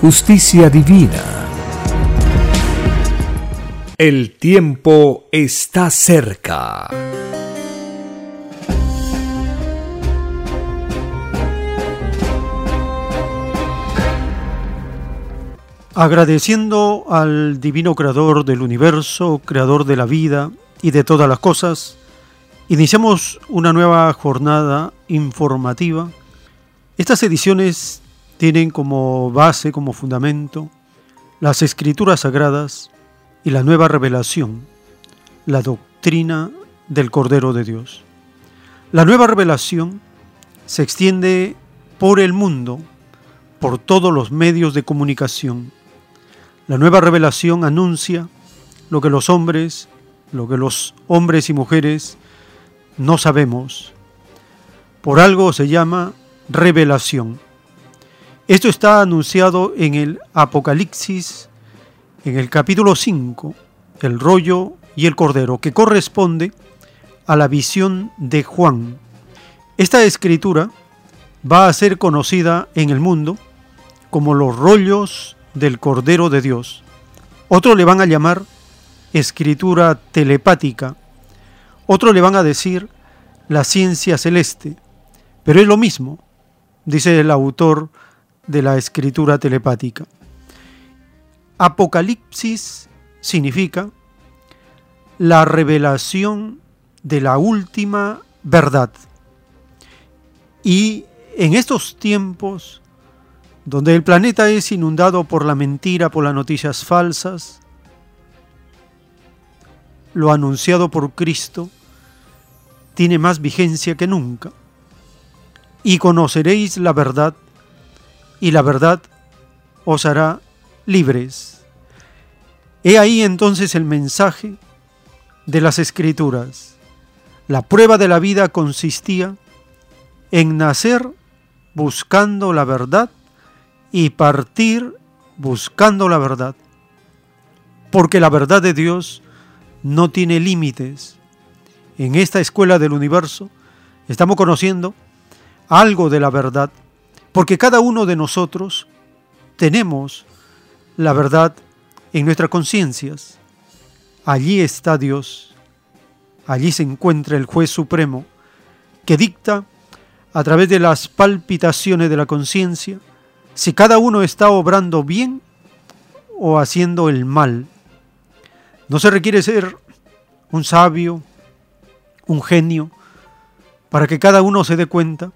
justicia divina. El tiempo está cerca. Agradeciendo al Divino Creador del universo, Creador de la vida y de todas las cosas, iniciamos una nueva jornada informativa estas ediciones tienen como base, como fundamento, las escrituras sagradas y la nueva revelación, la doctrina del Cordero de Dios. La nueva revelación se extiende por el mundo, por todos los medios de comunicación. La nueva revelación anuncia lo que los hombres, lo que los hombres y mujeres no sabemos. Por algo se llama revelación. Esto está anunciado en el Apocalipsis, en el capítulo 5, el rollo y el cordero, que corresponde a la visión de Juan. Esta escritura va a ser conocida en el mundo como los rollos del Cordero de Dios. Otros le van a llamar escritura telepática, otros le van a decir la ciencia celeste, pero es lo mismo dice el autor de la escritura telepática. Apocalipsis significa la revelación de la última verdad. Y en estos tiempos, donde el planeta es inundado por la mentira, por las noticias falsas, lo anunciado por Cristo tiene más vigencia que nunca y conoceréis la verdad, y la verdad os hará libres. He ahí entonces el mensaje de las escrituras. La prueba de la vida consistía en nacer buscando la verdad y partir buscando la verdad. Porque la verdad de Dios no tiene límites. En esta escuela del universo estamos conociendo algo de la verdad, porque cada uno de nosotros tenemos la verdad en nuestras conciencias. Allí está Dios, allí se encuentra el juez supremo que dicta a través de las palpitaciones de la conciencia si cada uno está obrando bien o haciendo el mal. No se requiere ser un sabio, un genio, para que cada uno se dé cuenta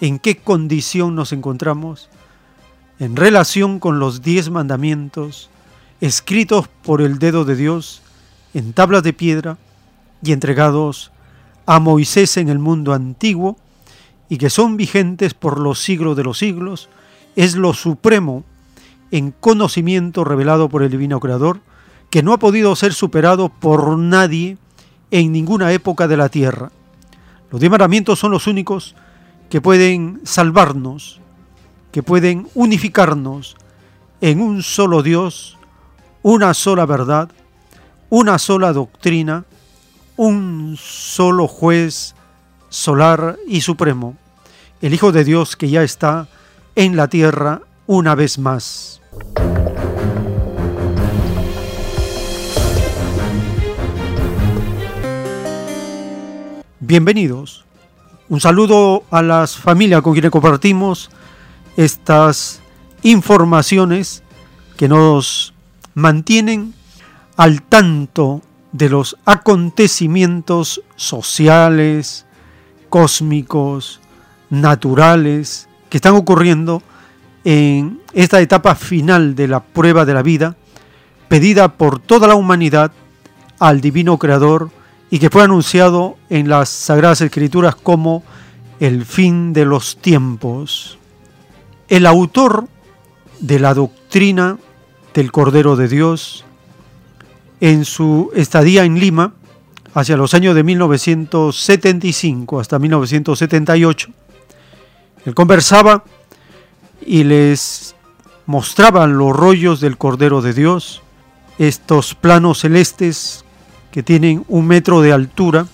en qué condición nos encontramos en relación con los diez mandamientos escritos por el dedo de Dios en tablas de piedra y entregados a Moisés en el mundo antiguo y que son vigentes por los siglos de los siglos, es lo supremo en conocimiento revelado por el Divino Creador, que no ha podido ser superado por nadie en ninguna época de la tierra. Los diez mandamientos son los únicos que pueden salvarnos, que pueden unificarnos en un solo Dios, una sola verdad, una sola doctrina, un solo juez solar y supremo, el Hijo de Dios que ya está en la tierra una vez más. Bienvenidos un saludo a las familias con quienes compartimos estas informaciones que nos mantienen al tanto de los acontecimientos sociales, cósmicos, naturales que están ocurriendo en esta etapa final de la prueba de la vida, pedida por toda la humanidad al Divino Creador y que fue anunciado en las Sagradas Escrituras como el fin de los tiempos. El autor de la doctrina del Cordero de Dios, en su estadía en Lima, hacia los años de 1975 hasta 1978, él conversaba y les mostraba los rollos del Cordero de Dios, estos planos celestes que tienen un metro de altura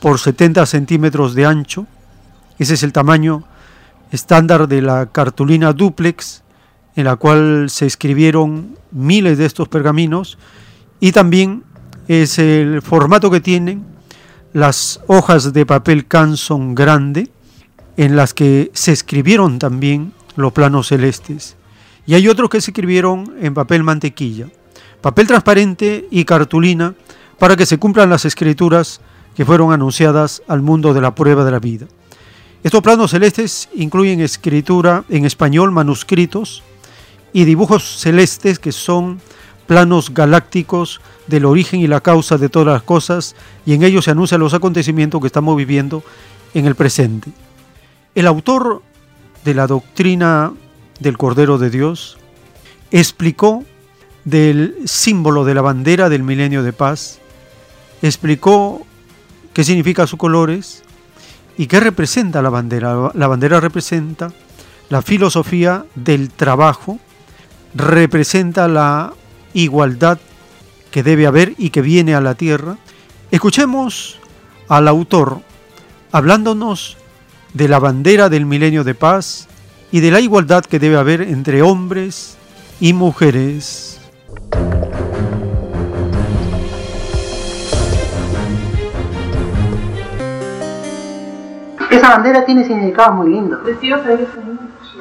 por 70 centímetros de ancho. Ese es el tamaño estándar de la cartulina duplex en la cual se escribieron miles de estos pergaminos y también es el formato que tienen las hojas de papel Canson grande en las que se escribieron también los planos celestes. Y hay otros que se escribieron en papel mantequilla, papel transparente y cartulina para que se cumplan las escrituras que fueron anunciadas al mundo de la prueba de la vida. Estos planos celestes incluyen escritura en español, manuscritos y dibujos celestes que son planos galácticos del origen y la causa de todas las cosas y en ellos se anuncian los acontecimientos que estamos viviendo en el presente. El autor de la doctrina del Cordero de Dios explicó del símbolo de la bandera del milenio de paz explicó qué significa sus colores y qué representa la bandera. La bandera representa la filosofía del trabajo, representa la igualdad que debe haber y que viene a la tierra. Escuchemos al autor hablándonos de la bandera del milenio de paz y de la igualdad que debe haber entre hombres y mujeres. Esa bandera tiene significados muy lindos.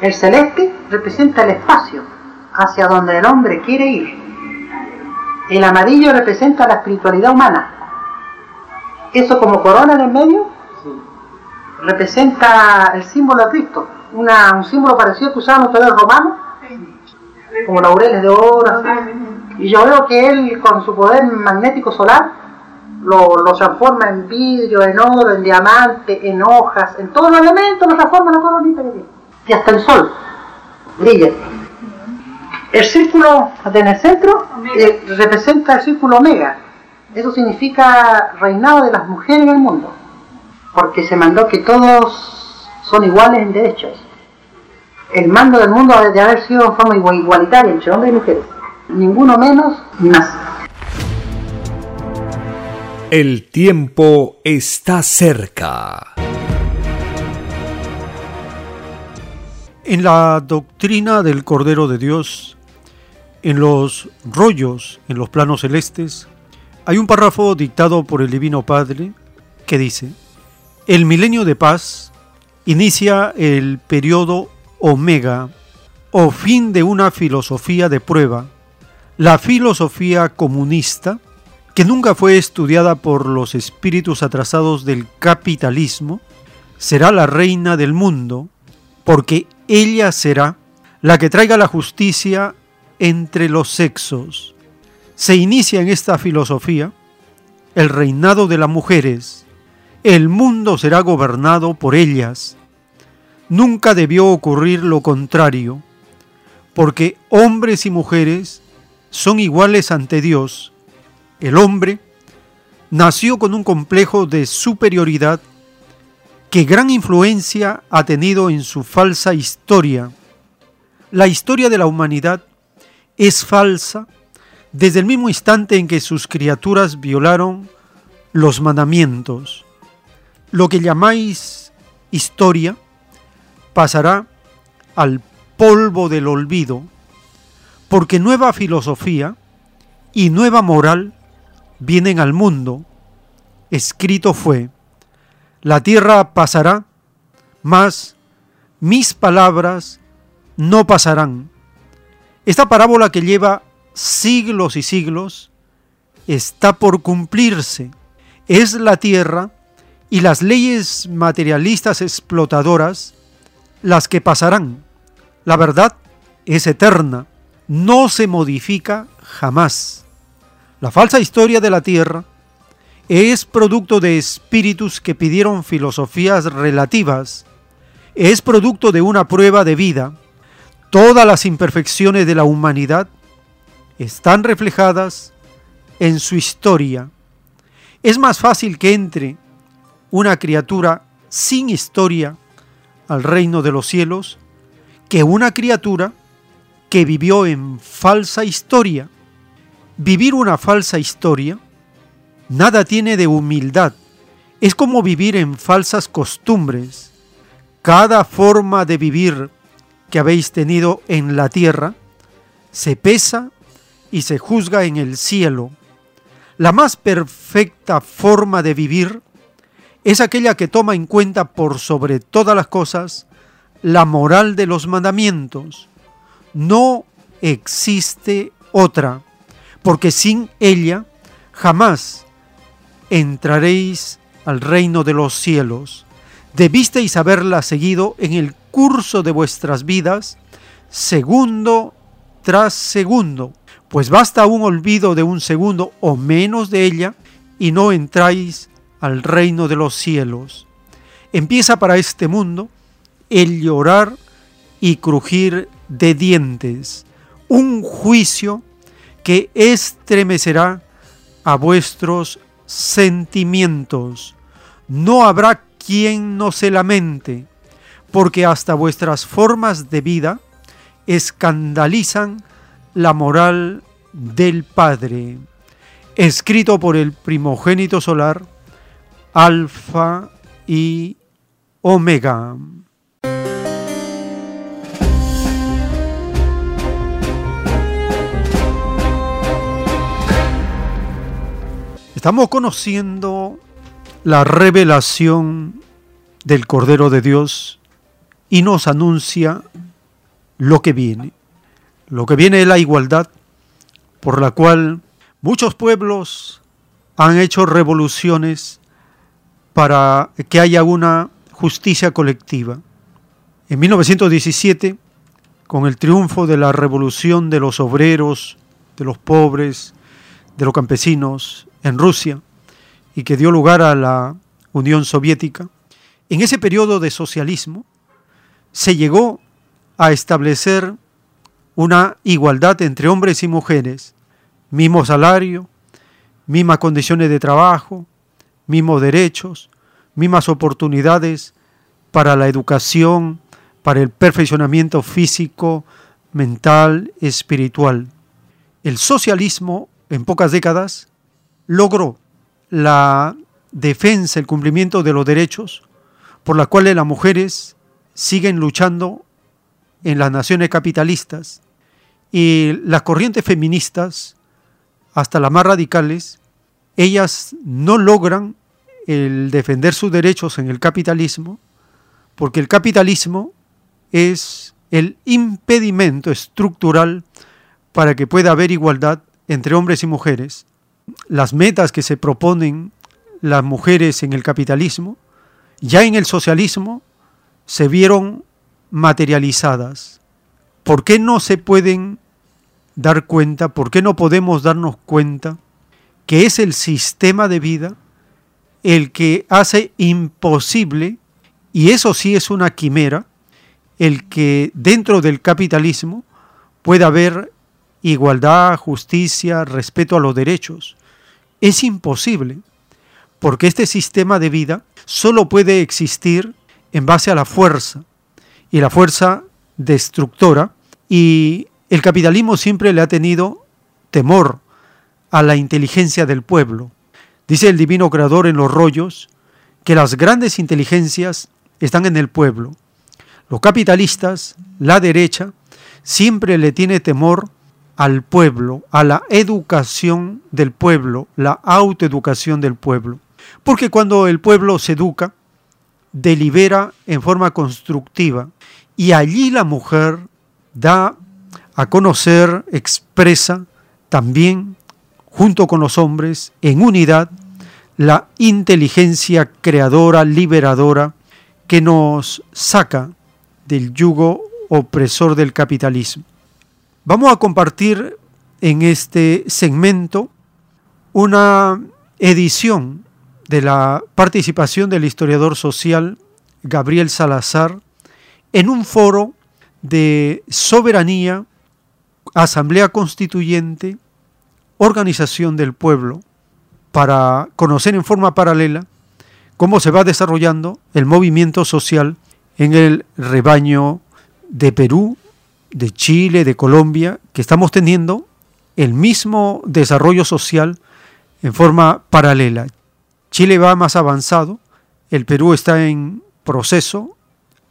El celeste representa el espacio hacia donde el hombre quiere ir. El amarillo representa la espiritualidad humana. Eso como corona en el medio representa el símbolo de Cristo. un símbolo parecido que usaban los romanos, como laureles de oro. Y yo veo que él con su poder magnético solar lo, transforma en vidrio, en oro, en diamante, en hojas, en todos los elementos, lo transforma en la coronita que tiene. Y hasta el sol brilla. El círculo en el centro eh, representa el círculo omega. Eso significa reinado de las mujeres en el mundo. Porque se mandó que todos son iguales en derechos. El mando del mundo debe haber sido en forma igualitaria entre hombres y mujeres. Ninguno menos ni más. El tiempo está cerca. En la doctrina del Cordero de Dios, en los rollos, en los planos celestes, hay un párrafo dictado por el Divino Padre que dice, el milenio de paz inicia el periodo omega o fin de una filosofía de prueba, la filosofía comunista, que nunca fue estudiada por los espíritus atrasados del capitalismo, será la reina del mundo, porque ella será la que traiga la justicia entre los sexos. Se inicia en esta filosofía el reinado de las mujeres. El mundo será gobernado por ellas. Nunca debió ocurrir lo contrario, porque hombres y mujeres son iguales ante Dios el hombre, nació con un complejo de superioridad que gran influencia ha tenido en su falsa historia. La historia de la humanidad es falsa desde el mismo instante en que sus criaturas violaron los mandamientos. Lo que llamáis historia pasará al polvo del olvido, porque nueva filosofía y nueva moral vienen al mundo, escrito fue, la tierra pasará, mas mis palabras no pasarán. Esta parábola que lleva siglos y siglos está por cumplirse. Es la tierra y las leyes materialistas explotadoras las que pasarán. La verdad es eterna, no se modifica jamás. La falsa historia de la tierra es producto de espíritus que pidieron filosofías relativas, es producto de una prueba de vida. Todas las imperfecciones de la humanidad están reflejadas en su historia. Es más fácil que entre una criatura sin historia al reino de los cielos que una criatura que vivió en falsa historia. Vivir una falsa historia nada tiene de humildad. Es como vivir en falsas costumbres. Cada forma de vivir que habéis tenido en la tierra se pesa y se juzga en el cielo. La más perfecta forma de vivir es aquella que toma en cuenta por sobre todas las cosas la moral de los mandamientos. No existe otra, porque sin ella jamás entraréis al reino de los cielos. Debisteis haberla seguido en el curso de vuestras vidas, segundo tras segundo, pues basta un olvido de un segundo o menos de ella y no entráis al reino de los cielos. Empieza para este mundo el llorar y crujir de dientes, un juicio que estremecerá a vuestros sentimientos. No habrá quien no se lamente, porque hasta vuestras formas de vida escandalizan la moral del Padre. Escrito por el primogénito solar, Alfa y Omega. Estamos conociendo la revelación del Cordero de Dios y nos anuncia lo que viene. Lo que viene es la igualdad por la cual muchos pueblos han hecho revoluciones para que haya una justicia colectiva. En 1917, con el triunfo de la revolución de los obreros, de los pobres, de los campesinos, en Rusia y que dio lugar a la Unión Soviética, en ese periodo de socialismo se llegó a establecer una igualdad entre hombres y mujeres, mismo salario, mismas condiciones de trabajo, mismos derechos, mismas oportunidades para la educación, para el perfeccionamiento físico, mental, espiritual. El socialismo, en pocas décadas, logró la defensa, el cumplimiento de los derechos por la cuales las mujeres siguen luchando en las naciones capitalistas y las corrientes feministas, hasta las más radicales, ellas no logran el defender sus derechos en el capitalismo, porque el capitalismo es el impedimento estructural para que pueda haber igualdad entre hombres y mujeres las metas que se proponen las mujeres en el capitalismo, ya en el socialismo se vieron materializadas. ¿Por qué no se pueden dar cuenta, por qué no podemos darnos cuenta que es el sistema de vida el que hace imposible, y eso sí es una quimera, el que dentro del capitalismo pueda haber igualdad, justicia, respeto a los derechos. Es imposible, porque este sistema de vida solo puede existir en base a la fuerza, y la fuerza destructora, y el capitalismo siempre le ha tenido temor a la inteligencia del pueblo. Dice el divino creador en los rollos que las grandes inteligencias están en el pueblo. Los capitalistas, la derecha, siempre le tiene temor al pueblo, a la educación del pueblo, la autoeducación del pueblo. Porque cuando el pueblo se educa, delibera en forma constructiva y allí la mujer da a conocer, expresa también, junto con los hombres, en unidad, la inteligencia creadora, liberadora, que nos saca del yugo opresor del capitalismo. Vamos a compartir en este segmento una edición de la participación del historiador social Gabriel Salazar en un foro de soberanía, asamblea constituyente, organización del pueblo, para conocer en forma paralela cómo se va desarrollando el movimiento social en el rebaño de Perú, de Chile, de Colombia, que estamos teniendo el mismo desarrollo social en forma paralela. Chile va más avanzado, el Perú está en proceso,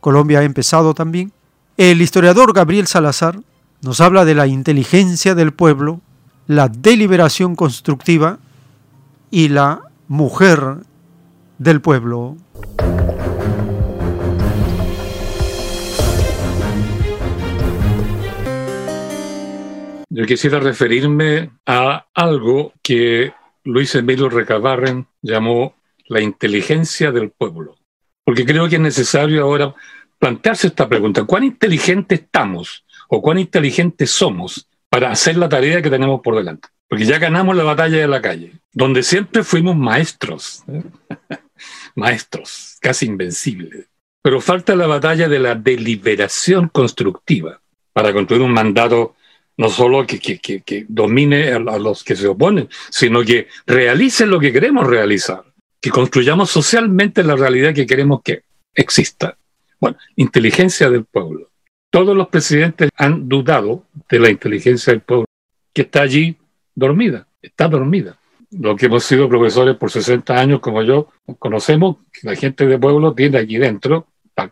Colombia ha empezado también. El historiador Gabriel Salazar nos habla de la inteligencia del pueblo, la deliberación constructiva y la mujer del pueblo. Yo quisiera referirme a algo que Luis Emilio Recabarren llamó la inteligencia del pueblo. Porque creo que es necesario ahora plantearse esta pregunta. ¿Cuán inteligentes estamos o cuán inteligentes somos para hacer la tarea que tenemos por delante? Porque ya ganamos la batalla de la calle, donde siempre fuimos maestros, ¿eh? maestros, casi invencibles. Pero falta la batalla de la deliberación constructiva para construir un mandato no solo que, que, que, domine a, los que se oponen, sino que realice lo que queremos realizar, que construyamos socialmente la realidad que queremos que exista. Bueno, inteligencia del pueblo. Todos los presidentes han dudado de la inteligencia del pueblo, que está allí dormida, está dormida. Los que hemos sido profesores por 60 años como yo, conocemos que la gente del pueblo tiene aquí dentro,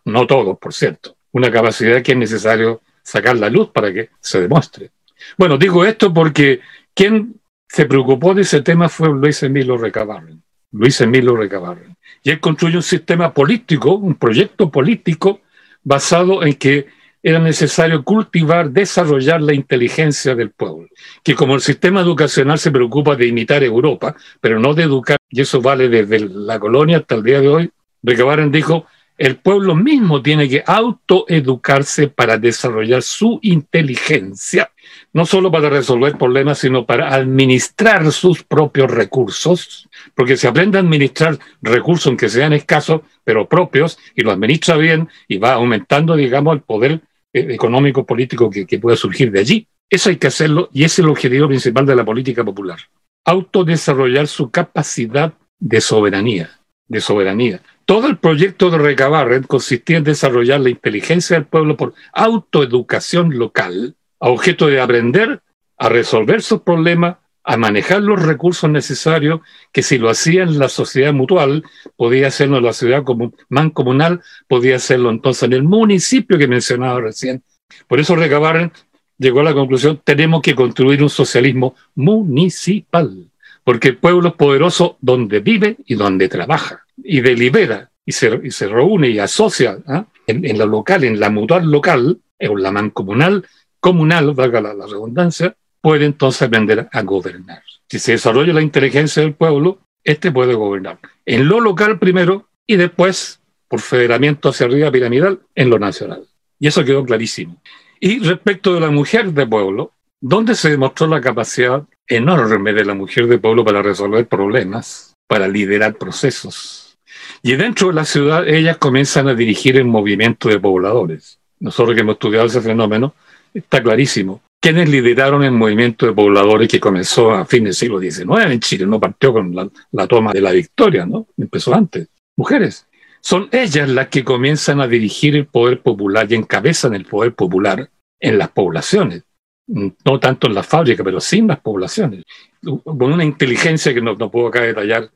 no todos, por cierto, una capacidad que es necesario sacar la luz para que se demuestre. Bueno, digo esto porque quien se preocupó de ese tema fue Luis Emilio Recabarren. Luis Emilio Recabarren. Y él construyó un sistema político, un proyecto político basado en que era necesario cultivar, desarrollar la inteligencia del pueblo. Que como el sistema educacional se preocupa de imitar Europa, pero no de educar, y eso vale desde la colonia hasta el día de hoy, Recabarren dijo, el pueblo mismo tiene que autoeducarse para desarrollar su inteligencia, no solo para resolver problemas, sino para administrar sus propios recursos, porque si aprende a administrar recursos, aunque sean escasos, pero propios, y lo administra bien, y va aumentando, digamos, el poder eh, económico, político que, que pueda surgir de allí. Eso hay que hacerlo, y es el objetivo principal de la política popular. Autodesarrollar su capacidad de soberanía, de soberanía. Todo el proyecto de Recabarren consistía en desarrollar la inteligencia del pueblo por autoeducación local, a objeto de aprender a resolver sus problemas, a manejar los recursos necesarios, que si lo hacía en la sociedad mutual, podía hacerlo en la ciudad mancomunal, podía hacerlo entonces en el municipio que mencionaba recién. Por eso Recabarren llegó a la conclusión, tenemos que construir un socialismo municipal, porque el pueblo es poderoso donde vive y donde trabaja y delibera y se, y se reúne y asocia ¿ah? en, en, la local, en la mutual local, o la mancomunal, comunal, valga la, la redundancia, puede entonces aprender a gobernar. Si se desarrolla la inteligencia del pueblo, este puede gobernar. En lo local primero y después, por federamiento hacia arriba piramidal, en lo nacional. Y eso quedó clarísimo. Y respecto de la mujer de pueblo, ¿dónde se demostró la capacidad enorme de la mujer de pueblo para resolver problemas, para liderar procesos, y dentro de la ciudad ellas comienzan a dirigir el movimiento de pobladores. Nosotros que hemos estudiado ese fenómeno, está clarísimo. ¿Quiénes lideraron el movimiento de pobladores que comenzó a fin del siglo XIX en Chile? No partió con la, toma de la victoria, ¿no? Empezó antes. Mujeres. Son ellas las que comienzan a dirigir el poder popular y encabezan el poder popular en las poblaciones no tanto en las fábricas, pero sí en las poblaciones, con una inteligencia que no, puedo acá detallar.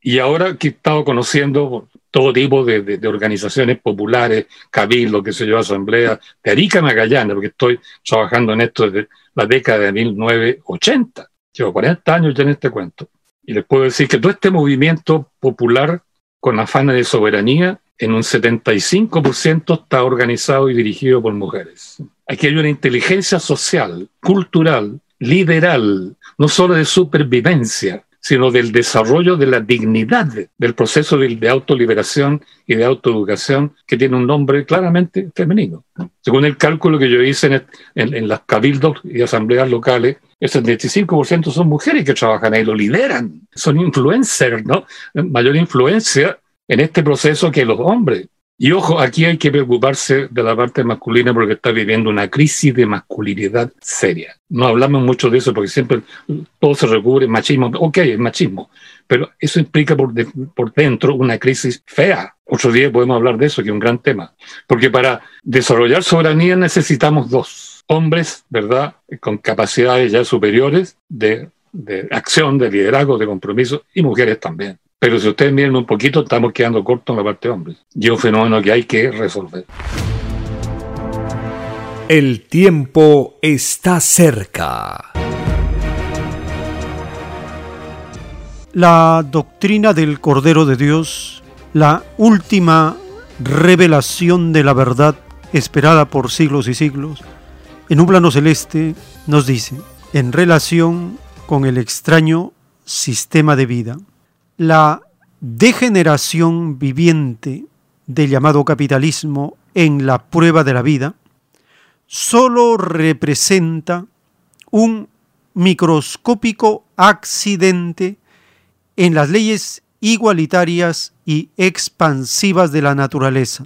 Y ahora que he estado conociendo todo tipo de, de, organizaciones populares, cabildo, que se yo, asamblea, de Arica Magallanes, porque estoy trabajando en esto desde la década de 1980. Llevo 40 años ya en este cuento. Y les puedo decir que todo este movimiento popular con afán de soberanía, en un 75% está organizado y dirigido por mujeres. Aquí hay una inteligencia social, cultural, liberal, no solo de supervivencia, sino del desarrollo de la dignidad del proceso de, autoliberación y de autoeducación que tiene un nombre claramente femenino. Según el cálculo que yo hice en, las cabildos y asambleas locales, el 75% son mujeres que trabajan ahí, lo lideran, son influencers, ¿no? Mayor influencia en este proceso que los hombres. Y ojo, aquí hay que preocuparse de la parte masculina porque está viviendo una crisis de masculinidad seria. No hablamos mucho de eso porque siempre todo se recubre machismo. Ok, es machismo, pero eso implica por, por dentro una crisis fea. Otro día podemos hablar de eso, que es un gran tema. Porque para desarrollar soberanía necesitamos dos hombres, ¿verdad?, con capacidades ya superiores de, de acción, de liderazgo, de compromiso, y mujeres también. Pero si ustedes miran un poquito, estamos quedando cortos en la parte de hombres. Y es un fenómeno que hay que resolver. El tiempo está cerca. La doctrina del Cordero de Dios, la última revelación de la verdad esperada por siglos y siglos, en un plano celeste nos dice, en relación con el extraño sistema de vida, la degeneración viviente del llamado capitalismo en la prueba de la vida solo representa un microscópico accidente en las leyes igualitarias y expansivas de la naturaleza.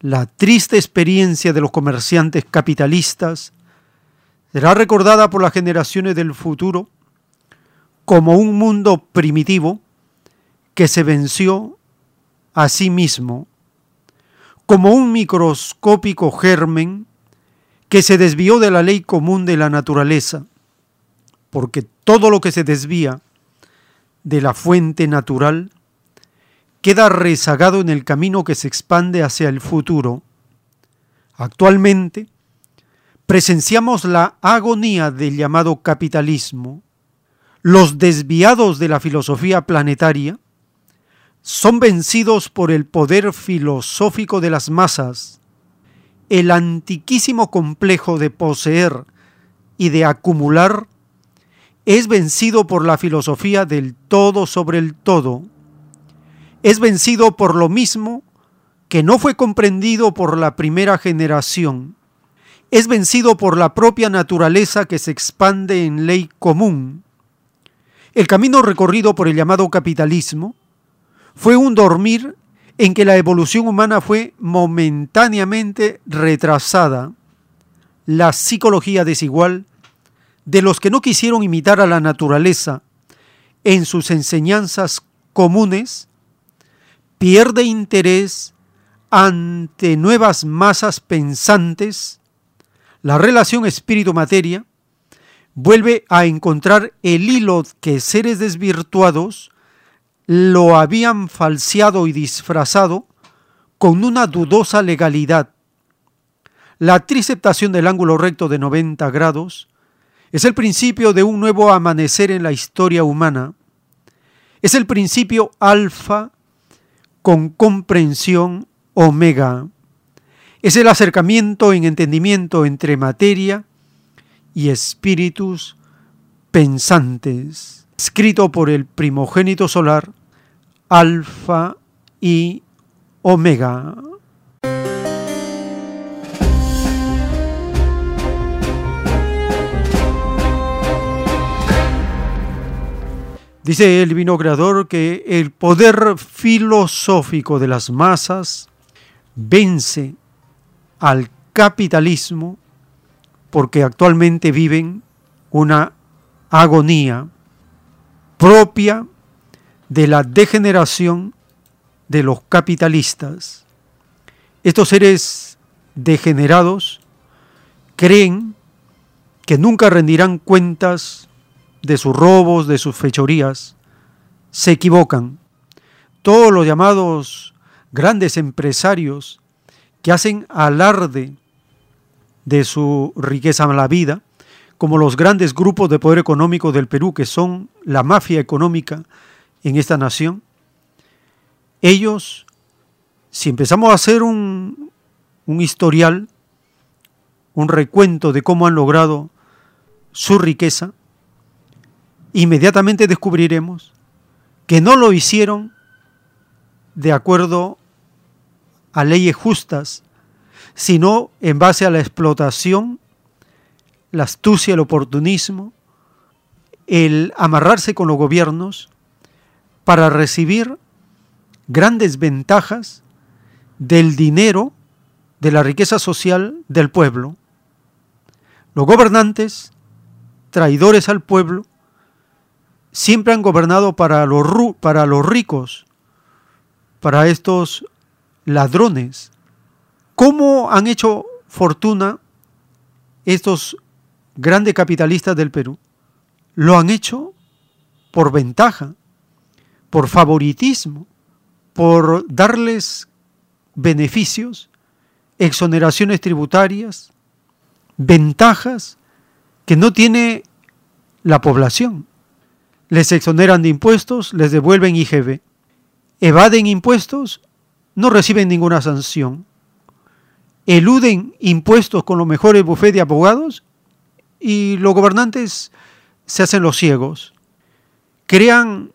La triste experiencia de los comerciantes capitalistas será recordada por las generaciones del futuro como un mundo primitivo que se venció a sí mismo, como un microscópico germen que se desvió de la ley común de la naturaleza, porque todo lo que se desvía de la fuente natural queda rezagado en el camino que se expande hacia el futuro. Actualmente, presenciamos la agonía del llamado capitalismo. Los desviados de la filosofía planetaria son vencidos por el poder filosófico de las masas, el antiquísimo complejo de poseer y de acumular es vencido por la filosofía del todo sobre el todo, es vencido por lo mismo que no fue comprendido por la primera generación, es vencido por la propia naturaleza que se expande en ley común. El camino recorrido por el llamado capitalismo fue un dormir en que la evolución humana fue momentáneamente retrasada. La psicología desigual de los que no quisieron imitar a la naturaleza en sus enseñanzas comunes pierde interés ante nuevas masas pensantes, la relación espíritu-materia vuelve a encontrar el hilo que seres desvirtuados lo habían falseado y disfrazado con una dudosa legalidad. La triceptación del ángulo recto de 90 grados es el principio de un nuevo amanecer en la historia humana. Es el principio alfa con comprensión omega. Es el acercamiento en entendimiento entre materia y espíritus pensantes, escrito por el primogénito solar, alfa y omega. Dice el divino creador que el poder filosófico de las masas vence al capitalismo porque actualmente viven una agonía propia de la degeneración de los capitalistas. Estos seres degenerados creen que nunca rendirán cuentas de sus robos, de sus fechorías. Se equivocan. Todos los llamados grandes empresarios que hacen alarde de su riqueza en la vida, como los grandes grupos de poder económico del Perú, que son la mafia económica en esta nación, ellos, si empezamos a hacer un, historial, un recuento de cómo han logrado su riqueza, inmediatamente descubriremos que no lo hicieron de acuerdo a leyes justas, sino en base a la explotación, la astucia, el oportunismo, el amarrarse con los gobiernos para recibir grandes ventajas del dinero, de la riqueza social del pueblo. Los gobernantes, traidores al pueblo, siempre han gobernado para los, para los ricos, para estos ladrones. ¿Cómo han hecho fortuna estos grandes capitalistas del Perú? Lo han hecho por ventaja, por favoritismo, por darles beneficios, exoneraciones tributarias, ventajas que no tiene la población. Les exoneran de impuestos, les devuelven IGB. Evaden impuestos, no reciben ninguna sanción. Eluden impuestos con los mejores bufetes de abogados y los gobernantes se hacen los ciegos. Crean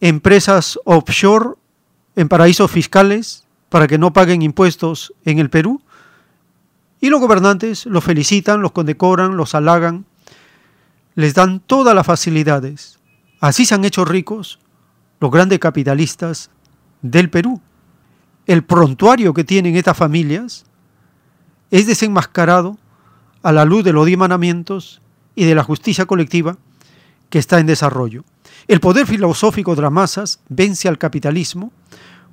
empresas offshore en paraísos fiscales para que no paguen impuestos en el Perú. Y los gobernantes los felicitan, los condecoran, los halagan, les dan todas las facilidades. Así se han hecho ricos los grandes capitalistas del Perú. El prontuario que tienen estas familias es desenmascarado a la luz de los diez mandamientos y de la justicia colectiva que está en desarrollo. El poder filosófico de las masas vence al capitalismo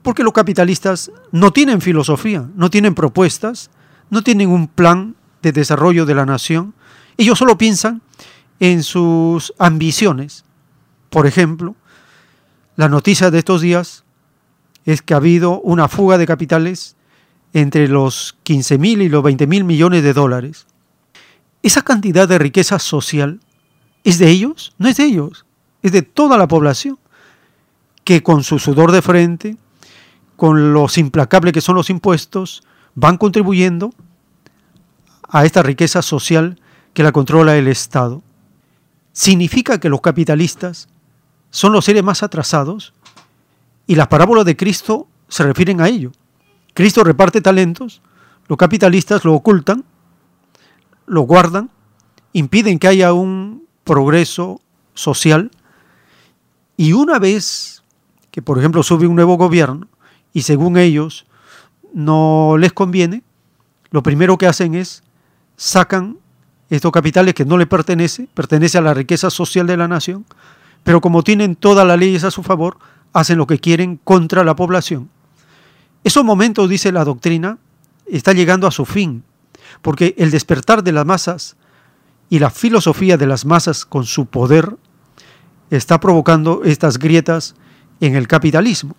porque los capitalistas no tienen filosofía, no tienen propuestas, no tienen un plan de desarrollo de la nación. Ellos solo piensan en sus ambiciones. Por ejemplo, la noticia de estos días es que ha habido una fuga de capitales entre los 15 mil y los 20 mil millones de dólares. Esa cantidad de riqueza social es de ellos, no es de ellos, es de toda la población que con su sudor de frente, con los implacables que son los impuestos, van contribuyendo a esta riqueza social que la controla el Estado. Significa que los capitalistas son los seres más atrasados y las parábolas de Cristo se refieren a ello. Cristo reparte talentos, los capitalistas lo ocultan, lo guardan, impiden que haya un progreso social y una vez que, por ejemplo, sube un nuevo gobierno, y según ellos no les conviene, lo primero que hacen es sacan estos capitales que no les pertenece, pertenece a la riqueza social de la nación, pero como tienen todas las leyes a su favor, hacen lo que quieren contra la población. Esos momentos, dice la doctrina, está llegando a su fin, porque el despertar de las masas y la filosofía de las masas con su poder está provocando estas grietas en el capitalismo.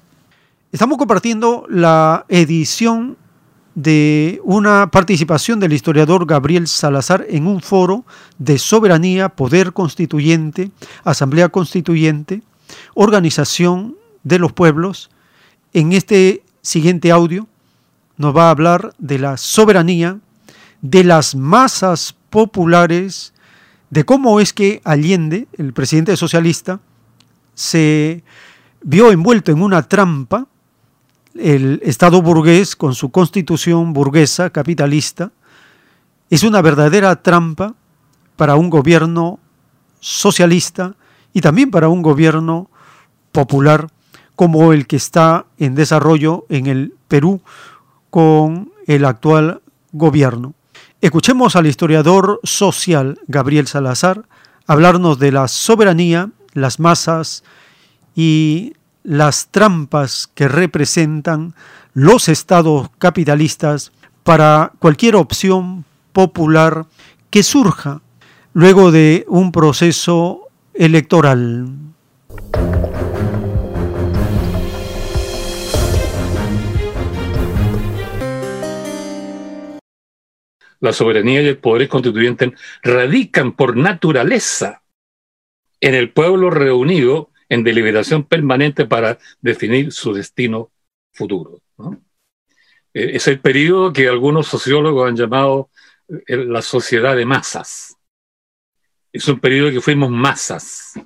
Estamos compartiendo la edición de una participación del historiador Gabriel Salazar en un foro de soberanía, poder constituyente, asamblea constituyente, organización de los pueblos. En este siguiente audio nos va a hablar de la soberanía, de las masas populares, de cómo es que Allende, el presidente socialista, se vio envuelto en una trampa el Estado burgués, con su constitución burguesa, capitalista, es una verdadera trampa para un gobierno socialista y también para un gobierno popular como el que está en desarrollo en el Perú con el actual gobierno. Escuchemos al historiador social Gabriel Salazar hablarnos de la soberanía, las masas y las trampas que representan los estados capitalistas para cualquier opción popular que surja luego de un proceso electoral. La soberanía y el poder constituyente radican por naturaleza en el pueblo reunido en deliberación permanente para definir su destino futuro. E, es el periodo que algunos sociólogos han llamado la sociedad de masas. Es un periodo que fuimos masas.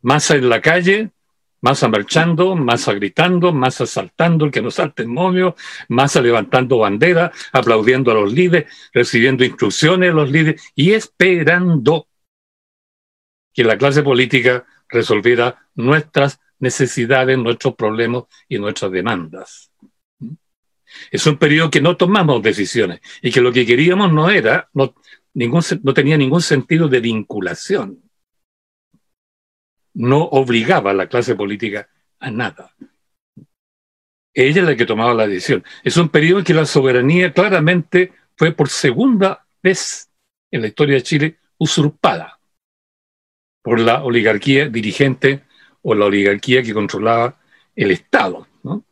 Masa en la calle, masa marchando, masa gritando, masa saltando, el que no salte el momio, masa levantando bandera, aplaudiendo a los líderes, recibiendo instrucciones de los líderes y esperando que la clase política resolviera nuestras necesidades, nuestros problemas y nuestras demandas. Es un periodo que no tomamos decisiones y que lo que queríamos no era, no tenía ningún sentido de vinculación. No obligaba a la clase política a nada. Ella es la que tomaba la decisión. Es un periodo en que la soberanía claramente fue por segunda vez en la historia de Chile usurpada por la oligarquía dirigente o la oligarquía que controlaba el Estado, ¿no?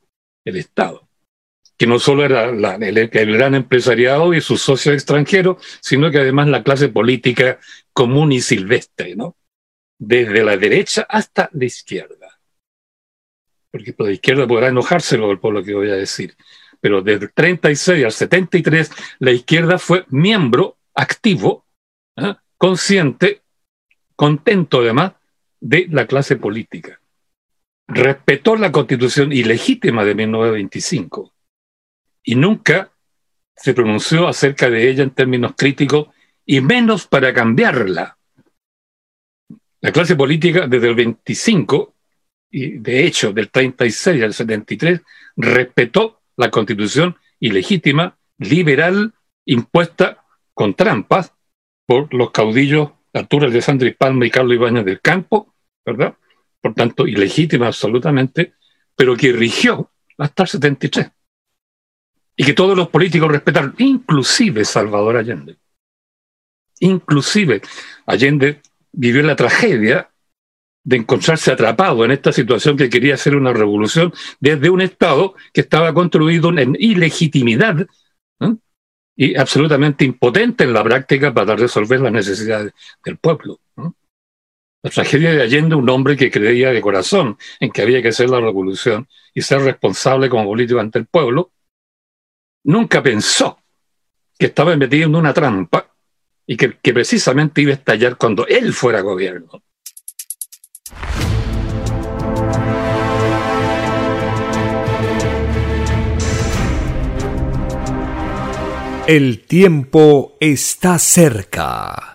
El Estado que no solo era el, gran empresariado y sus socios extranjeros, sino que además la clase política común y silvestre, ¿no? Desde la derecha hasta la izquierda. Porque por la izquierda podrá enojárselo por lo que voy a decir. Pero desde el 36 al 73, la izquierda fue miembro activo, ¿eh? consciente, contento además, de la clase política. Respetó la constitución ilegítima de 1925 y nunca se pronunció acerca de ella en términos críticos y menos para cambiarla. La clase política desde el 25 y de hecho del 36 al 73 respetó la constitución ilegítima, liberal, impuesta con trampas por los caudillos Arturo Alessandro Palma y Carlos Ibáñez del Campo, ¿verdad? Por tanto, ilegítima absolutamente, pero que rigió hasta el 73 y que todos los políticos respetaron, inclusive Salvador Allende. Inclusive Allende vivió la tragedia de encontrarse atrapado en esta situación que quería hacer una revolución desde un Estado que estaba construido en ilegitimidad y absolutamente impotente en la práctica para resolver las necesidades del pueblo. La tragedia de Allende, un hombre que creía de corazón en que había que hacer la revolución y ser responsable como político ante el pueblo, nunca pensó que estaba metido en una trampa y que, precisamente iba a estallar cuando él fuera gobierno. El tiempo está cerca.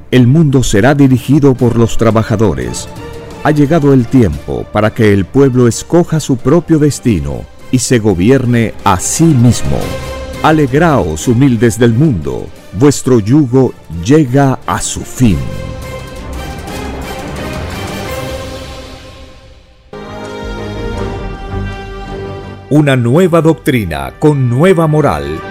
el mundo será dirigido por los trabajadores. Ha llegado el tiempo para que el pueblo escoja su propio destino y se gobierne a sí mismo. Alegraos, humildes del mundo, vuestro yugo llega a su fin. Una nueva doctrina con nueva moral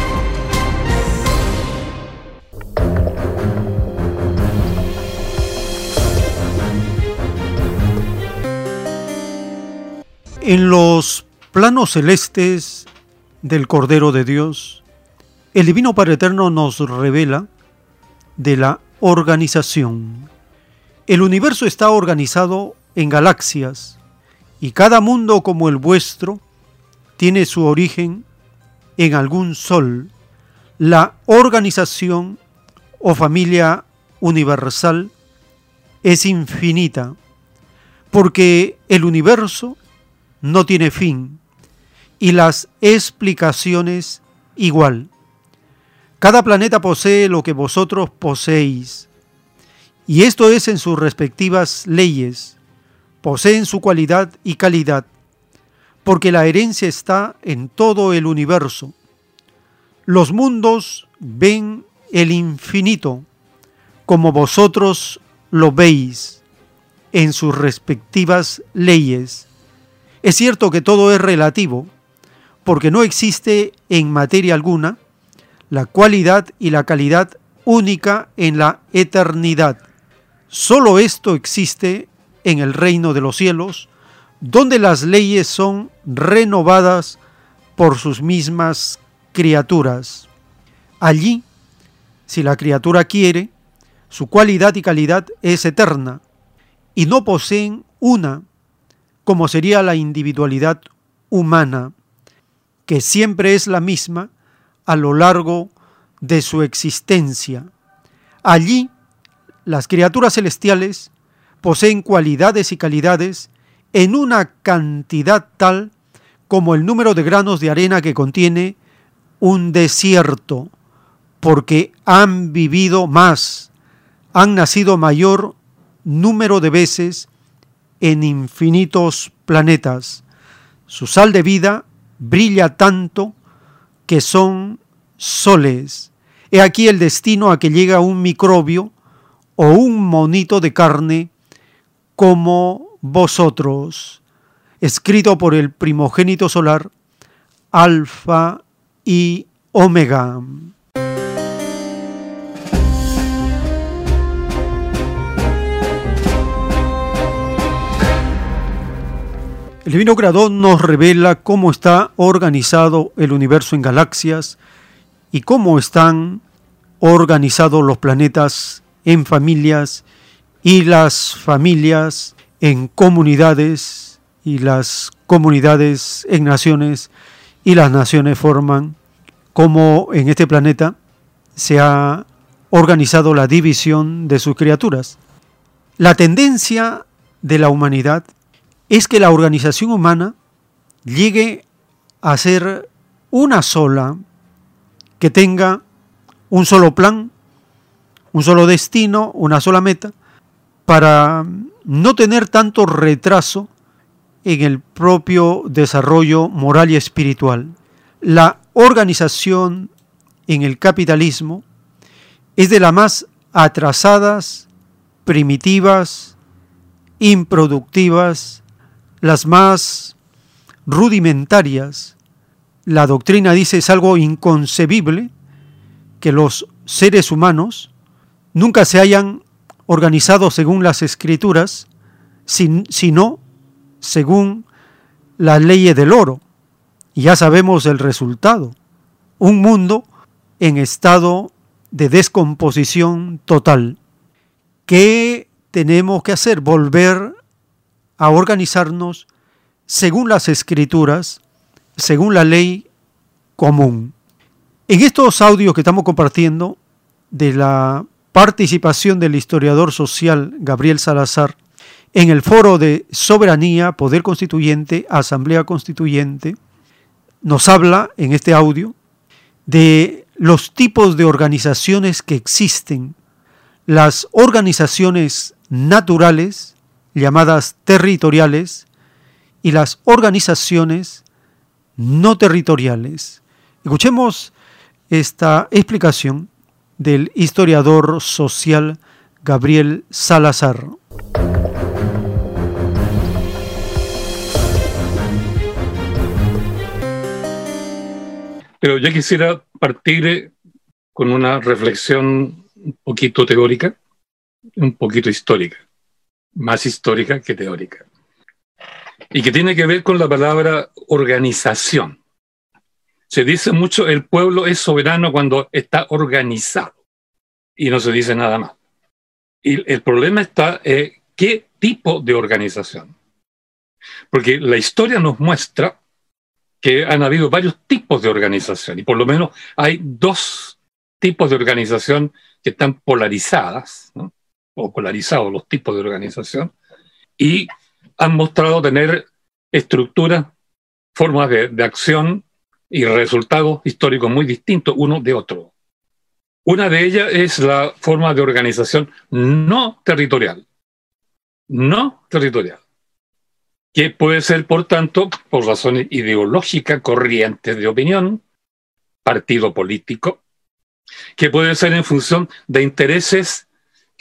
En los planos celestes del Cordero de Dios, el Divino Padre Eterno nos revela de la organización. El universo está organizado en galaxias y cada mundo como el vuestro tiene su origen en algún sol. La organización o familia universal es infinita porque el universo no tiene fin y las explicaciones igual. Cada planeta posee lo que vosotros poseéis, y esto es en sus respectivas leyes, poseen su cualidad y calidad, porque la herencia está en todo el universo. Los mundos ven el infinito como vosotros lo veis en sus respectivas leyes. Es cierto que todo es relativo, porque no existe en materia alguna la cualidad y la calidad única en la eternidad. Solo esto existe en el reino de los cielos, donde las leyes son renovadas por sus mismas criaturas. Allí, si la criatura quiere, su cualidad y calidad es eterna, y no poseen una, como sería la individualidad humana, que siempre es la misma, a lo largo de su existencia. Allí, las criaturas celestiales poseen cualidades y calidades en una cantidad tal como el número de granos de arena que contiene un desierto, porque han vivido más, han nacido mayor número de veces en infinitos planetas. Su sal de vida brilla tanto que son soles. He aquí el destino a que llega un microbio o un monito de carne como vosotros, escrito por el primogénito solar, Alfa y Omega. El Divino Creador nos revela cómo está organizado el universo en galaxias y cómo están organizados los planetas en familias y las familias en comunidades y las comunidades en naciones y las naciones forman cómo en este planeta se ha organizado la división de sus criaturas. La tendencia de la humanidad es que la organización humana llegue a ser una sola, que tenga un solo plan, un solo destino, una sola meta, para no tener tanto retraso en el propio desarrollo moral y espiritual. La organización en el capitalismo es de las más atrasadas, primitivas, improductivas las más rudimentarias, la doctrina dice es algo inconcebible que los seres humanos nunca se hayan organizado según las escrituras, sino según las leyes del oro. Y ya sabemos el resultado, un mundo en estado de descomposición total. ¿Qué tenemos que hacer? Volver a organizarnos según las escrituras, según la ley común. En estos audios que estamos compartiendo de la participación del historiador social Gabriel Salazar en el foro de soberanía, poder constituyente, asamblea constituyente, nos habla en este audio de los tipos de organizaciones que existen, las organizaciones naturales, llamadas territoriales y las organizaciones no territoriales. Escuchemos esta explicación del historiador social Gabriel Salazar. Pero yo quisiera partir con una reflexión un poquito teórica, un poquito histórica, más histórica que teórica, y que tiene que ver con la palabra organización. Se dice mucho el pueblo es soberano cuando está organizado y no se dice nada más. Y el problema está en qué tipo de organización. Porque la historia nos muestra que han habido varios tipos de organización y por lo menos hay dos tipos de organización que están polarizadas, o polarizados los tipos de organización, y han mostrado tener estructuras, formas de, acción y resultados históricos muy distintos uno de otro. Una de ellas es la forma de organización no territorial. No territorial. Que puede ser, por tanto, por razones ideológicas, corrientes de opinión, partido político, que puede ser en función de intereses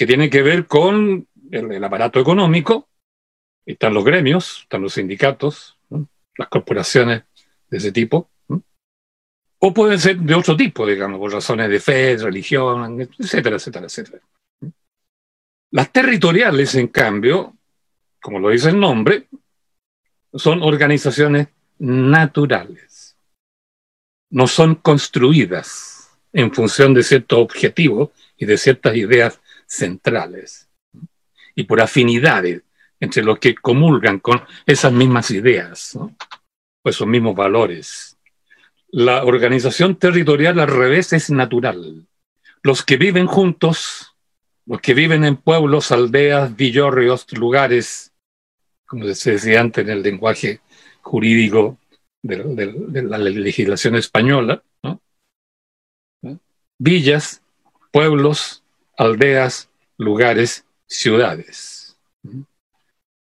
que tienen que ver con el, aparato económico, están los gremios, están los sindicatos, las corporaciones de ese tipo, o pueden ser de otro tipo, digamos, por razones de fe, religión, etcétera, etcétera, etcétera. Las territoriales, en cambio, como lo dice el nombre, son organizaciones naturales. No son construidas en función de ciertos objetivos y de ciertas ideas centrales. Y por afinidades entre los que comulgan con esas mismas ideas, o esos mismos valores la organización territorial al revés es natural. Los que viven juntos, los que viven en pueblos, aldeas, villorrios, lugares, como se decía antes en el lenguaje jurídico de, la legislación española, villas, pueblos, aldeas, lugares, ciudades.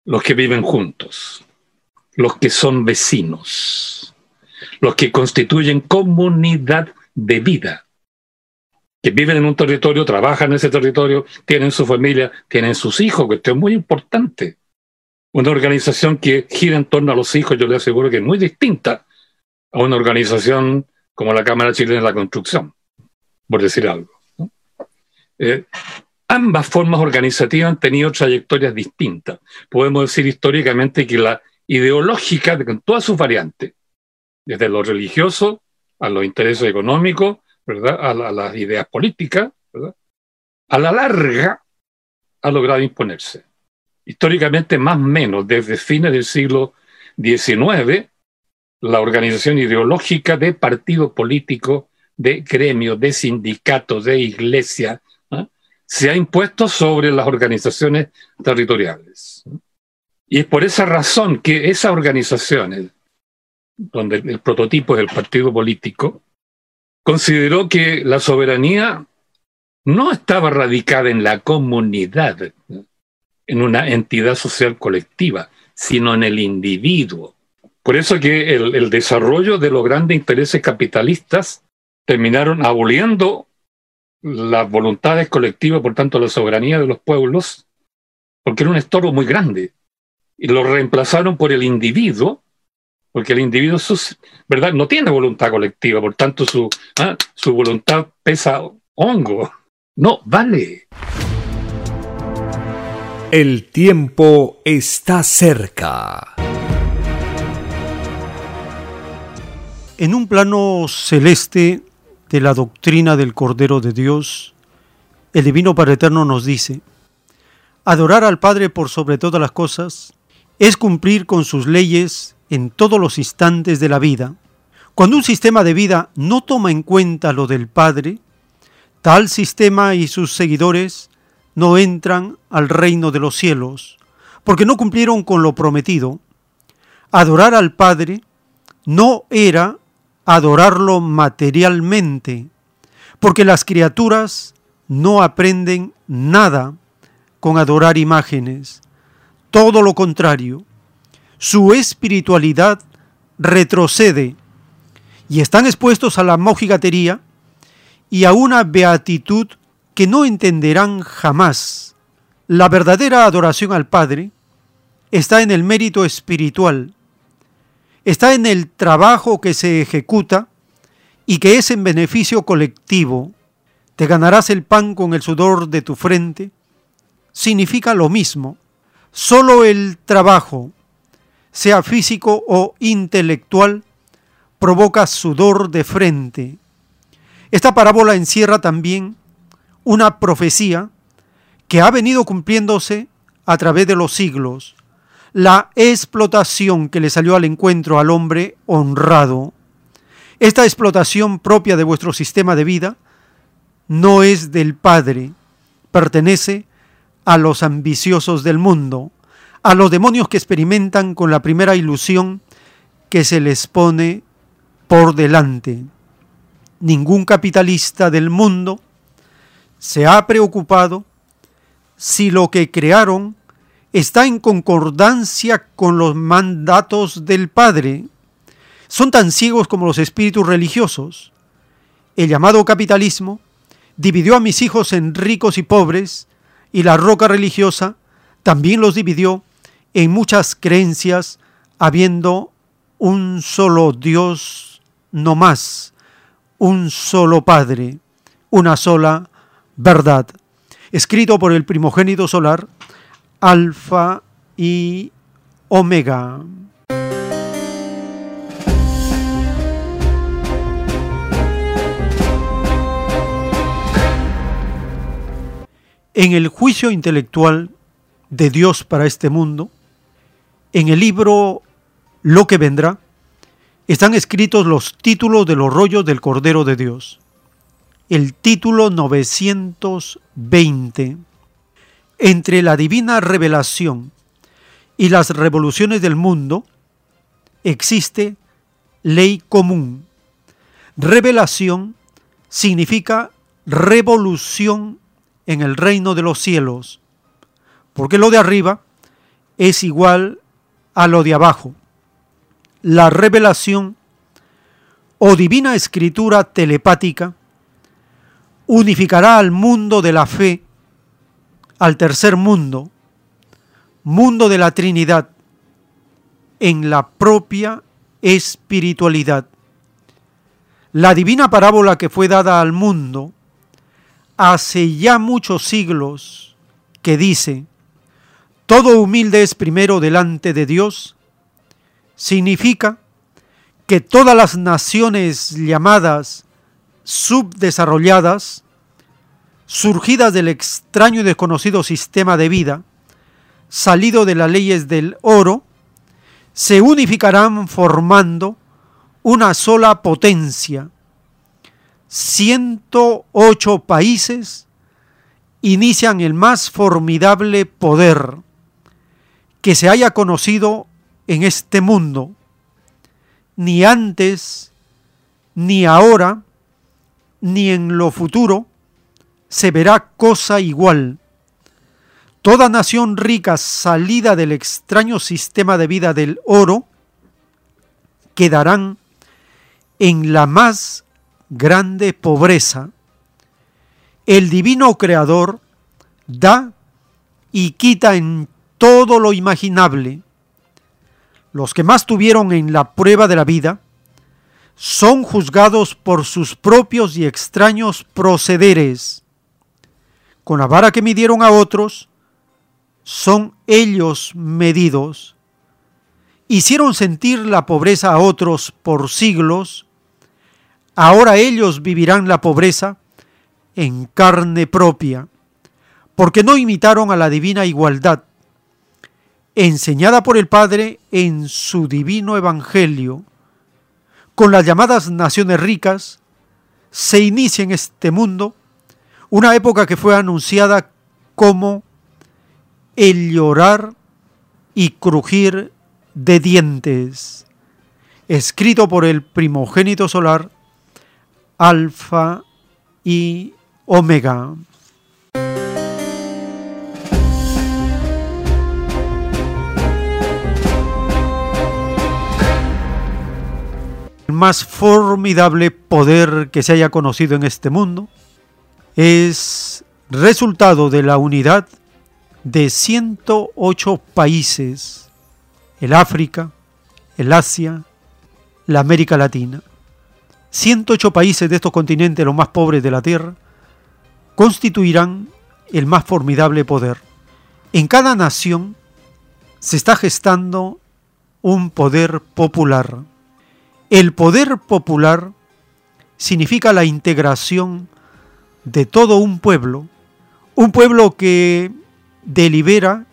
Los que viven juntos, los que son vecinos los que constituyen comunidad de vida, que viven en un territorio, trabajan en ese territorio, tienen su familia, tienen sus hijos, es muy importante. Una organización que gira en torno a los hijos, yo le aseguro que es muy distinta a una organización como la Cámara Chilena de la Construcción, por decir algo. Eh, ambas formas organizativas han tenido trayectorias distintas. Podemos decir históricamente que la ideológica, con todas sus variantes, desde lo religioso a los intereses económicos, ¿verdad? A, las ideas políticas, ¿verdad? A la larga ha logrado imponerse. Históricamente, más o menos, desde fines del siglo XIX, la organización ideológica de partido político, de gremios, de sindicatos, de iglesia, se ha impuesto sobre las organizaciones territoriales. Y es por esa razón que esas organizaciones donde el prototipo es el partido político, consideró que la soberanía no estaba radicada en la comunidad, en una entidad social colectiva, sino en el individuo. Por eso que el, el desarrollo de los grandes intereses capitalistas terminaron aboliendo las voluntades colectivas, por tanto la soberanía de los pueblos, porque era un estorbo muy grande, y lo reemplazaron por el individuo, porque el individuo ¿verdad? no tiene voluntad colectiva, por tanto su, ¿ah? su voluntad pesa hongo. No, vale. El tiempo está cerca. En un plano celeste de la doctrina del Cordero de Dios, el Divino Padre Eterno nos dice, adorar al Padre por sobre todas las cosas es cumplir con sus leyes en todos los instantes de la vida. Cuando un sistema de vida no toma en cuenta lo del Padre, tal sistema y sus seguidores no entran al reino de los cielos, porque no cumplieron con lo prometido. Adorar al Padre no era adorarlo materialmente, porque las criaturas no aprenden nada con adorar imágenes. Todo lo contrario, su espiritualidad retrocede y están expuestos a la mojigatería y a una beatitud que no entenderán jamás. La verdadera adoración al Padre está en el mérito espiritual, está en el trabajo que se ejecuta y que es en beneficio colectivo. Te ganarás el pan con el sudor de tu frente. Significa lo mismo. Solo el trabajo, sea físico o intelectual, provoca sudor de frente. Esta parábola encierra también una profecía que ha venido cumpliéndose a través de los siglos, la explotación que le salió al encuentro al hombre honrado. Esta explotación propia de vuestro sistema de vida no es del Padre, pertenece a los ambiciosos del mundo, a los demonios que experimentan con la primera ilusión que se les pone por delante. Ningún capitalista del mundo se ha preocupado si lo que crearon está en concordancia con los mandatos del Padre. Son tan ciegos como los espíritus religiosos. El llamado capitalismo dividió a mis hijos en ricos y pobres y la roca religiosa también los dividió en muchas creencias habiendo un solo Dios no más, un solo Padre, una sola verdad. Escrito por el primogénito solar, Alfa y Omega. En el juicio intelectual de Dios para este mundo, en el libro Lo que vendrá, están escritos los títulos de los rollos del Cordero de Dios. El título 920. Entre la divina revelación y las revoluciones del mundo existe ley común. Revelación significa revolución en el reino de los cielos, porque lo de arriba es igual a lo de abajo la revelación o divina escritura telepática unificará al mundo de la fe, al tercer mundo, mundo de la Trinidad, en la propia espiritualidad. La divina parábola que fue dada al mundo hace ya muchos siglos que dice, todo humilde es primero delante de Dios significa que todas las naciones llamadas subdesarrolladas, surgidas del extraño y desconocido sistema de vida, salido de las leyes del oro, se unificarán formando una sola potencia. 108 países inician el más formidable poder que se haya conocido en este mundo, ni antes, ni ahora, ni en lo futuro, se verá cosa igual. Toda nación rica salida del extraño sistema de vida del oro quedarán en la más grande pobreza. El divino creador da y quita en todo lo imaginable los que más tuvieron en la prueba de la vida, son juzgados por sus propios y extraños procederes. Con la vara que midieron a otros, son ellos medidos. Hicieron sentir la pobreza a otros por siglos, ahora ellos vivirán la pobreza en carne propia, porque no imitaron a la divina igualdad, enseñada por el Padre en su divino Evangelio, con las llamadas naciones ricas, se inicia en este mundo una época que fue anunciada como el llorar y crujir de dientes, escrito por el primogénito solar, Alfa y Omega. más formidable poder que se haya conocido en este mundo es resultado de la unidad de 108 países, el África, el Asia, la América Latina. 108 países de estos continentes, los más pobres de la Tierra, constituirán el más formidable poder. En cada nación se está gestando un poder popular. El poder popular significa la integración de todo un pueblo, un pueblo que delibera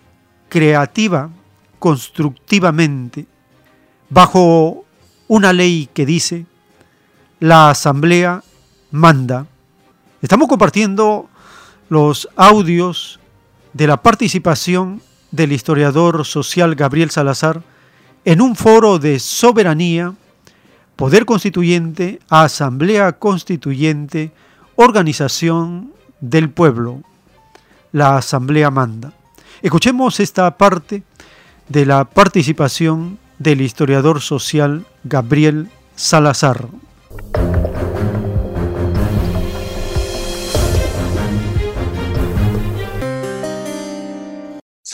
creativa, constructivamente, bajo una ley que dice, la asamblea manda. Estamos compartiendo los audios de la participación del historiador social Gabriel Salazar en un foro de soberanía, poder constituyente, asamblea constituyente, organización del pueblo. La asamblea manda. Escuchemos esta parte de la participación del historiador social Gabriel Salazar.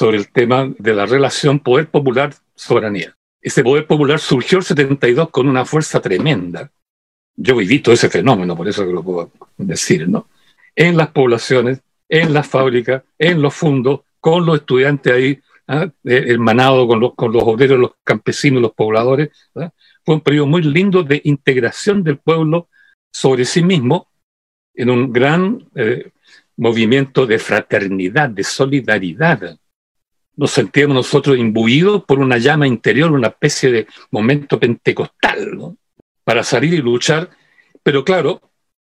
sobre el tema de la relación poder popular-soberanía. Ese poder popular surgió el 72 con una fuerza tremenda. Yo viví todo ese fenómeno, por eso lo puedo decir, ¿no? En las poblaciones, en las fábricas, en los fundos, con los estudiantes ahí, ¿ah? Eh, hermanados con los, con los obreros, los campesinos, los pobladores. ¿ah? Fue un periodo muy lindo de integración del pueblo sobre sí mismo en un gran eh, movimiento de fraternidad, de solidaridad nos sentíamos nosotros imbuidos por una llama interior, una especie de momento pentecostal, ¿no? Para salir y luchar. Pero claro,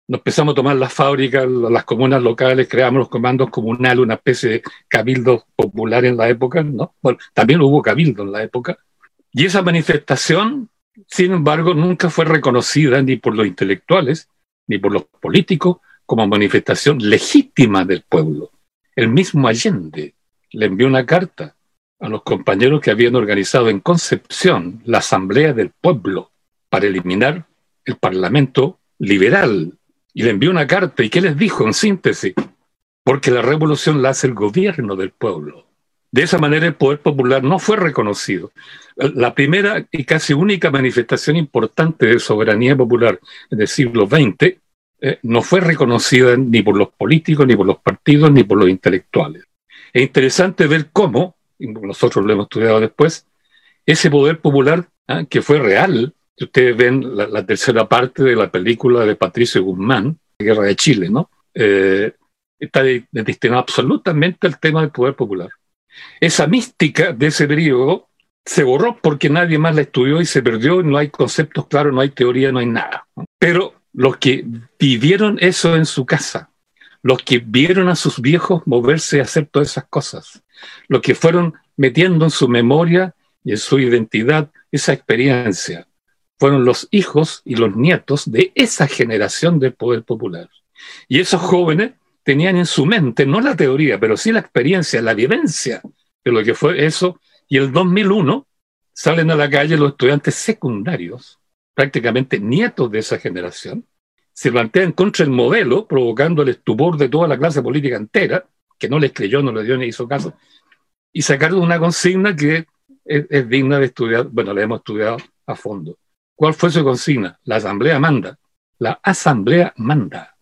nos empezamos a tomar las fábricas, las comunas locales, creamos los comandos comunales, una especie de cabildo popular en la época, ¿no? También hubo cabildo en la época. Y esa manifestación, sin embargo, nunca fue reconocida ni por los intelectuales, ni por los políticos, como manifestación legítima del pueblo. El mismo Allende le envió una carta a los compañeros que habían organizado en Concepción la Asamblea del Pueblo para eliminar el Parlamento liberal. Y le envió una carta. ¿Y qué les dijo en síntesis? Porque la revolución la hace el gobierno del pueblo. De esa manera el poder popular no fue reconocido. La primera y casi única manifestación importante de soberanía popular en el siglo XX eh, no fue reconocida ni por los políticos, ni por los partidos, ni por los intelectuales. Es interesante ver cómo, nosotros lo hemos estudiado después, ese poder popular ¿ah? que fue real, ustedes ven la, tercera parte de la película de Patricio Guzmán, Guerra de Chile, ¿no? Eh, está destinado absolutamente al tema del poder popular. Esa mística de ese periodo se borró porque nadie más la estudió y se perdió, no hay conceptos claros, no hay teoría, no hay nada. Pero los que vivieron eso en su casa, los que vieron a sus viejos moverse y hacer todas esas cosas, los que fueron metiendo en su memoria y en su identidad esa experiencia, fueron los hijos y los nietos de esa generación del poder popular. Y esos jóvenes tenían en su mente, no la teoría, pero sí la experiencia, la vivencia de lo que fue eso. Y el 2001 salen a la calle los estudiantes secundarios, prácticamente nietos de esa generación, se plantean contra el modelo, provocando el estupor de toda la clase política entera, que no les creyó, no le dio ni hizo caso, y sacaron una consigna que es, digna de estudiar, bueno, la hemos estudiado a fondo. ¿Cuál fue su consigna? La asamblea manda. La asamblea manda.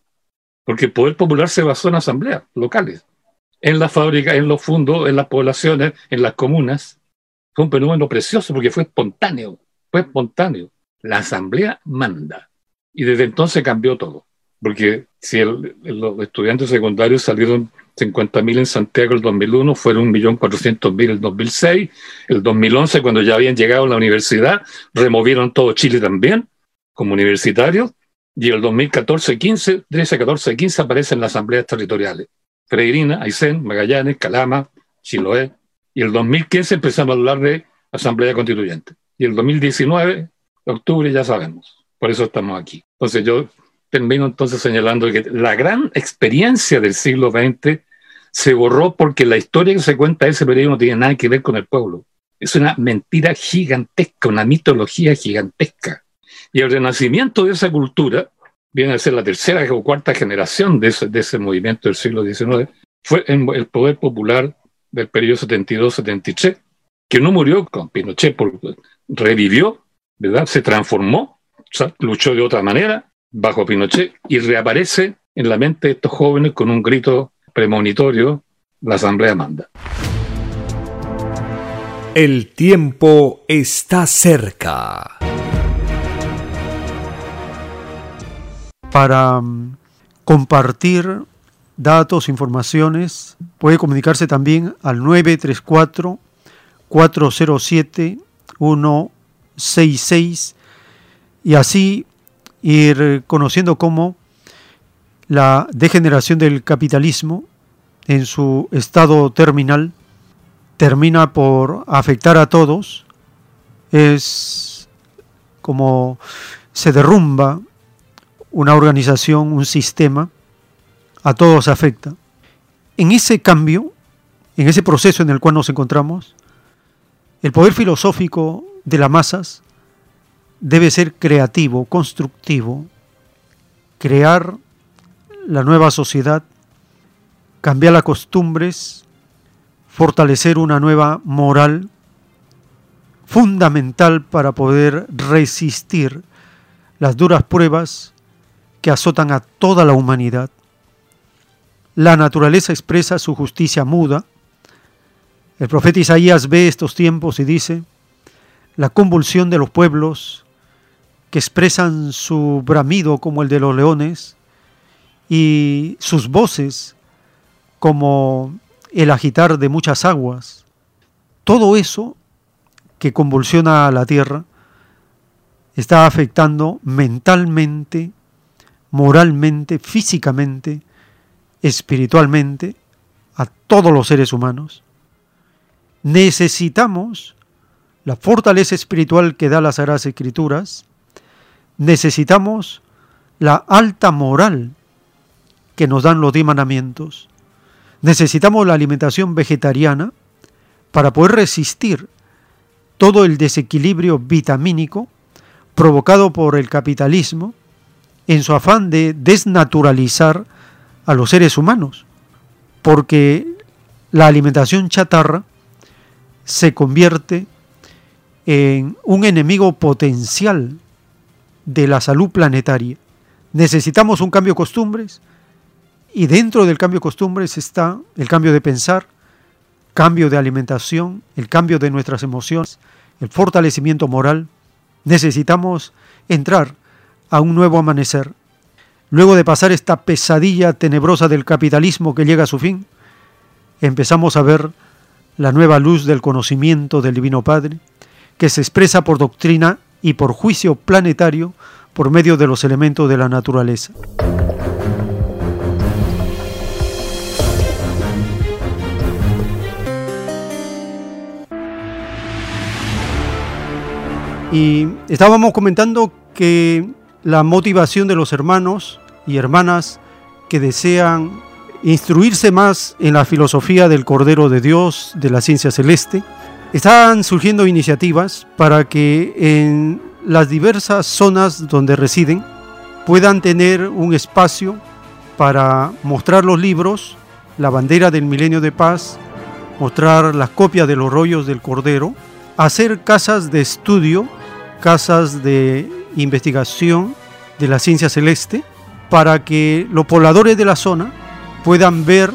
Porque el poder popular se basó en asambleas locales, en las fábricas, en los fundos, en las poblaciones, en las comunas. Fue un fenómeno precioso porque fue espontáneo, fue espontáneo. La asamblea manda. Y desde entonces cambió todo, porque si los estudiantes secundarios salieron 50.000 en Santiago el 2001, fueron 1.400.000 el 2006, el 2011 cuando ya habían llegado a la universidad, removieron todo Chile también como universitarios, y el 2014, 15, 13, 14, 15 aparecen las asambleas territoriales. Freirina, Aysén, Magallanes, Calama, Chiloé. Y el 2015 empezamos a hablar de asamblea constituyente. Y el 2019, octubre, ya sabemos. Por eso estamos aquí. Entonces yo termino entonces señalando que la gran experiencia del siglo XX se borró porque la historia que se cuenta de ese periodo no tiene nada que ver con el pueblo. Es una mentira gigantesca, una mitología gigantesca. Y el renacimiento de esa cultura, viene a ser la tercera o cuarta generación de ese, movimiento del siglo XIX, fue el poder popular del periodo 72-73, que no murió con Pinochet, porque revivió, ¿verdad? Se transformó, luchó de otra manera bajo Pinochet y reaparece en la mente de estos jóvenes con un grito premonitorio, la Asamblea manda. El tiempo está cerca. Para mm, compartir datos, informaciones, puede comunicarse también al 934 407 166 y así ir conociendo cómo la degeneración del capitalismo en su estado terminal termina por afectar a todos, es como se derrumba una organización, un sistema, a todos afecta. En ese cambio, en ese proceso en el cual nos encontramos, el poder filosófico de las masas debe ser creativo, constructivo, crear la nueva sociedad, cambiar las costumbres, fortalecer una nueva moral fundamental para poder resistir las duras pruebas que azotan a toda la humanidad. La naturaleza expresa su justicia muda. El profeta Isaías ve estos tiempos y dice, la convulsión de los pueblos que expresan su bramido como el de los leones y sus voces como el agitar de muchas aguas, todo eso que convulsiona a la tierra está afectando mentalmente, moralmente, físicamente, espiritualmente a todos los seres humanos. Necesitamos la fortaleza espiritual que da las Sagradas Escrituras, necesitamos la alta moral que nos dan los diez Necesitamos la alimentación vegetariana para poder resistir todo el desequilibrio vitamínico provocado por el capitalismo en su afán de desnaturalizar a los seres humanos, porque la alimentación chatarra se convierte en un enemigo potencial de la salud planetaria. Necesitamos un cambio de costumbres, y dentro del cambio de costumbres está el cambio de pensar, cambio de alimentación, el cambio de nuestras emociones, el fortalecimiento moral. Necesitamos entrar a un nuevo amanecer. Luego de pasar esta pesadilla tenebrosa del capitalismo que llega a su fin, empezamos a ver la nueva luz del conocimiento del Divino Padre, que se expresa por doctrina y por juicio planetario por medio de los elementos de la naturaleza. Y estábamos comentando que la motivación de los hermanos y hermanas que desean instruirse más en la filosofía del Cordero de Dios, de la ciencia celeste, están surgiendo iniciativas para que en las diversas zonas donde residen puedan tener un espacio para mostrar los libros, la bandera del milenio de paz, mostrar las copias de los rollos del Cordero, hacer casas de estudio casas de investigación de la ciencia celeste para que los pobladores de la zona puedan ver,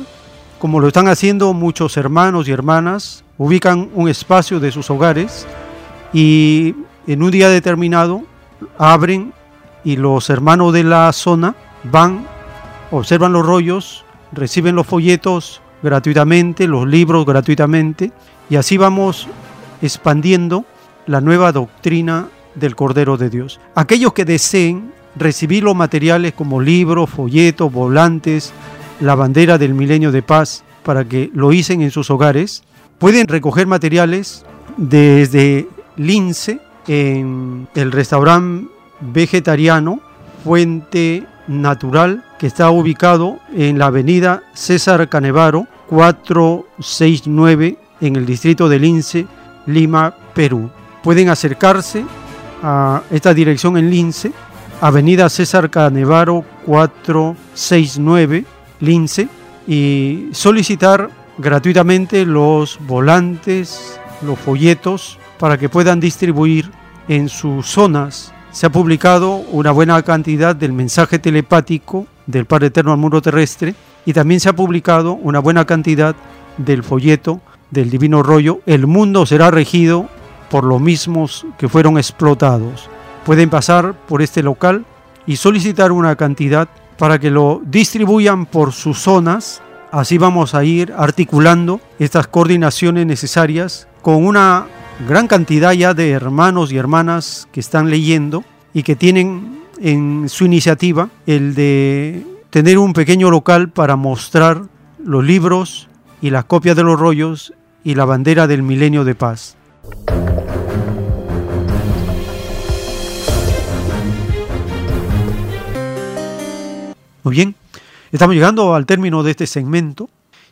como lo están haciendo muchos hermanos y hermanas, ubican un espacio de sus hogares y en un día determinado abren y los hermanos de la zona van, observan los rollos, reciben los folletos gratuitamente, los libros gratuitamente y así vamos expandiendo la nueva doctrina del Cordero de Dios. Aquellos que deseen recibir los materiales como libros, folletos, volantes, la bandera del milenio de paz, para que lo hicen en sus hogares, pueden recoger materiales desde Lince, en el restaurante vegetariano Fuente Natural, que está ubicado en la avenida César Canevaro, 469, en el distrito de Lince, Lima, Perú. Pueden acercarse a esta dirección en Lince, Avenida César Canevaro 469, Lince, y solicitar gratuitamente los volantes, los folletos, para que puedan distribuir en sus zonas. Se ha publicado una buena cantidad del mensaje telepático del Padre Eterno al Muro Terrestre y también se ha publicado una buena cantidad del folleto del Divino Rollo. El mundo será regido por los mismos que fueron explotados. Pueden pasar por este local y solicitar una cantidad para que lo distribuyan por sus zonas. Así vamos a ir articulando estas coordinaciones necesarias con una gran cantidad ya de hermanos y hermanas que están leyendo y que tienen en su iniciativa el de tener un pequeño local para mostrar los libros y las copias de los rollos y la bandera del milenio de paz. Muy bien, estamos llegando al término de este segmento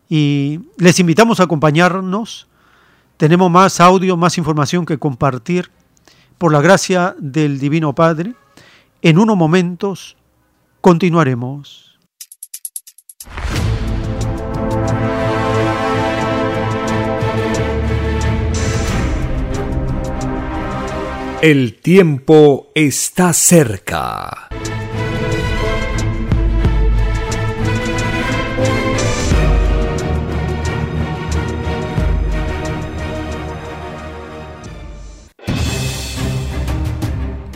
y les invitamos a acompañarnos. Tenemos más audio, más información que compartir por la gracia del Divino Padre. En unos momentos continuaremos. El tiempo está cerca.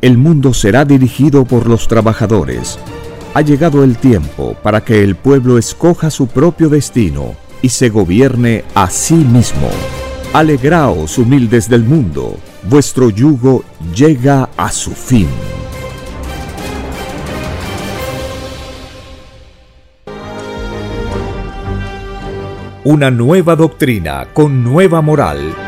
el mundo será dirigido por los trabajadores. Ha llegado el tiempo para que el pueblo escoja su propio destino y se gobierne a sí mismo. Alegraos, humildes del mundo, vuestro yugo llega a su fin. Una nueva doctrina con nueva moral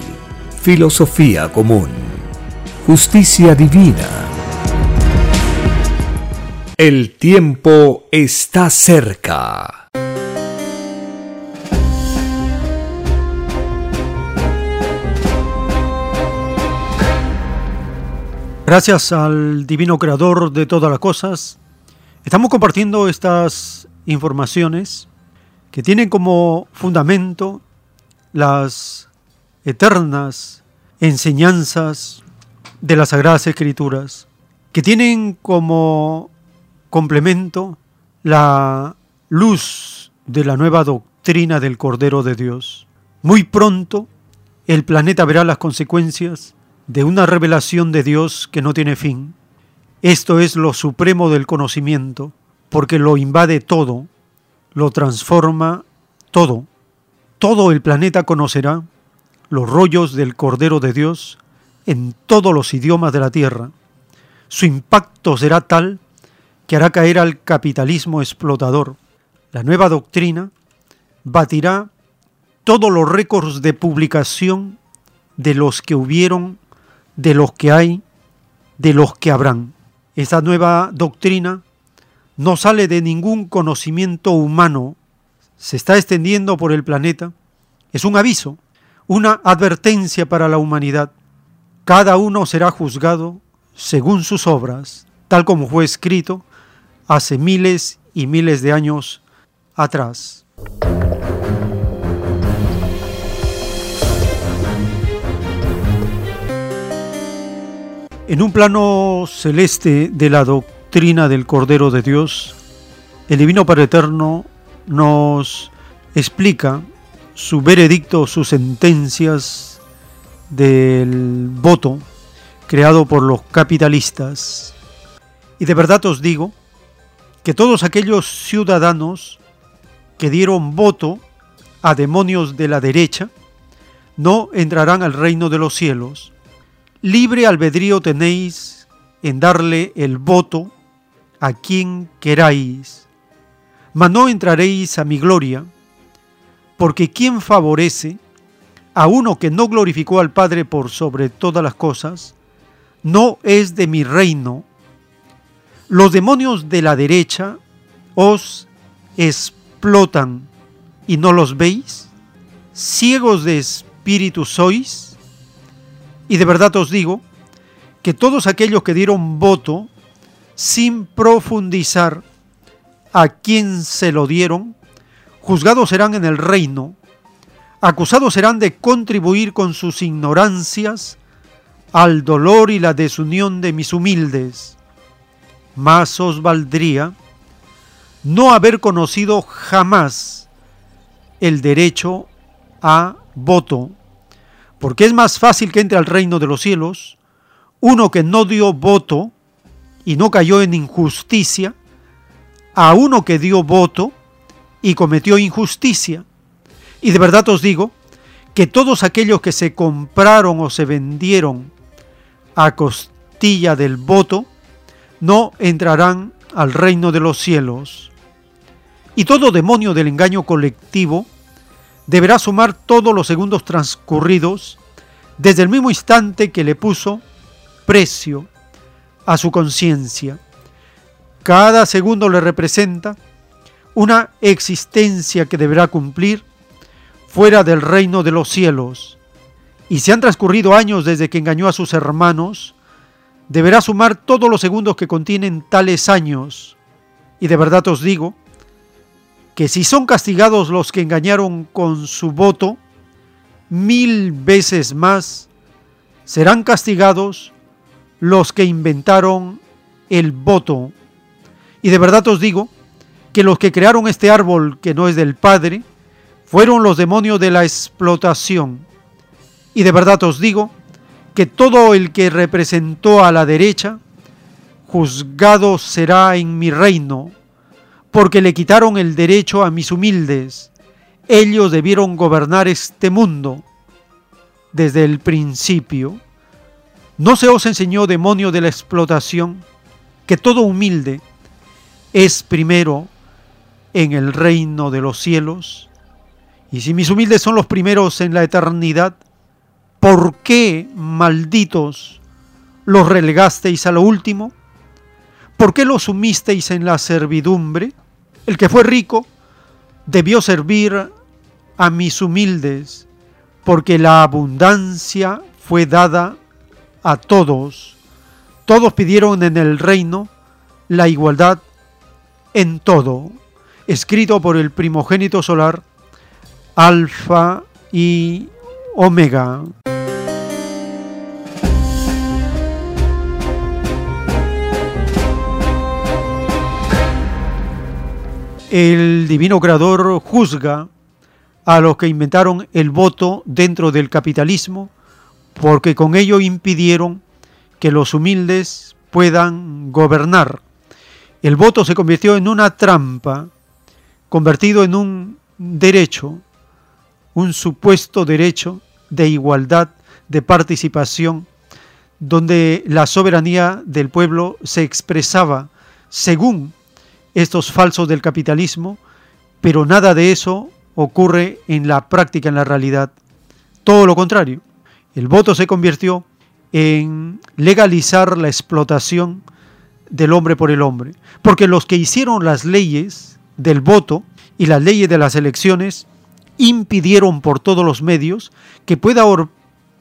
filosofía común justicia divina. El tiempo está cerca. Gracias al divino creador de todas las cosas, estamos compartiendo estas informaciones que tienen como fundamento las eternas enseñanzas de las Sagradas Escrituras, que tienen como complemento la luz de la nueva doctrina del Cordero de Dios. Muy pronto el planeta verá las consecuencias de una revelación de Dios que no tiene fin. Esto es lo supremo del conocimiento, porque lo invade todo, lo transforma todo. Todo el planeta conocerá los rollos del Cordero de Dios en todos los idiomas de la tierra. Su impacto será tal que hará caer al capitalismo explotador. La nueva doctrina batirá todos los récords de publicación de los que hubieron, de los que hay, de los que habrán. Esta nueva doctrina no sale de ningún conocimiento humano, se está extendiendo por el planeta, es un aviso, una advertencia para la humanidad. Cada uno será juzgado según sus obras, tal como fue escrito hace miles y miles de años atrás. En un plano celeste de la doctrina del Cordero de Dios, el Divino Padre Eterno nos explica su veredicto, sus sentencias del voto creado por los capitalistas. Y de verdad os digo que todos aquellos ciudadanos que dieron voto a demonios de la derecha no entrarán al reino de los cielos. Libre albedrío tenéis en darle el voto a quien queráis, mas no entraréis a mi gloria, porque quien favorece a uno que no glorificó al Padre por sobre todas las cosas, no es de mi reino. Los demonios de la derecha os explotan y no los veis. Ciegos de espíritu sois. Y de verdad os digo que todos aquellos que dieron voto sin profundizar a quien se lo dieron, juzgados serán en el reino acusados serán de contribuir con sus ignorancias al dolor y la desunión de mis humildes. más os valdría no haber conocido jamás el derecho a voto, porque es más fácil que entre al reino de los cielos uno que no dio voto y no cayó en injusticia, a uno que dio voto y cometió injusticia. Y de verdad os digo que todos aquellos que se compraron o se vendieron a costilla del voto, no entrarán al reino de los cielos. Y todo demonio del engaño colectivo deberá sumar todos los segundos transcurridos desde el mismo instante que le puso precio a su conciencia. Cada segundo le representa una existencia que deberá cumplir fuera del reino de los cielos. Y si han transcurrido años desde que engañó a sus hermanos, deberá sumar todos los segundos que contienen tales años. Y de verdad os digo que si son castigados los que engañaron con su voto, mil veces más serán castigados los que inventaron el voto. Y de verdad os digo que los que crearon este árbol que no es del Padre fueron los demonios de la explotación. Y de verdad os digo que todo el que representó a la derecha, juzgado será en mi reino, porque le quitaron el derecho a mis humildes. Ellos debieron gobernar este mundo desde el principio. ¿No se os enseñó, demonio de la explotación, que todo humilde es primero en el reino de los cielos? Y si mis humildes son los primeros en la eternidad, ¿por qué, malditos, los relegasteis a lo último? ¿Por qué los sumisteis en la servidumbre? El que fue rico debió servir a mis humildes, porque la abundancia fue dada a todos. Todos pidieron en el reino la igualdad en todo, escrito por el primogénito solar, Alfa y Omega. El divino creador juzga a los que inventaron el voto dentro del capitalismo porque con ello impidieron que los humildes puedan gobernar. El voto se convirtió en una trampa, convertido en un derecho, un supuesto derecho de igualdad, de participación, donde la soberanía del pueblo se expresaba según estos falsos del capitalismo, pero nada de eso ocurre en la práctica, en la realidad. Todo lo contrario, el voto se convirtió en legalizar la explotación del hombre por el hombre, porque los que hicieron las leyes del voto y las leyes de las elecciones impidieron por todos los medios que pueda,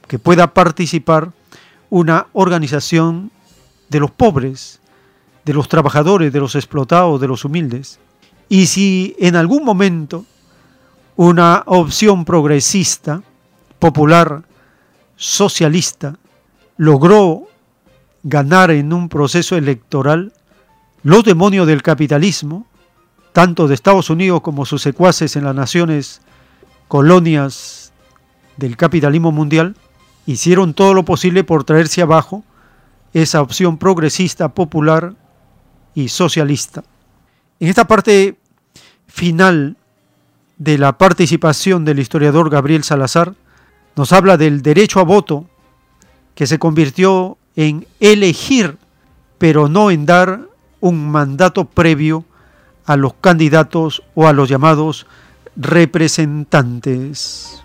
que pueda participar una organización de los pobres, de los trabajadores, de los explotados, de los humildes. Y si en algún momento una opción progresista, popular, socialista, logró ganar en un proceso electoral, los demonios del capitalismo, tanto de Estados Unidos como sus secuaces en las naciones colonias del capitalismo mundial, hicieron todo lo posible por traerse abajo esa opción progresista, popular, y socialista. En esta parte final de la participación del historiador Gabriel Salazar, nos habla del derecho a voto que se convirtió en elegir, pero no en dar un mandato previo a los candidatos o a los llamados representantes.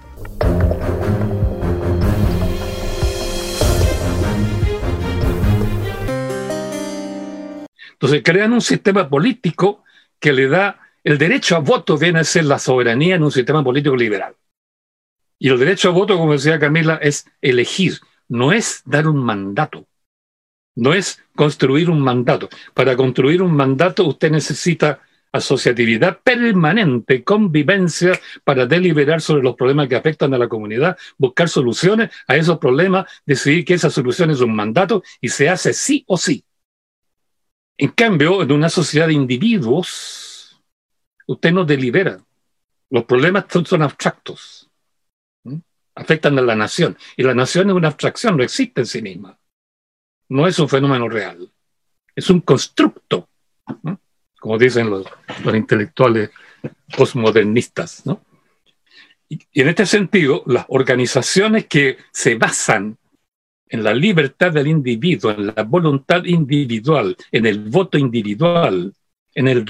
Entonces crean un sistema político que le da el derecho a voto, viene a ser la soberanía en un sistema político liberal. Y el derecho a voto, como decía Camila, es elegir, no es dar un mandato, no es construir un mandato. Para construir un mandato usted necesita asociatividad permanente, convivencia para deliberar sobre los problemas que afectan a la comunidad, buscar soluciones a esos problemas, decidir que esa solución es un mandato y se hace sí o sí. En cambio, en una sociedad de individuos, usted no delibera. Los problemas son, abstractos. Afectan a la nación. Y la nación es una abstracción, no existe en sí misma. No es un fenómeno real. Es un constructo, como dicen los, intelectuales postmodernistas. ¿no? Y, en este sentido, las organizaciones que se basan en la libertad del individuo, en la voluntad individual, en el voto individual, en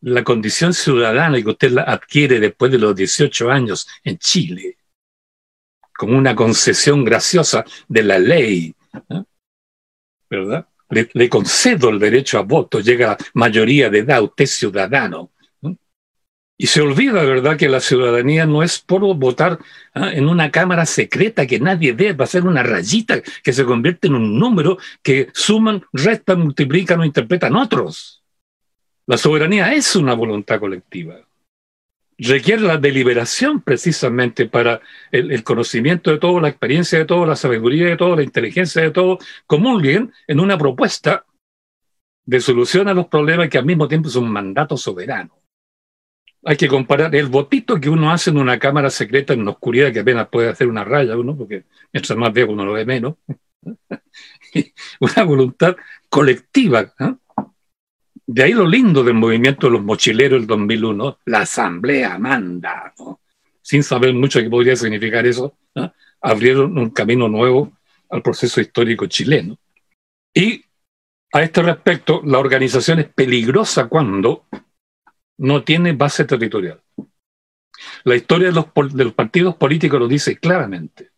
la condición ciudadana que usted la adquiere después de los 18 años en Chile, como una concesión graciosa de la ley, ¿verdad? Le, concedo el derecho a voto, llega a mayoría de edad, usted es ciudadano. Y se olvida, ¿verdad?, que la ciudadanía no es por votar ¿ah? en una cámara secreta que nadie ve, va a ser una rayita que se convierte en un número que suman, restan, multiplican o interpretan otros. La soberanía es una voluntad colectiva. Requiere la deliberación precisamente para el, conocimiento de todo, la experiencia de todo, la sabiduría de todo, la inteligencia de todo, comulguen en una propuesta de solución a los problemas que al mismo tiempo es un mandato soberano hay que comparar el votito que uno hace en una cámara secreta en la oscuridad que apenas puede hacer una raya uno, porque mientras más viejo uno lo ve menos. una voluntad colectiva. De ahí lo lindo del movimiento de los mochileros del 2001, la asamblea manda, sin saber mucho qué podría significar eso, abrieron un camino nuevo al proceso histórico chileno. Y a este respecto, la organización es peligrosa cuando no tiene base territorial. La historia de los, de los partidos políticos lo dice claramente.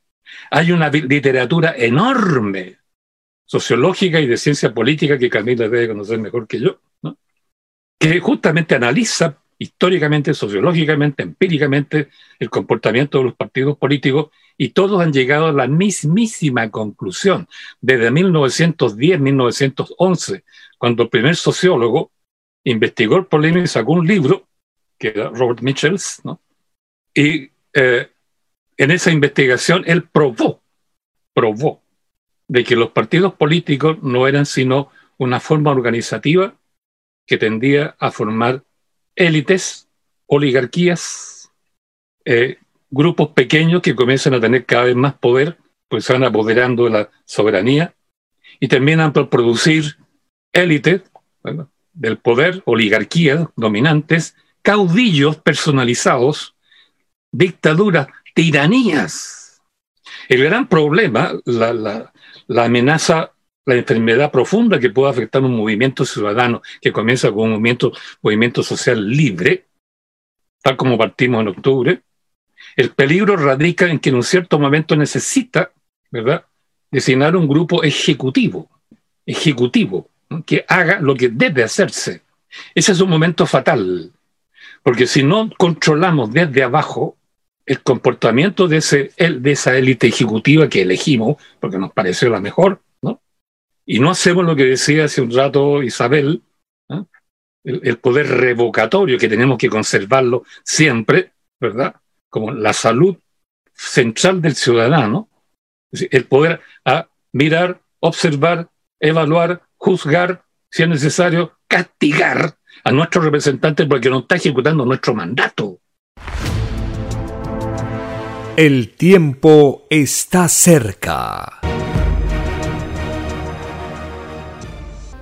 Hay una literatura enorme, sociológica y de ciencia política, que Camila debe conocer mejor que yo. Que justamente analiza históricamente, sociológicamente, empíricamente el comportamiento de los partidos políticos y todos han llegado a la mismísima conclusión desde 1910, 1911, cuando el primer sociólogo investigó el problema y sacó un libro, que era Robert Mitchells, ¿no? y eh, en esa investigación él probó, probó, de que los partidos políticos no eran sino una forma organizativa que tendía a formar élites, oligarquías, eh, grupos pequeños que comienzan a tener cada vez más poder, pues se van apoderando de la soberanía y terminan por producir élites, del poder, oligarquías dominantes, caudillos personalizados, dictaduras, tiranías. El gran problema, la, la, amenaza, la enfermedad profunda que puede afectar un movimiento ciudadano que comienza con un movimiento, movimiento social libre, tal como partimos en octubre, el peligro radica en que en un cierto momento necesita, ¿verdad?, designar un grupo ejecutivo, ejecutivo, que haga lo que debe hacerse. Ese es un momento fatal, porque si no controlamos desde abajo el comportamiento de, ese, de esa élite ejecutiva que elegimos, porque nos pareció la mejor. Y no hacemos lo que decía hace un rato Isabel, el, el, poder revocatorio que tenemos que conservarlo siempre, ¿verdad? Como la salud central del ciudadano, el poder a mirar, observar, evaluar, juzgar, si es necesario, castigar a nuestros representantes porque no está ejecutando nuestro mandato. El tiempo está cerca.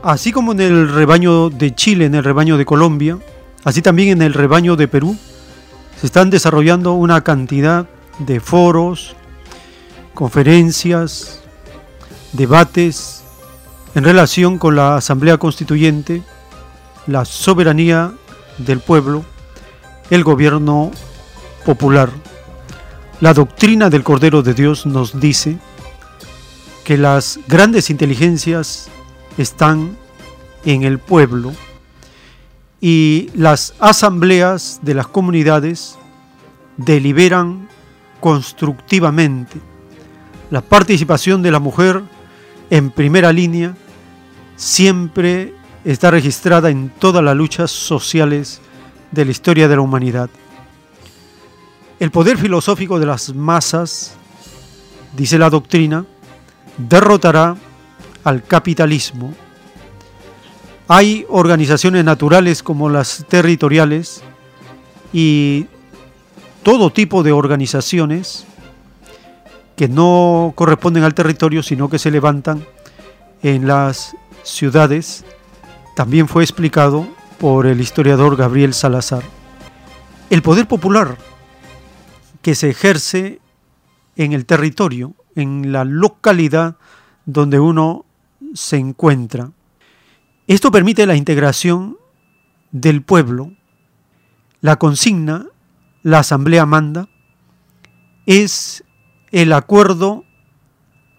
Así como en el rebaño de Chile, en el rebaño de Colombia, así también en el rebaño de Perú, se están desarrollando una cantidad de foros, conferencias, debates en relación con la Asamblea Constituyente, la soberanía del pueblo, el gobierno popular. La doctrina del Cordero de Dios nos dice que las grandes inteligencias están en el pueblo y las asambleas de las comunidades deliberan constructivamente. La participación de la mujer en primera línea siempre está registrada en todas las luchas sociales de la historia de la humanidad. El poder filosófico de las masas, dice la doctrina, derrotará al capitalismo Hay organizaciones naturales como las territoriales y todo tipo de organizaciones que no corresponden al territorio, sino que se levantan en las ciudades, también fue explicado por el historiador Gabriel Salazar. El poder popular que se ejerce en el territorio, en la localidad donde uno se encuentra. Esto permite la integración del pueblo. La consigna, la asamblea manda, es el acuerdo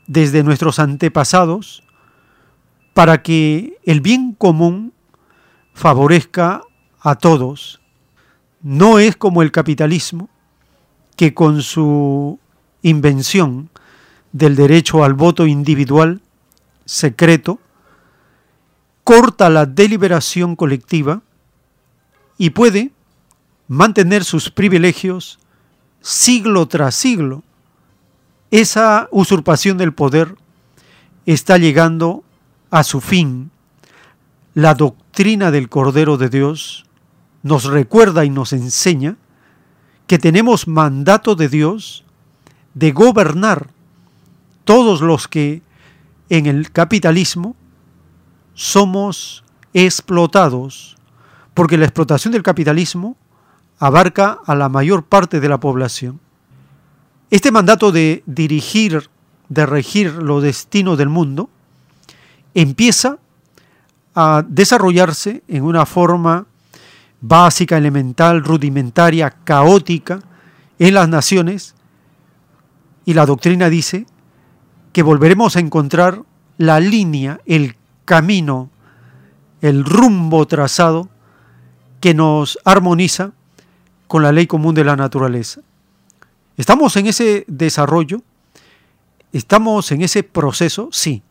desde nuestros antepasados para que el bien común favorezca a todos. No es como el capitalismo, que con su invención del derecho al voto individual secreto, corta la deliberación colectiva y puede mantener sus privilegios siglo tras siglo esa usurpación del poder está llegando a su fin. La doctrina del Cordero de Dios nos recuerda y nos enseña que tenemos mandato de Dios de gobernar todos los que en el capitalismo somos explotados, porque la explotación del capitalismo abarca a la mayor parte de la población. Este mandato de dirigir, de regir los destinos del mundo, empieza a desarrollarse en una forma básica, elemental, rudimentaria, caótica en las naciones, y la doctrina dice que volveremos a encontrar la línea, el camino, el rumbo trazado que nos armoniza con la ley común de la naturaleza. ¿Estamos en ese desarrollo? ¿Estamos en ese proceso? Sí.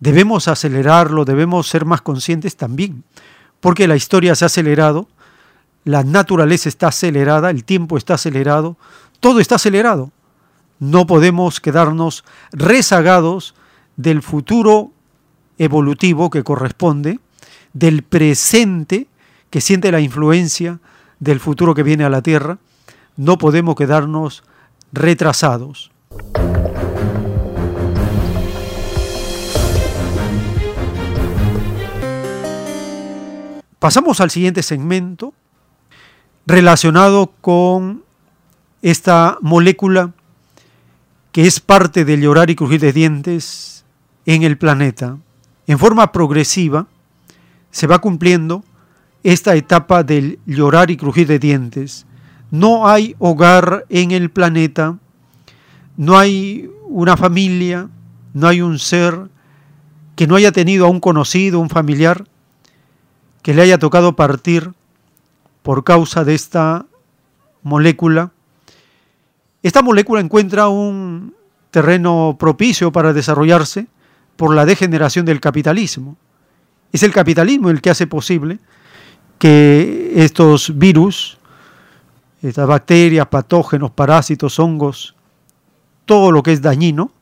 ¿Debemos acelerarlo? ¿Debemos ser más conscientes? También. Porque la historia se ha acelerado, la naturaleza está acelerada, el tiempo está acelerado, todo está acelerado. No podemos quedarnos rezagados del futuro evolutivo que corresponde, del presente que siente la influencia del futuro que viene a la Tierra no podemos quedarnos retrasados. Pasamos al siguiente segmento relacionado con esta molécula que es parte del llorar y crujir de dientes en el planeta. En forma progresiva se va cumpliendo esta etapa del llorar y crujir de dientes no hay hogar en el planeta, no hay una familia, no hay un ser que no haya tenido a un conocido, un familiar, que le haya tocado partir por causa de esta molécula. Esta molécula encuentra un terreno propicio para desarrollarse por la degeneración del capitalismo. Es el capitalismo el que hace posible que estos virus estas bacterias, patógenos, parásitos, hongos, todo lo que es dañino,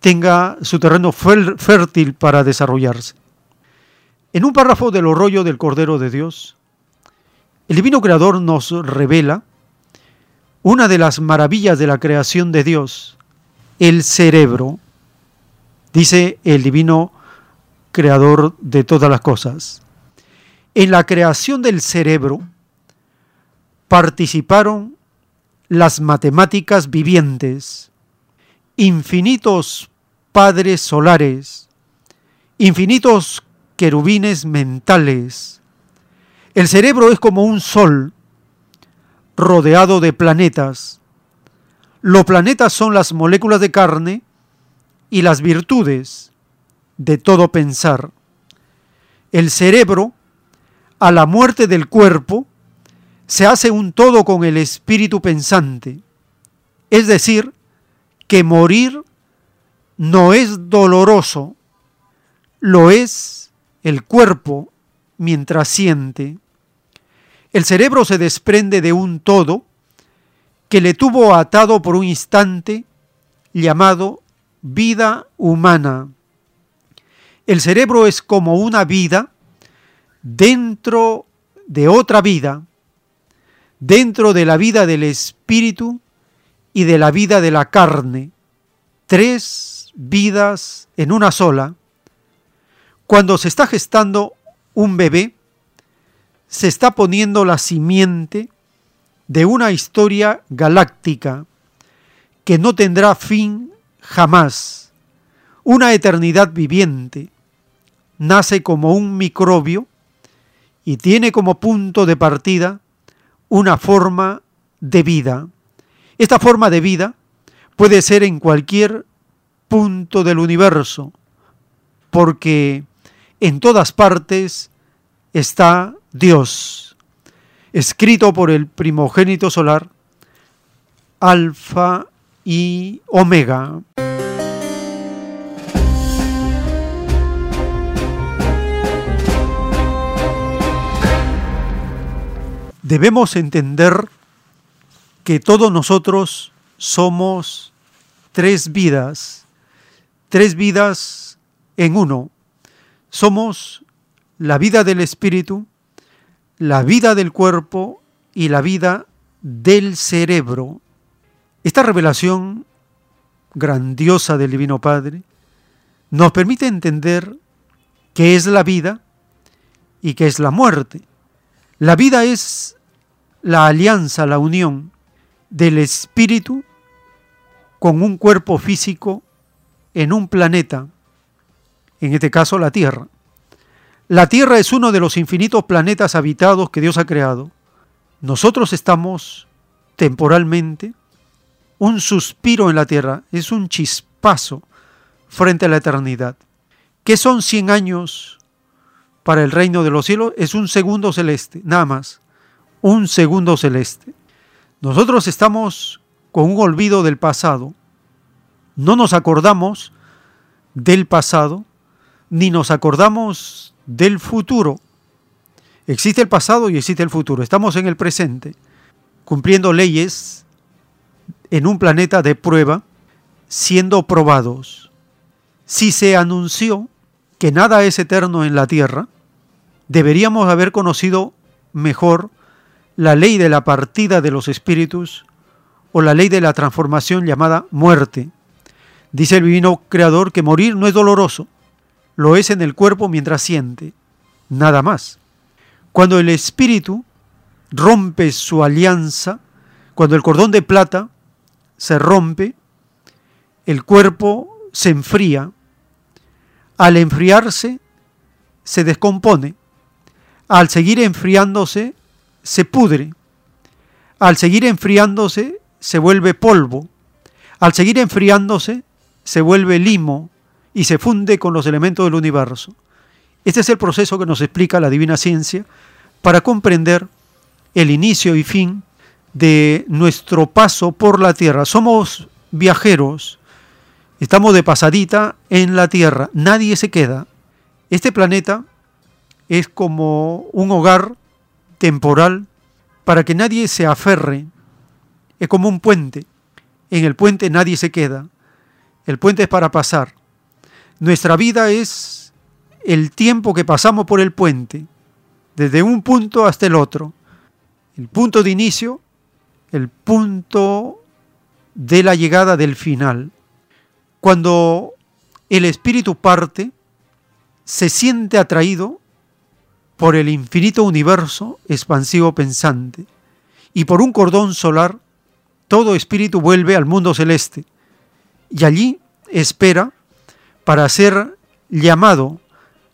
tenga su terreno fértil para desarrollarse. En un párrafo del rollo del Cordero de Dios, el Divino Creador nos revela una de las maravillas de la creación de Dios, el cerebro, dice el Divino Creador de todas las cosas. En la creación del cerebro, participaron las matemáticas vivientes, infinitos padres solares, infinitos querubines mentales. El cerebro es como un sol rodeado de planetas. Los planetas son las moléculas de carne y las virtudes de todo pensar. El cerebro, a la muerte del cuerpo, se hace un todo con el espíritu pensante. Es decir, que morir no es doloroso, lo es el cuerpo mientras siente. El cerebro se desprende de un todo que le tuvo atado por un instante llamado vida humana. El cerebro es como una vida dentro de otra vida, dentro de la vida del espíritu y de la vida de la carne. Tres vidas en una sola. Cuando se está gestando un bebé, se está poniendo la simiente de una historia galáctica que no tendrá fin jamás, una eternidad viviente. Nace como un microbio y tiene como punto de partida una forma de vida. Esta forma de vida puede ser en cualquier punto del universo, porque en todas partes está Dios, escrito por el primogénito solar, Alfa y Omega. Debemos entender que todos nosotros somos tres vidas, tres vidas en uno. Somos la vida del espíritu, la vida del cuerpo y la vida del cerebro. Esta revelación grandiosa del Divino Padre nos permite entender qué es la vida y qué es la muerte. La vida es la alianza, la unión del espíritu con un cuerpo físico en un planeta, en este caso la Tierra. La Tierra es uno de los infinitos planetas habitados que Dios ha creado. Nosotros estamos temporalmente un suspiro en la tierra, es un chispazo frente a la eternidad. ¿Qué son 100 años para el reino de los cielos? Es un segundo celeste, nada más. Un segundo celeste. Nosotros estamos con un olvido del pasado. No nos acordamos del pasado, ni nos acordamos del futuro. Existe el pasado y existe el futuro. Estamos en el presente, cumpliendo leyes en un planeta de prueba, siendo probados. Si se anunció que nada es eterno en la tierra, deberíamos haber conocido mejor la ley de la partida de los espíritus o la ley de la transformación llamada muerte. Dice el divino creador que morir no es doloroso, lo es en el cuerpo mientras siente, nada más. Cuando el espíritu rompe su alianza, cuando el cordón de plata se rompe, el cuerpo se enfría, al enfriarse se descompone, al seguir enfriándose se pudre, al seguir enfriándose se vuelve polvo, al seguir enfriándose se vuelve limo y se funde con los elementos del universo. Este es el proceso que nos explica la divina ciencia para comprender el inicio y fin de nuestro paso por la tierra. Somos viajeros, estamos de pasadita en la tierra, nadie se queda. Este planeta es como un hogar temporal para que nadie se aferre, es como un puente. En el puente nadie se queda, el puente es para pasar. Nuestra vida es el tiempo que pasamos por el puente, desde un punto hasta el otro. El punto de inicio el punto de la llegada del final. Cuando el espíritu parte, se siente atraído por el infinito universo expansivo pensante y por un cordón solar, todo espíritu vuelve al mundo celeste y allí espera para ser llamado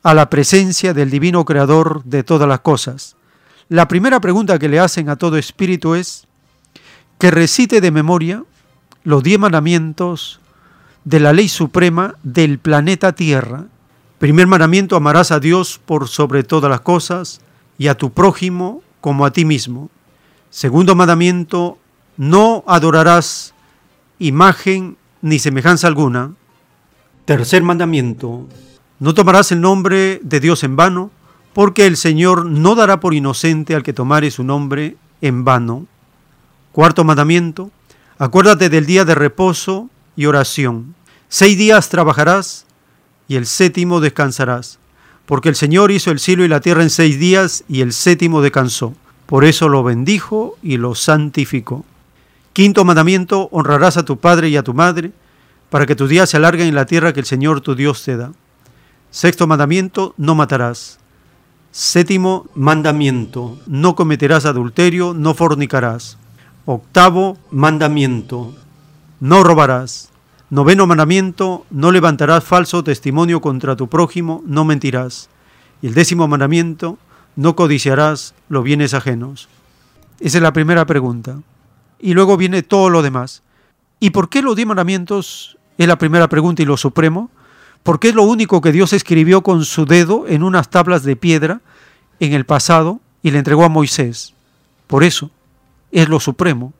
a la presencia del divino creador de todas las cosas. La primera pregunta que le hacen a todo espíritu es, que recite de memoria los diez mandamientos de la ley suprema del planeta Tierra. Primer mandamiento, amarás a Dios por sobre todas las cosas y a tu prójimo como a ti mismo. Segundo mandamiento, no adorarás imagen ni semejanza alguna. Tercer mandamiento, no tomarás el nombre de Dios en vano, porque el Señor no dará por inocente al que tomare su nombre en vano. Cuarto mandamiento, acuérdate del día de reposo y oración. Seis días trabajarás y el séptimo descansarás. Porque el Señor hizo el cielo y la tierra en seis días y el séptimo descansó. Por eso lo bendijo y lo santificó. Quinto mandamiento, honrarás a tu padre y a tu madre, para que tus días se alarguen en la tierra que el Señor tu Dios te da. Sexto mandamiento, no matarás. Séptimo mandamiento, no cometerás adulterio, no fornicarás. Octavo mandamiento, no robarás. Noveno mandamiento, no levantarás falso testimonio contra tu prójimo, no mentirás. Y el décimo mandamiento, no codiciarás los bienes ajenos. Esa es la primera pregunta. Y luego viene todo lo demás. ¿Y por qué los diez mandamientos es la primera pregunta y lo supremo? Porque es lo único que Dios escribió con su dedo en unas tablas de piedra en el pasado y le entregó a Moisés. Por eso es lo supremo.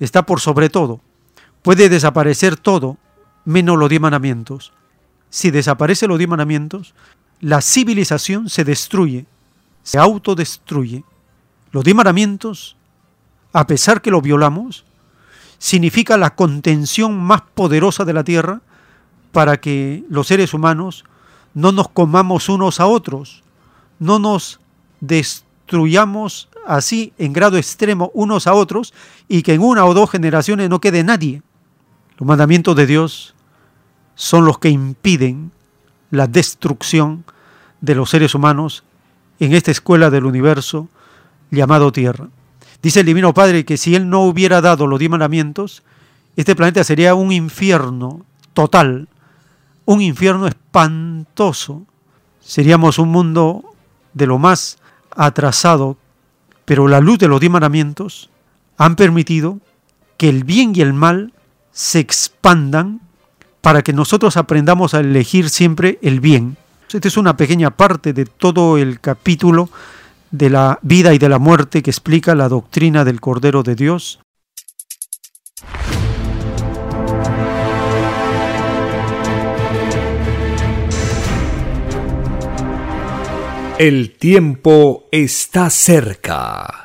Está por sobre todo. Puede desaparecer todo menos los diez mandamientos. Si desaparece los diez mandamientos, la civilización se destruye, se autodestruye. Los diez mandamientos, a pesar que los violamos, significa la contención más poderosa de la tierra para que los seres humanos no nos comamos unos a otros, no nos destruyamos así en grado extremo unos a otros y que en una o dos generaciones no quede nadie. Los mandamientos de Dios son los que impiden la destrucción de los seres humanos en esta escuela del universo llamado Tierra. Dice el Divino Padre que si Él no hubiera dado los diez mandamientos, este planeta sería un infierno total, un infierno espantoso. Seríamos un mundo de lo más atrasado, pero la luz de los diez mandamientos han permitido que el bien y el mal se expandan para que nosotros aprendamos a elegir siempre el bien. Esta es una pequeña parte de todo el capítulo de la vida y de la muerte que explica la doctrina del Cordero de Dios. El tiempo está cerca.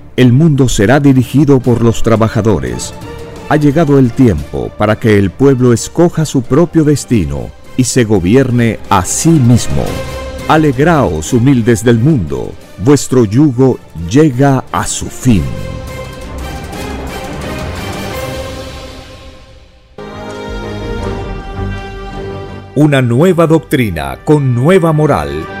el mundo será dirigido por los trabajadores. Ha llegado el tiempo para que el pueblo escoja su propio destino y se gobierne a sí mismo. Alegraos, humildes del mundo, vuestro yugo llega a su fin. Una nueva doctrina con nueva moral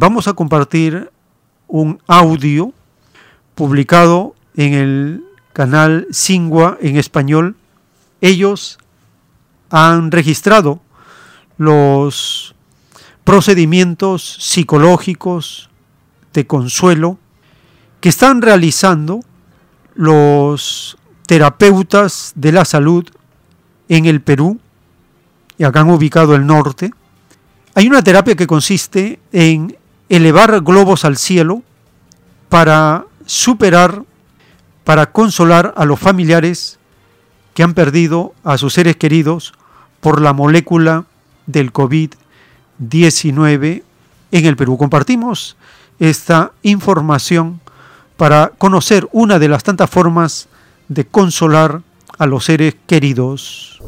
vamos a compartir un audio publicado en el canal Singua en español. Ellos han registrado los procedimientos psicológicos de consuelo que están realizando los terapeutas de la salud en el Perú, y acá han ubicado el norte. Hay una terapia que consiste en elevar globos al cielo para superar, para consolar a los familiares que han perdido a sus seres queridos por la molécula del COVID-19 en el Perú. Compartimos esta información para conocer una de las tantas formas de consolar a los seres queridos.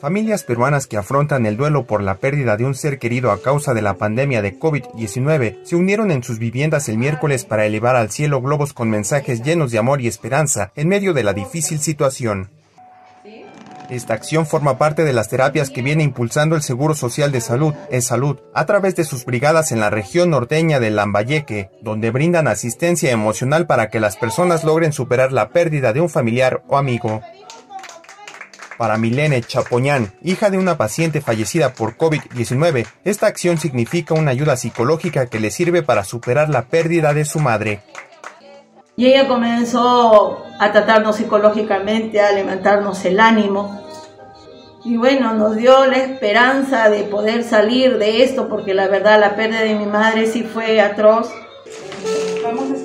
Familias peruanas que afrontan el duelo por la pérdida de un ser querido a causa de la pandemia de COVID-19 se unieron en sus viviendas el miércoles para elevar al cielo globos con mensajes llenos de amor y esperanza en medio de la difícil situación. Esta acción forma parte de las terapias que viene impulsando el Seguro Social de Salud, es Salud, a través de sus brigadas en la región norteña de Lambayeque, donde brindan asistencia emocional para que las personas logren superar la pérdida de un familiar o amigo. Para Milene Chapoñán, hija de una paciente fallecida por COVID-19, esta acción significa una ayuda psicológica que le sirve para superar la pérdida de su madre. Y ella comenzó a tratarnos psicológicamente, a levantarnos el ánimo. Y bueno, nos dio la esperanza de poder salir de esto, porque la verdad la pérdida de mi madre sí fue atroz. Vamos a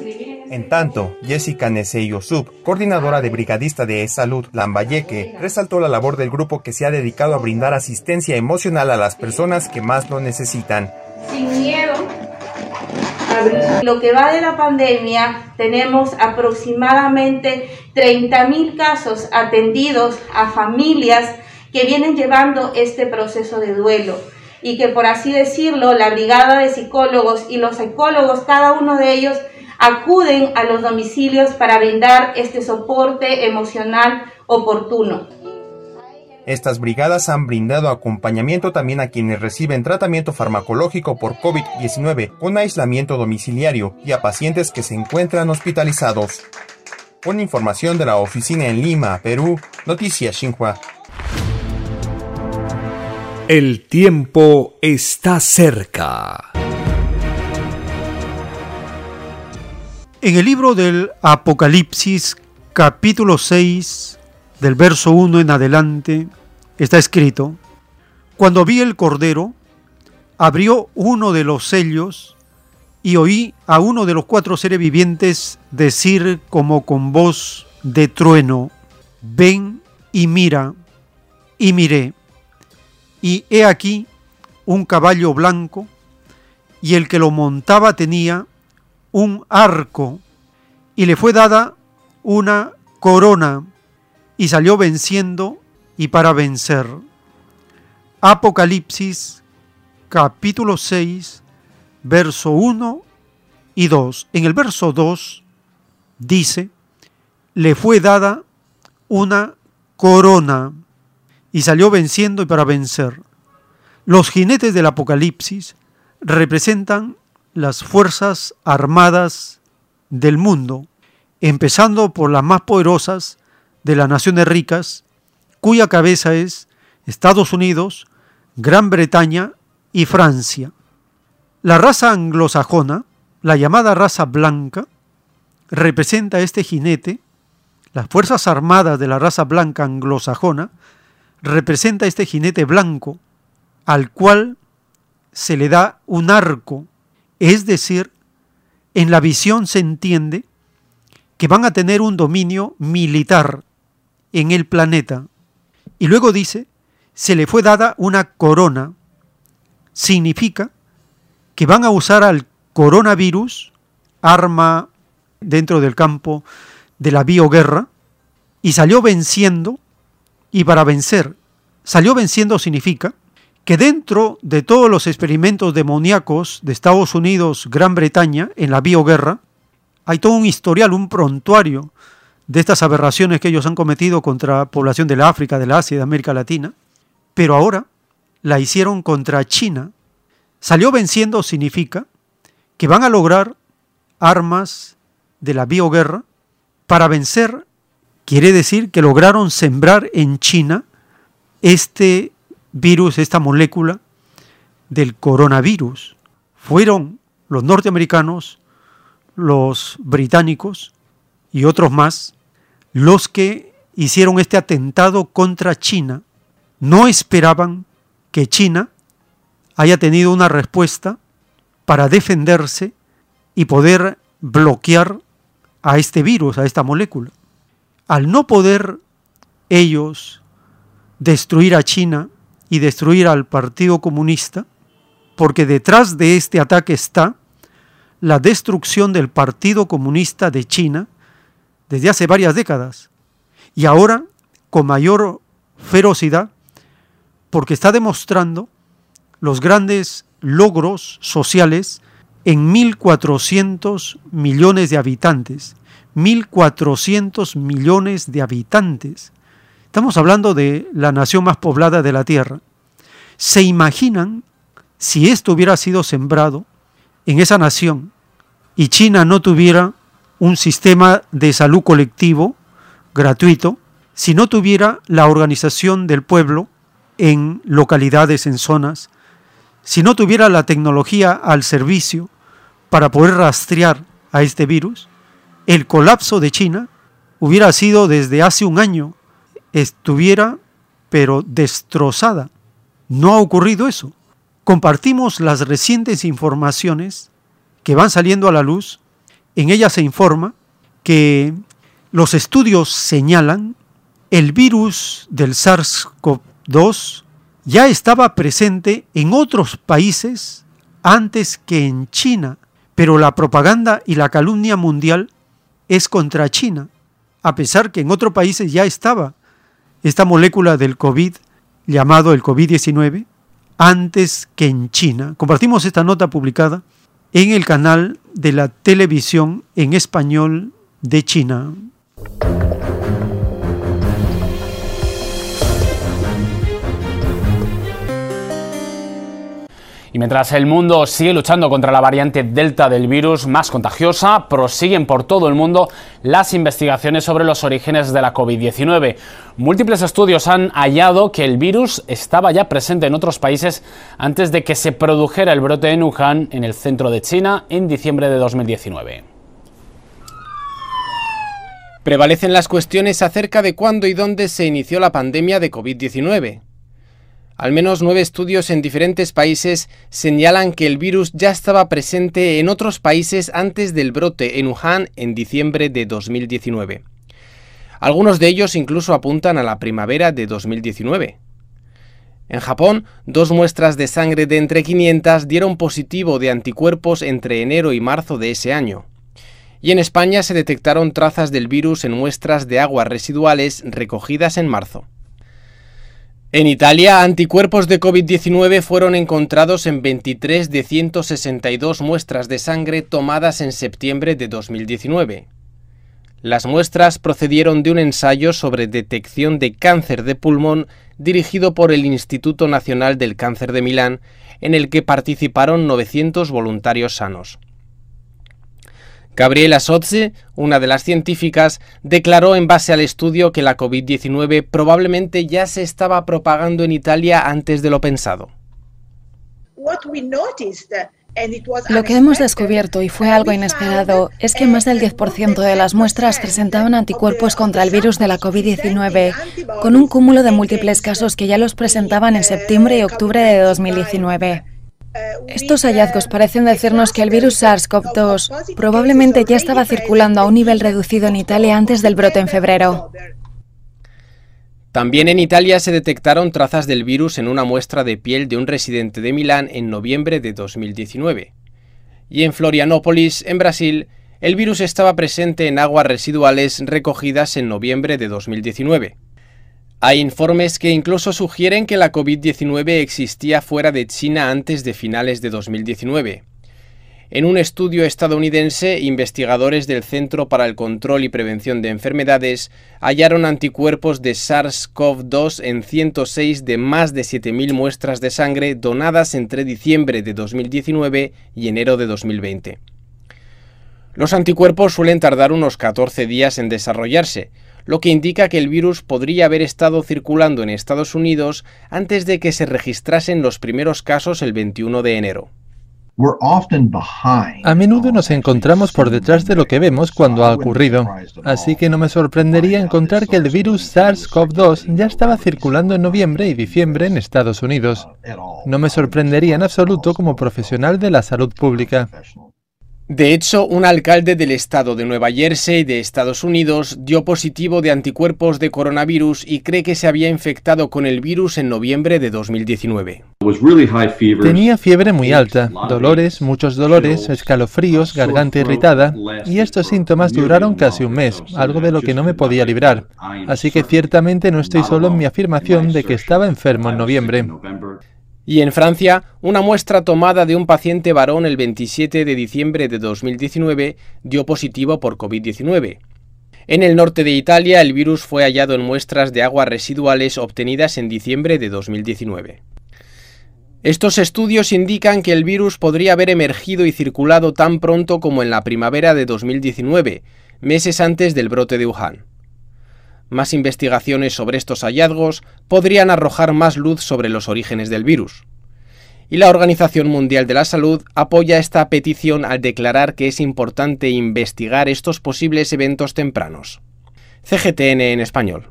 en tanto, Jessica Neseyosub, coordinadora de brigadista de Salud Lambayeque, resaltó la labor del grupo que se ha dedicado a brindar asistencia emocional a las personas que más lo necesitan. Sin miedo. Lo que va de la pandemia, tenemos aproximadamente 30.000 casos atendidos a familias que vienen llevando este proceso de duelo y que por así decirlo, la brigada de psicólogos y los psicólogos, cada uno de ellos, acuden a los domicilios para brindar este soporte emocional oportuno. Estas brigadas han brindado acompañamiento también a quienes reciben tratamiento farmacológico por COVID-19 con aislamiento domiciliario y a pacientes que se encuentran hospitalizados. Con información de la oficina en Lima, Perú, Noticias Xinhua. El tiempo está cerca. En el libro del Apocalipsis, capítulo 6, del verso 1 en adelante, está escrito, Cuando vi el Cordero, abrió uno de los sellos y oí a uno de los cuatro seres vivientes decir como con voz de trueno, ven y mira, y miré, y he aquí un caballo blanco, y el que lo montaba tenía un arco y le fue dada una corona y salió venciendo y para vencer. Apocalipsis capítulo 6, verso 1 y 2. En el verso 2 dice, le fue dada una corona y salió venciendo y para vencer. Los jinetes del Apocalipsis representan las fuerzas armadas del mundo, empezando por las más poderosas de las naciones ricas, cuya cabeza es Estados Unidos, Gran Bretaña y Francia. La raza anglosajona, la llamada raza blanca, representa a este jinete, las fuerzas armadas de la raza blanca anglosajona, representa a este jinete blanco, al cual se le da un arco es decir, en la visión se entiende que van a tener un dominio militar en el planeta. Y luego dice, se le fue dada una corona. Significa que van a usar al coronavirus, arma dentro del campo de la bioguerra, y salió venciendo, y para vencer, salió venciendo significa que dentro de todos los experimentos demoníacos de Estados Unidos, Gran Bretaña, en la bioguerra, hay todo un historial, un prontuario de estas aberraciones que ellos han cometido contra población del África, del Asia y de América Latina, pero ahora la hicieron contra China. Salió venciendo significa que van a lograr armas de la bioguerra para vencer, quiere decir que lograron sembrar en China este virus, esta molécula del coronavirus. Fueron los norteamericanos, los británicos y otros más los que hicieron este atentado contra China. No esperaban que China haya tenido una respuesta para defenderse y poder bloquear a este virus, a esta molécula. Al no poder ellos destruir a China y destruir al Partido Comunista, porque detrás de este ataque está la destrucción del Partido Comunista de China desde hace varias décadas y ahora con mayor ferocidad porque está demostrando los grandes logros sociales en 1.400 millones de habitantes. 1.400 millones de habitantes. Estamos hablando de la nación más poblada de la Tierra. ¿Se imaginan si esto hubiera sido sembrado en esa nación y China no tuviera un sistema de salud colectivo gratuito, si no tuviera la organización del pueblo en localidades, en zonas, si no tuviera la tecnología al servicio para poder rastrear a este virus, el colapso de China hubiera sido desde hace un año, estuviera pero destrozada. No ha ocurrido eso. Compartimos las recientes informaciones que van saliendo a la luz. En ellas se informa que los estudios señalan el virus del SARS-CoV-2 ya estaba presente en otros países antes que en China, pero la propaganda y la calumnia mundial es contra China, a pesar que en otros países ya estaba esta molécula del COVID llamado el COVID-19 antes que en China. Compartimos esta nota publicada en el canal de la televisión en español de China. Y mientras el mundo sigue luchando contra la variante Delta del virus más contagiosa, prosiguen por todo el mundo las investigaciones sobre los orígenes de la COVID-19. Múltiples estudios han hallado que el virus estaba ya presente en otros países antes de que se produjera el brote en Wuhan, en el centro de China, en diciembre de 2019. Prevalecen las cuestiones acerca de cuándo y dónde se inició la pandemia de COVID-19. Al menos nueve estudios en diferentes países señalan que el virus ya estaba presente en otros países antes del brote en Wuhan en diciembre de 2019. Algunos de ellos incluso apuntan a la primavera de 2019. En Japón, dos muestras de sangre de entre 500 dieron positivo de anticuerpos entre enero y marzo de ese año. Y en España se detectaron trazas del virus en muestras de aguas residuales recogidas en marzo. En Italia, anticuerpos de COVID-19 fueron encontrados en 23 de 162 muestras de sangre tomadas en septiembre de 2019. Las muestras procedieron de un ensayo sobre detección de cáncer de pulmón dirigido por el Instituto Nacional del Cáncer de Milán, en el que participaron 900 voluntarios sanos. Gabriela Sotze, una de las científicas, declaró en base al estudio que la COVID-19 probablemente ya se estaba propagando en Italia antes de lo pensado. Lo que hemos descubierto, y fue algo inesperado, es que más del 10% de las muestras presentaban anticuerpos contra el virus de la COVID-19, con un cúmulo de múltiples casos que ya los presentaban en septiembre y octubre de 2019. Estos hallazgos parecen decirnos que el virus SARS-CoV-2 probablemente ya estaba circulando a un nivel reducido en Italia antes del brote en febrero. También en Italia se detectaron trazas del virus en una muestra de piel de un residente de Milán en noviembre de 2019. Y en Florianópolis, en Brasil, el virus estaba presente en aguas residuales recogidas en noviembre de 2019. Hay informes que incluso sugieren que la COVID-19 existía fuera de China antes de finales de 2019. En un estudio estadounidense, investigadores del Centro para el Control y Prevención de Enfermedades hallaron anticuerpos de SARS-CoV-2 en 106 de más de 7.000 muestras de sangre donadas entre diciembre de 2019 y enero de 2020. Los anticuerpos suelen tardar unos 14 días en desarrollarse, lo que indica que el virus podría haber estado circulando en Estados Unidos antes de que se registrasen los primeros casos el 21 de enero. A menudo nos encontramos por detrás de lo que vemos cuando ha ocurrido, así que no me sorprendería encontrar que el virus SARS-CoV-2 ya estaba circulando en noviembre y diciembre en Estados Unidos. No me sorprendería en absoluto como profesional de la salud pública. De hecho, un alcalde del estado de Nueva Jersey de Estados Unidos dio positivo de anticuerpos de coronavirus y cree que se había infectado con el virus en noviembre de 2019. Tenía fiebre muy alta, dolores, muchos dolores, escalofríos, garganta irritada, y estos síntomas duraron casi un mes, algo de lo que no me podía librar. Así que ciertamente no estoy solo en mi afirmación de que estaba enfermo en noviembre. Y en Francia, una muestra tomada de un paciente varón el 27 de diciembre de 2019 dio positivo por COVID-19. En el norte de Italia, el virus fue hallado en muestras de aguas residuales obtenidas en diciembre de 2019. Estos estudios indican que el virus podría haber emergido y circulado tan pronto como en la primavera de 2019, meses antes del brote de Wuhan. Más investigaciones sobre estos hallazgos podrían arrojar más luz sobre los orígenes del virus. Y la Organización Mundial de la Salud apoya esta petición al declarar que es importante investigar estos posibles eventos tempranos. CGTN en español.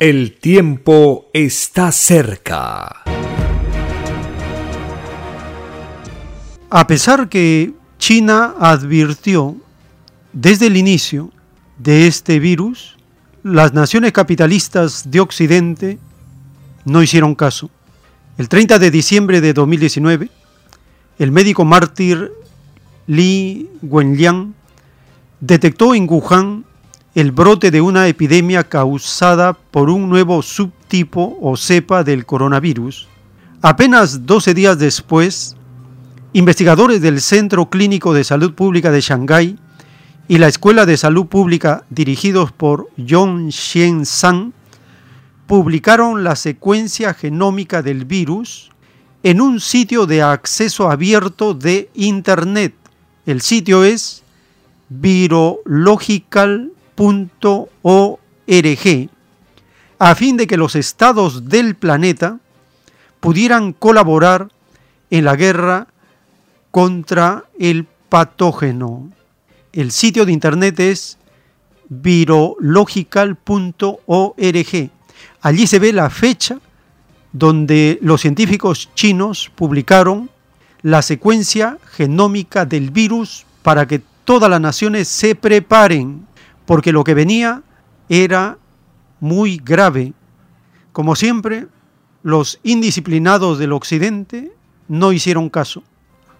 El tiempo está cerca. A pesar que China advirtió desde el inicio de este virus, las naciones capitalistas de Occidente no hicieron caso. El 30 de diciembre de 2019, el médico mártir Li Wenliang detectó en Wuhan el brote de una epidemia causada por un nuevo subtipo o cepa del coronavirus. Apenas 12 días después, investigadores del Centro Clínico de Salud Pública de Shanghái y la Escuela de Salud Pública dirigidos por John Xian San publicaron la secuencia genómica del virus en un sitio de acceso abierto de Internet. El sitio es virological.org a fin de que los estados del planeta pudieran colaborar en la guerra contra el patógeno. El sitio de internet es virological.org. Allí se ve la fecha donde los científicos chinos publicaron la secuencia genómica del virus para que todas las naciones se preparen, porque lo que venía era muy grave. Como siempre, los indisciplinados del occidente no hicieron caso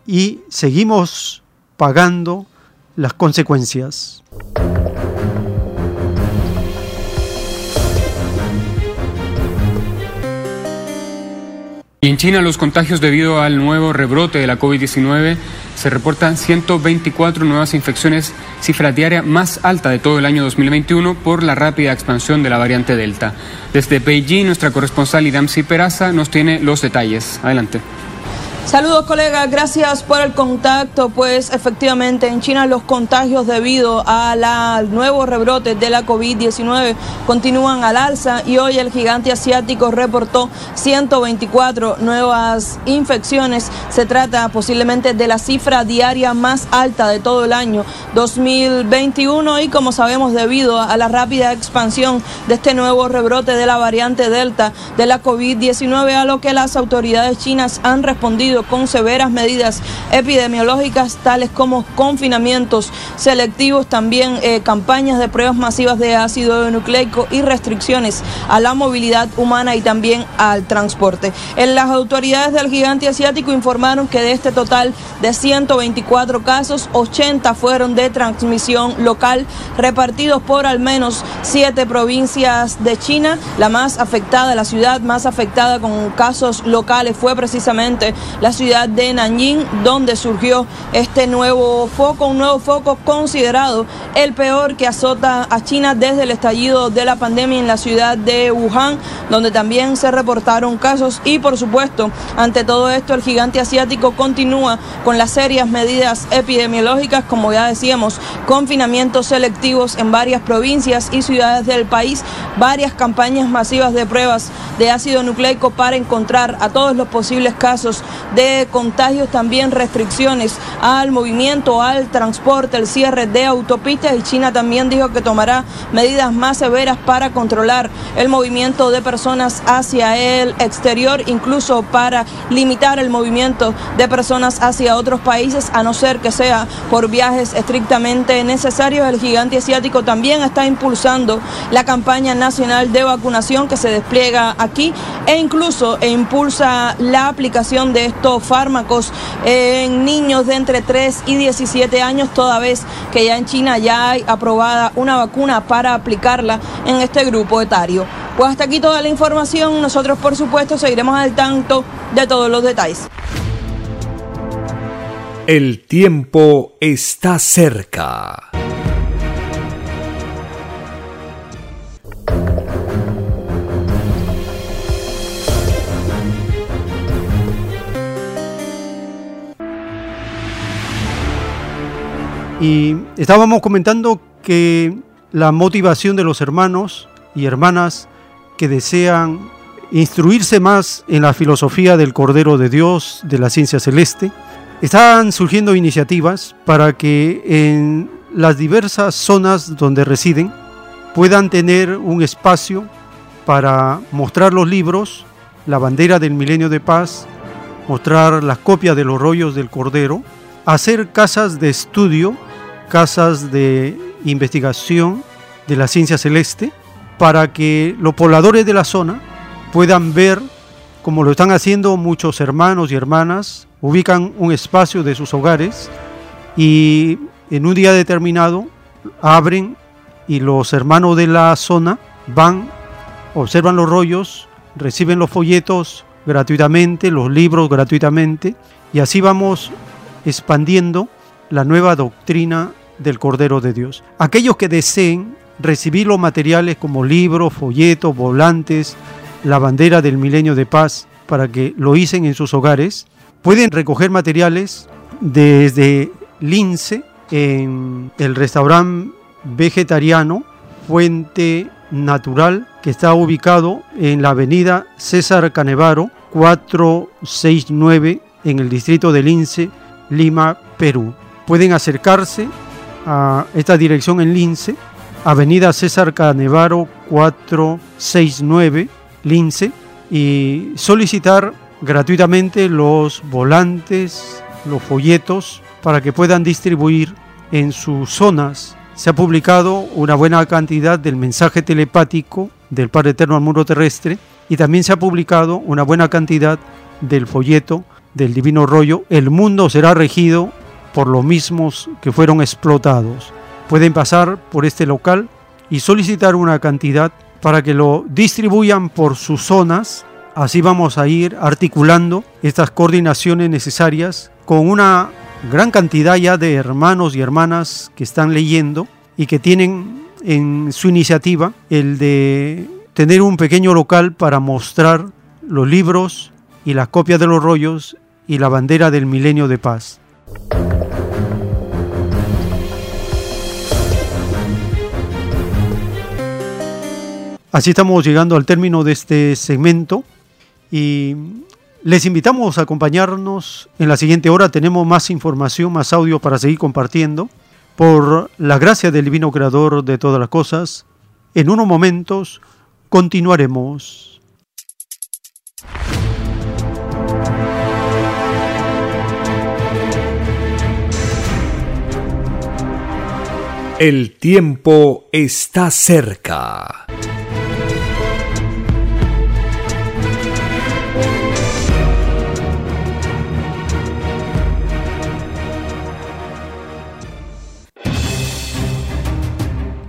y seguimos pagando las consecuencias. en China los contagios debido al nuevo rebrote de la COVID-19 se reportan 124 nuevas infecciones, cifra diaria más alta de todo el año 2021 por la rápida expansión de la variante Delta. Desde Beijing, nuestra corresponsal Idamsi Peraza nos tiene los detalles. Adelante. Saludos colegas, gracias por el contacto. Pues efectivamente en China los contagios debido al nuevo rebrote de la COVID-19 continúan al alza y hoy el gigante asiático reportó 124 nuevas infecciones. Se trata posiblemente de la cifra diaria más alta de todo el año 2021 y como sabemos debido a la rápida expansión de este nuevo rebrote de la variante Delta de la COVID-19 a lo que las autoridades chinas han respondido con severas medidas epidemiológicas tales como confinamientos selectivos, también eh, campañas de pruebas masivas de ácido nucleico y restricciones a la movilidad humana y también al transporte. Las autoridades del gigante asiático informaron que de este total de 124 casos, 80 fueron de transmisión local repartidos por al menos siete provincias de China. La más afectada, la ciudad más afectada con casos locales fue precisamente la la ciudad de Nanjing, donde surgió este nuevo foco, un nuevo foco considerado el peor que azota a China desde el estallido de la pandemia en la ciudad de Wuhan, donde también se reportaron casos. Y por supuesto, ante todo esto, el gigante asiático continúa con las serias medidas epidemiológicas, como ya decíamos, confinamientos selectivos en varias provincias y ciudades del país, varias campañas masivas de pruebas de ácido nucleico para encontrar a todos los posibles casos de contagios, también restricciones al movimiento, al transporte, el cierre de autopistas y China también dijo que tomará medidas más severas para controlar el movimiento de personas hacia el exterior, incluso para limitar el movimiento de personas hacia otros países, a no ser que sea por viajes estrictamente necesarios. El gigante asiático también está impulsando la campaña nacional de vacunación que se despliega aquí e incluso impulsa la aplicación de fármacos en niños de entre 3 y 17 años, toda vez que ya en China ya hay aprobada una vacuna para aplicarla en este grupo etario. Pues hasta aquí toda la información. Nosotros, por supuesto, seguiremos al tanto de todos los detalles. El tiempo está cerca. Y estábamos comentando que la motivación de los hermanos y hermanas que desean instruirse más en la filosofía del Cordero de Dios, de la ciencia celeste, están surgiendo iniciativas para que en las diversas zonas donde residen puedan tener un espacio para mostrar los libros, la bandera del milenio de paz, mostrar las copias de los rollos del Cordero, hacer casas de estudio casas de investigación de la ciencia celeste para que los pobladores de la zona puedan ver, como lo están haciendo muchos hermanos y hermanas, ubican un espacio de sus hogares y en un día determinado abren y los hermanos de la zona van, observan los rollos, reciben los folletos gratuitamente, los libros gratuitamente y así vamos expandiendo la nueva doctrina del Cordero de Dios. Aquellos que deseen recibir los materiales como libros, folletos, volantes, la bandera del milenio de paz, para que lo hicen en sus hogares, pueden recoger materiales desde Lince, en el restaurante vegetariano Fuente Natural, que está ubicado en la avenida César Canevaro, 469, en el distrito de Lince, Lima, Perú. Pueden acercarse a esta dirección en Lince, Avenida César Canevaro 469, Lince, y solicitar gratuitamente los volantes, los folletos, para que puedan distribuir en sus zonas. Se ha publicado una buena cantidad del mensaje telepático del Padre Eterno al mundo terrestre y también se ha publicado una buena cantidad del folleto del Divino Rollo. El mundo será regido por los mismos que fueron explotados. Pueden pasar por este local y solicitar una cantidad para que lo distribuyan por sus zonas. Así vamos a ir articulando estas coordinaciones necesarias con una gran cantidad ya de hermanos y hermanas que están leyendo y que tienen en su iniciativa el de tener un pequeño local para mostrar los libros y las copias de los rollos y la bandera del milenio de paz. Así estamos llegando al término de este segmento y les invitamos a acompañarnos en la siguiente hora. Tenemos más información, más audio para seguir compartiendo. Por la gracia del Divino Creador de todas las cosas, en unos momentos continuaremos. El tiempo está cerca.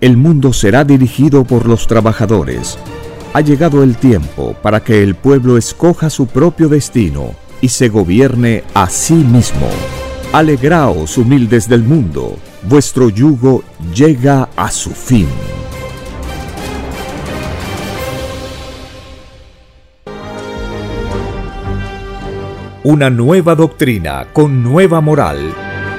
el mundo será dirigido por los trabajadores ha llegado el tiempo para que el pueblo escoja su propio destino y se gobierne a sí mismo. Alegraos, humildes del mundo, vuestro yugo llega a su fin. Una nueva doctrina con nueva moral,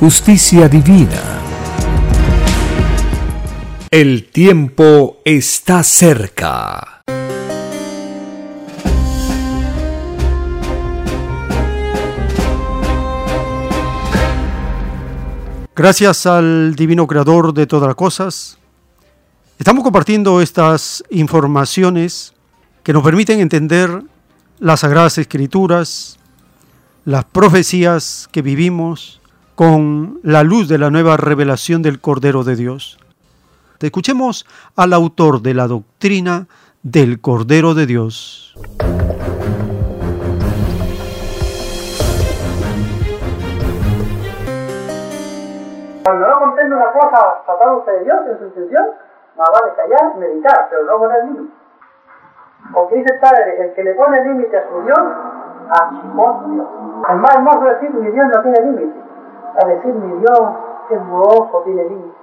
justicia divina. El tiempo está cerca. Gracias al Divino Creador de todas las cosas, estamos compartiendo estas informaciones que nos permiten entender las Sagradas Escrituras, las profecías que vivimos con la luz de la nueva revelación del Cordero de Dios. Escuchemos al autor de la doctrina del Cordero de Dios. Cuando no comprende una cosa tratándose de Dios en su intención, más vale callar meditar, pero no poner límite. Porque dice el Padre, el que le pone límite a su Dios, achicó su Dios. Es más hermoso decir mi Dios no tiene límite, a decir mi Dios es buoso tiene límite.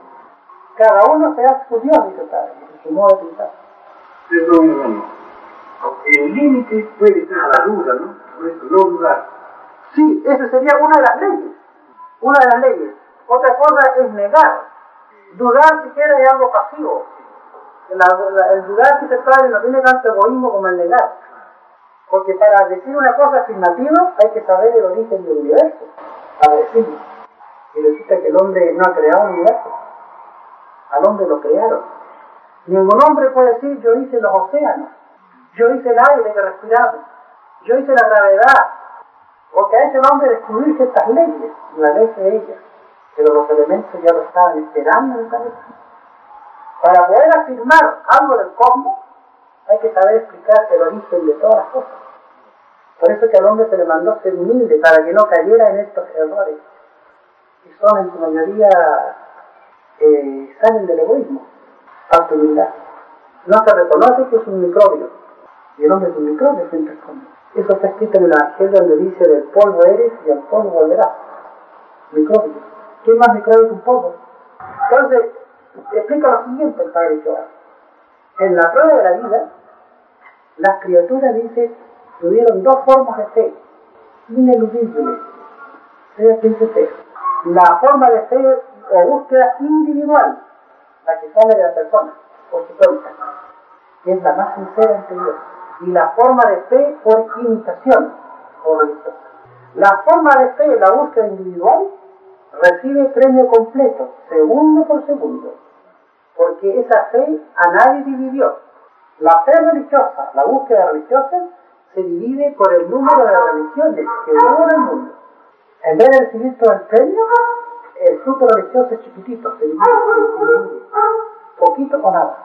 Cada uno se hace su Dios, dice Padre, en su modo de pensar. Perdón, el límite puede ser la duda, ¿no? Por eso, no dudar. Sí, esa sería una de las leyes. Una de las leyes. Otra cosa es negar. Dudar siquiera es algo pasivo. La- la- el dudar que se trae no tiene tanto egoísmo como el negar. Porque para decir una cosa afirmativa hay que saber el origen del universo. Para decirlo. Y resulta que el hombre no ha creado un universo. Al hombre lo crearon. Ningún hombre puede decir yo hice los océanos. Yo hice el aire que respiramos. Yo hice la gravedad. Porque hecho el hombre descubrir ciertas leyes. La ley de ellas pero los elementos ya lo estaban esperando en el planeta. Para poder afirmar algo del cosmos, hay que saber explicar el origen de todas las cosas. Por eso que al hombre se le mandó ser humilde, para que no cayera en estos errores, que son en su mayoría, eh, salen del egoísmo, falta humildad. No se reconoce que es un microbio, y el hombre es un microbio frente al. Eso está escrito en el Evangelio donde dice del polvo eres y al polvo volverás. Microbio. ¿Qué más microbio que un polvo? Entonces, explica lo siguiente el Padre Jehová. En la prueba de la vida, las criaturas, dice, tuvieron dos formas de fe, ineludibles, se sea. La forma de fe o búsqueda individual, la que sale de la persona, por su cuenta, que es la más sincera ante Dios. Y la forma de fe por imitación o religiosa. La forma de fe, la búsqueda individual, recibe premio completo, segundo por segundo, porque esa fe a nadie dividió. La fe religiosa, la búsqueda religiosa, se divide por el número de religiones que hubo en el mundo. En vez de recibir todo el premio, el fruto religioso es chiquitito, se divide, poquito o nada.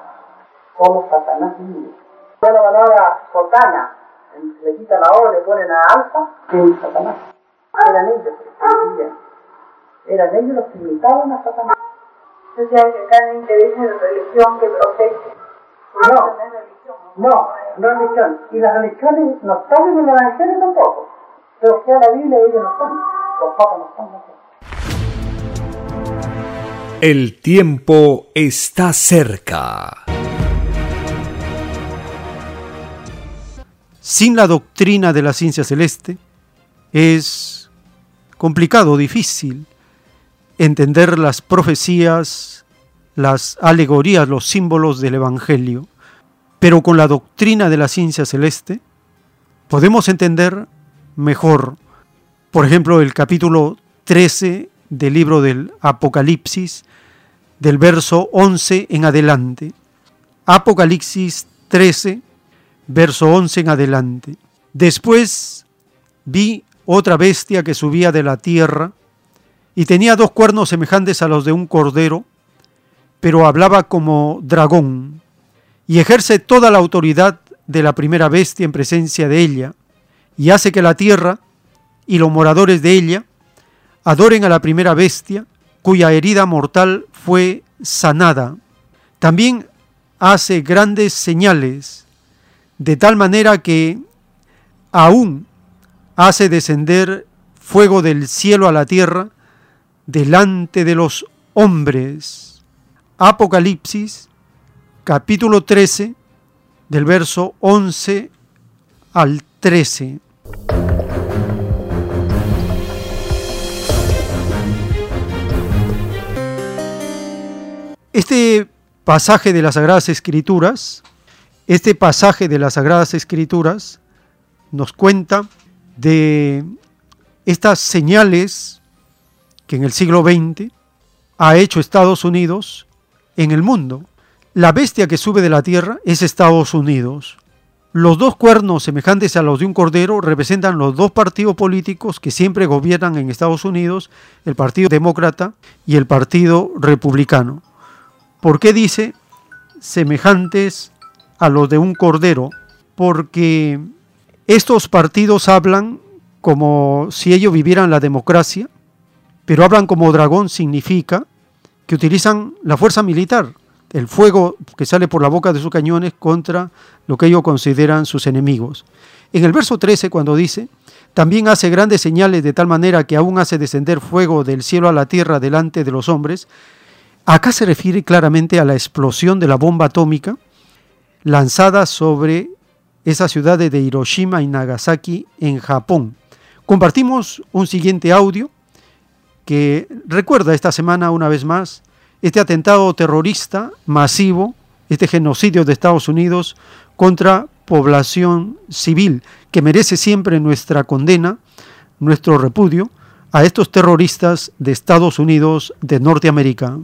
Solo Satanás divide. Ya la palabra sotana, le quita la O, le ponen a alfa, que es Satanás. Eran ellos que dividían eran ellos los que imitaban a Satanás. O sea, que interés en religión que protege. No, no, no religión. Y las religiones no están en el Evangelio tampoco. Pero que a la Biblia ellos no están. El tiempo está cerca. Sin la doctrina de la ciencia celeste es complicado, difícil entender las profecías, las alegorías, los símbolos del Evangelio, pero con la doctrina de la ciencia celeste podemos entender mejor, por ejemplo, el capítulo 13 del libro del Apocalipsis, del verso 11 en adelante. Apocalipsis 13, verso 11 en adelante. Después vi otra bestia que subía de la tierra, y tenía dos cuernos semejantes a los de un cordero, pero hablaba como dragón, y ejerce toda la autoridad de la primera bestia en presencia de ella, y hace que la tierra y los moradores de ella adoren a la primera bestia, cuya herida mortal fue sanada. También hace grandes señales, de tal manera que aún hace descender fuego del cielo a la tierra, delante de los hombres. Apocalipsis capítulo 13 del verso 11 al 13. Este pasaje de las Sagradas Escrituras, este pasaje de las Sagradas Escrituras nos cuenta de estas señales que en el siglo XX ha hecho Estados Unidos en el mundo. La bestia que sube de la tierra es Estados Unidos. Los dos cuernos semejantes a los de un cordero representan los dos partidos políticos que siempre gobiernan en Estados Unidos, el Partido Demócrata y el Partido Republicano. ¿Por qué dice semejantes a los de un cordero? Porque estos partidos hablan como si ellos vivieran la democracia, pero hablan como dragón significa que utilizan la fuerza militar, el fuego que sale por la boca de sus cañones contra lo que ellos consideran sus enemigos. En el verso 13, cuando dice, también hace grandes señales de tal manera que aún hace descender fuego del cielo a la tierra delante de los hombres, acá se refiere claramente a la explosión de la bomba atómica lanzada sobre esas ciudades de Hiroshima y Nagasaki en Japón. Compartimos un siguiente audio que recuerda esta semana una vez más este atentado terrorista masivo, este genocidio de Estados Unidos contra población civil, que merece siempre nuestra condena, nuestro repudio a estos terroristas de Estados Unidos de Norteamérica.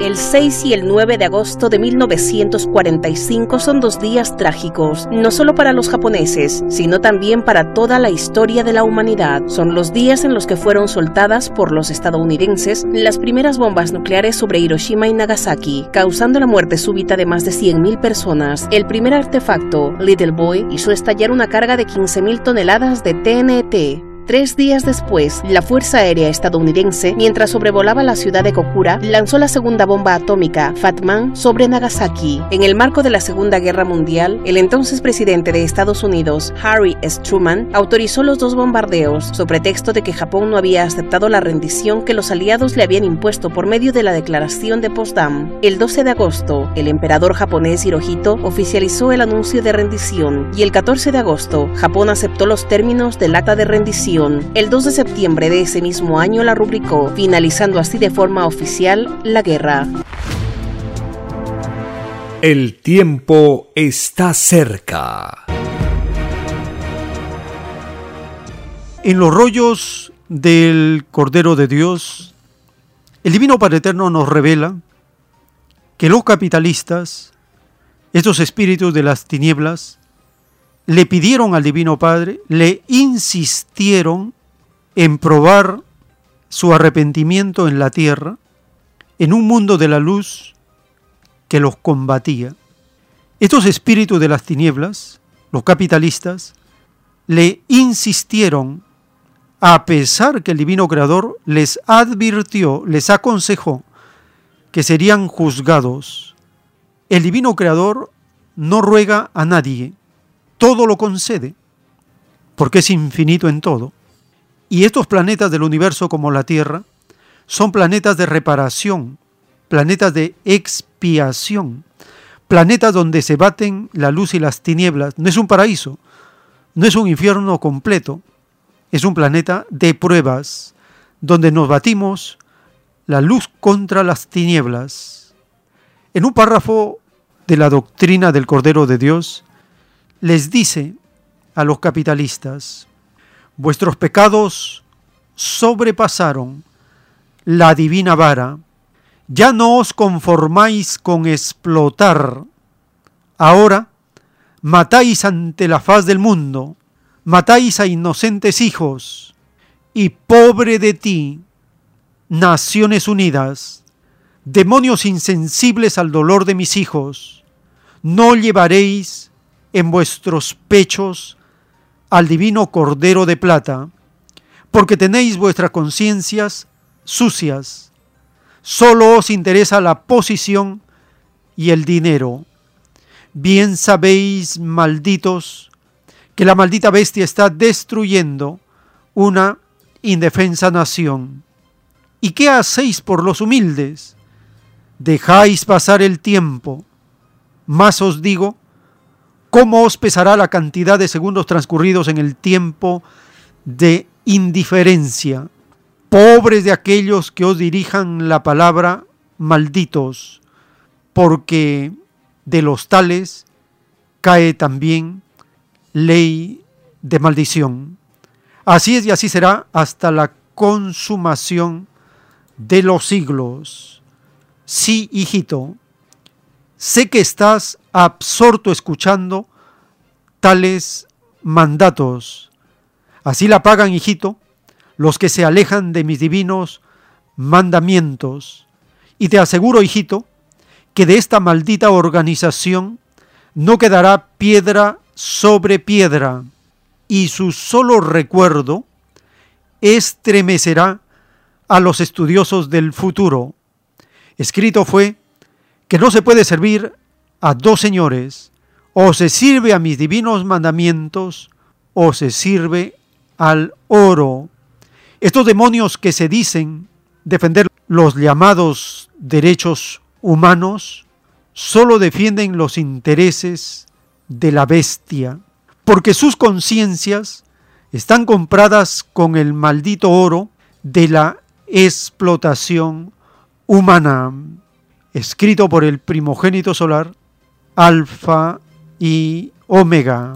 El 6 y el 9 de agosto de 1945 son dos días trágicos, no solo para los japoneses, sino también para toda la historia de la humanidad. Son los días en los que fueron soltadas por los estadounidenses las primeras bombas nucleares sobre Hiroshima y Nagasaki, causando la muerte súbita de más de 100.000 personas. El primer artefacto, Little Boy, hizo estallar una carga de 15.000 toneladas de TNT, Tres días después, la Fuerza Aérea estadounidense, mientras sobrevolaba la ciudad de Kokura, lanzó la segunda bomba atómica, Fatman, sobre Nagasaki. En el marco de la Segunda Guerra Mundial, el entonces presidente de Estados Unidos, Harry S. Truman, autorizó los dos bombardeos, sobre pretexto de que Japón no había aceptado la rendición que los aliados le habían impuesto por medio de la Declaración de Potsdam. El 12 de agosto, el emperador japonés Hirohito oficializó el anuncio de rendición y el 14 de agosto, Japón aceptó los términos del acta de rendición el 2 de septiembre de ese mismo año la rubricó, finalizando así de forma oficial la guerra. El tiempo está cerca. En los rollos del Cordero de Dios, el Divino Padre Eterno nos revela que los capitalistas, estos espíritus de las tinieblas, le pidieron al Divino Padre, le insistieron en probar su arrepentimiento en la tierra, en un mundo de la luz que los combatía. Estos espíritus de las tinieblas, los capitalistas, le insistieron, a pesar que el Divino Creador les advirtió, les aconsejó que serían juzgados. El Divino Creador no ruega a nadie, todo lo concede, porque es infinito en todo. Y estos planetas del universo como la Tierra son planetas de reparación, planetas de expiación, planetas donde se baten la luz y las tinieblas. No es un paraíso, no es un infierno completo, es un planeta de pruebas, donde nos batimos la luz contra las tinieblas. En un párrafo de la doctrina del Cordero de Dios, les dice a los capitalistas, vuestros pecados sobrepasaron la divina vara, ya no os conformáis con explotar, ahora matáis ante la faz del mundo, matáis a inocentes hijos, y pobre de ti, Naciones Unidas, demonios insensibles al dolor de mis hijos, no llevaréis en vuestros pechos al divino Cordero de Plata, porque tenéis vuestras conciencias sucias. Solo os interesa la posición y el dinero. Bien sabéis, malditos, que la maldita bestia está destruyendo una indefensa nación. ¿Y qué hacéis por los humildes? Dejáis pasar el tiempo. Más os digo, ¿Cómo os pesará la cantidad de segundos transcurridos en el tiempo de indiferencia? Pobres de aquellos que os dirijan la palabra malditos, porque de los tales cae también ley de maldición. Así es y así será hasta la consumación de los siglos. Sí, hijito, sé que estás absorto escuchando tales mandatos. Así la pagan, hijito, los que se alejan de mis divinos mandamientos. Y te aseguro, hijito, que de esta maldita organización no quedará piedra sobre piedra, y su solo recuerdo estremecerá a los estudiosos del futuro. Escrito fue que no se puede servir a dos señores, o se sirve a mis divinos mandamientos, o se sirve al oro. Estos demonios que se dicen defender los llamados derechos humanos, solo defienden los intereses de la bestia, porque sus conciencias están compradas con el maldito oro de la explotación humana, escrito por el primogénito solar, Alfa y Omega.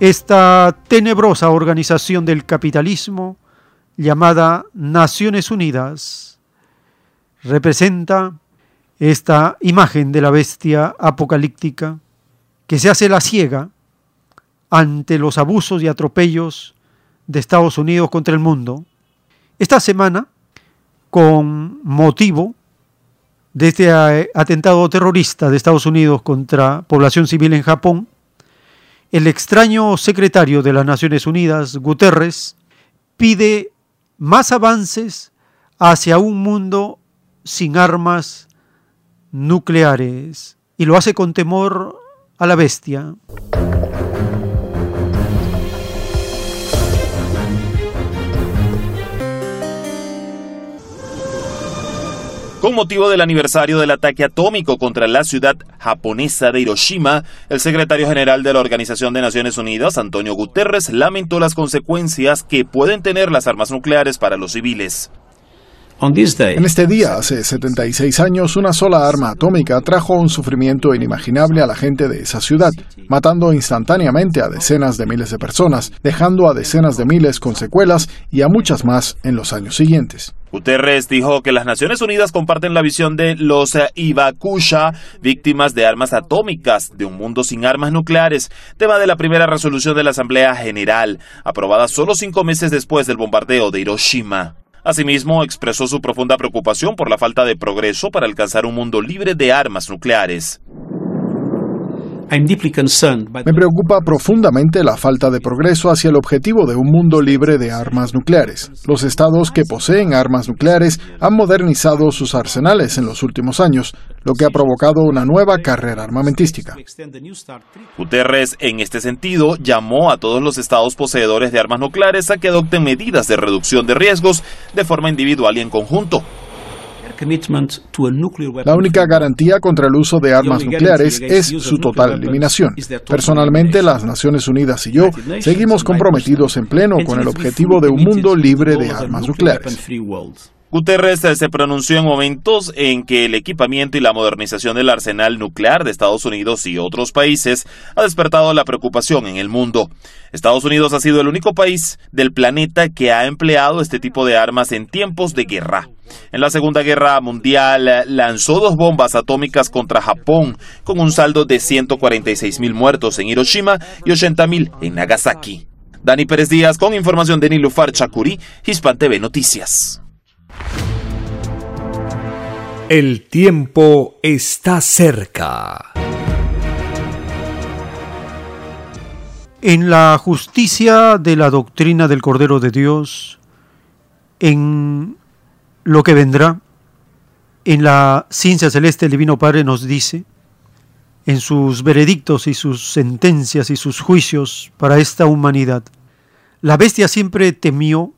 Esta tenebrosa organización del capitalismo llamada Naciones Unidas representa esta imagen de la bestia apocalíptica que se hace la ciega ante los abusos y atropellos de Estados Unidos contra el mundo. Esta semana, con motivo de este atentado terrorista de Estados Unidos contra población civil en Japón, el extraño secretario de las Naciones Unidas, Guterres, pide más avances hacia un mundo sin armas nucleares y lo hace con temor a la bestia. Con motivo del aniversario del ataque atómico contra la ciudad japonesa de Hiroshima, el secretario general de la Organización de Naciones Unidas, Antonio Guterres, lamentó las consecuencias que pueden tener las armas nucleares para los civiles. En este día, hace 76 años, una sola arma atómica trajo un sufrimiento inimaginable a la gente de esa ciudad, matando instantáneamente a decenas de miles de personas, dejando a decenas de miles con secuelas y a muchas más en los años siguientes. Guterres dijo que las Naciones Unidas comparten la visión de los eh, Ibakusha, víctimas de armas atómicas, de un mundo sin armas nucleares, tema de la primera resolución de la Asamblea General, aprobada solo cinco meses después del bombardeo de Hiroshima. Asimismo, expresó su profunda preocupación por la falta de progreso para alcanzar un mundo libre de armas nucleares. Me preocupa profundamente la falta de progreso hacia el objetivo de un mundo libre de armas nucleares. Los estados que poseen armas nucleares han modernizado sus arsenales en los últimos años, lo que ha provocado una nueva carrera armamentística. Guterres, en este sentido, llamó a todos los estados poseedores de armas nucleares a que adopten medidas de reducción de riesgos de forma individual y en conjunto. La única garantía contra el uso de armas nucleares es su total eliminación. Personalmente, las Naciones Unidas y yo seguimos comprometidos en pleno con el objetivo de un mundo libre de armas nucleares. Guterres se pronunció en momentos en que el equipamiento y la modernización del arsenal nuclear de Estados Unidos y otros países ha despertado la preocupación en el mundo. Estados Unidos ha sido el único país del planeta que ha empleado este tipo de armas en tiempos de guerra. En la Segunda Guerra Mundial lanzó dos bombas atómicas contra Japón, con un saldo de 146 mil muertos en Hiroshima y 80 mil en Nagasaki. Dani Pérez Díaz con información de Nilufar Chakuri, Hispan TV Noticias. El tiempo está cerca. En la justicia de la doctrina del Cordero de Dios, en lo que vendrá, en la ciencia celeste el Divino Padre nos dice, en sus veredictos y sus sentencias y sus juicios para esta humanidad, la bestia siempre temió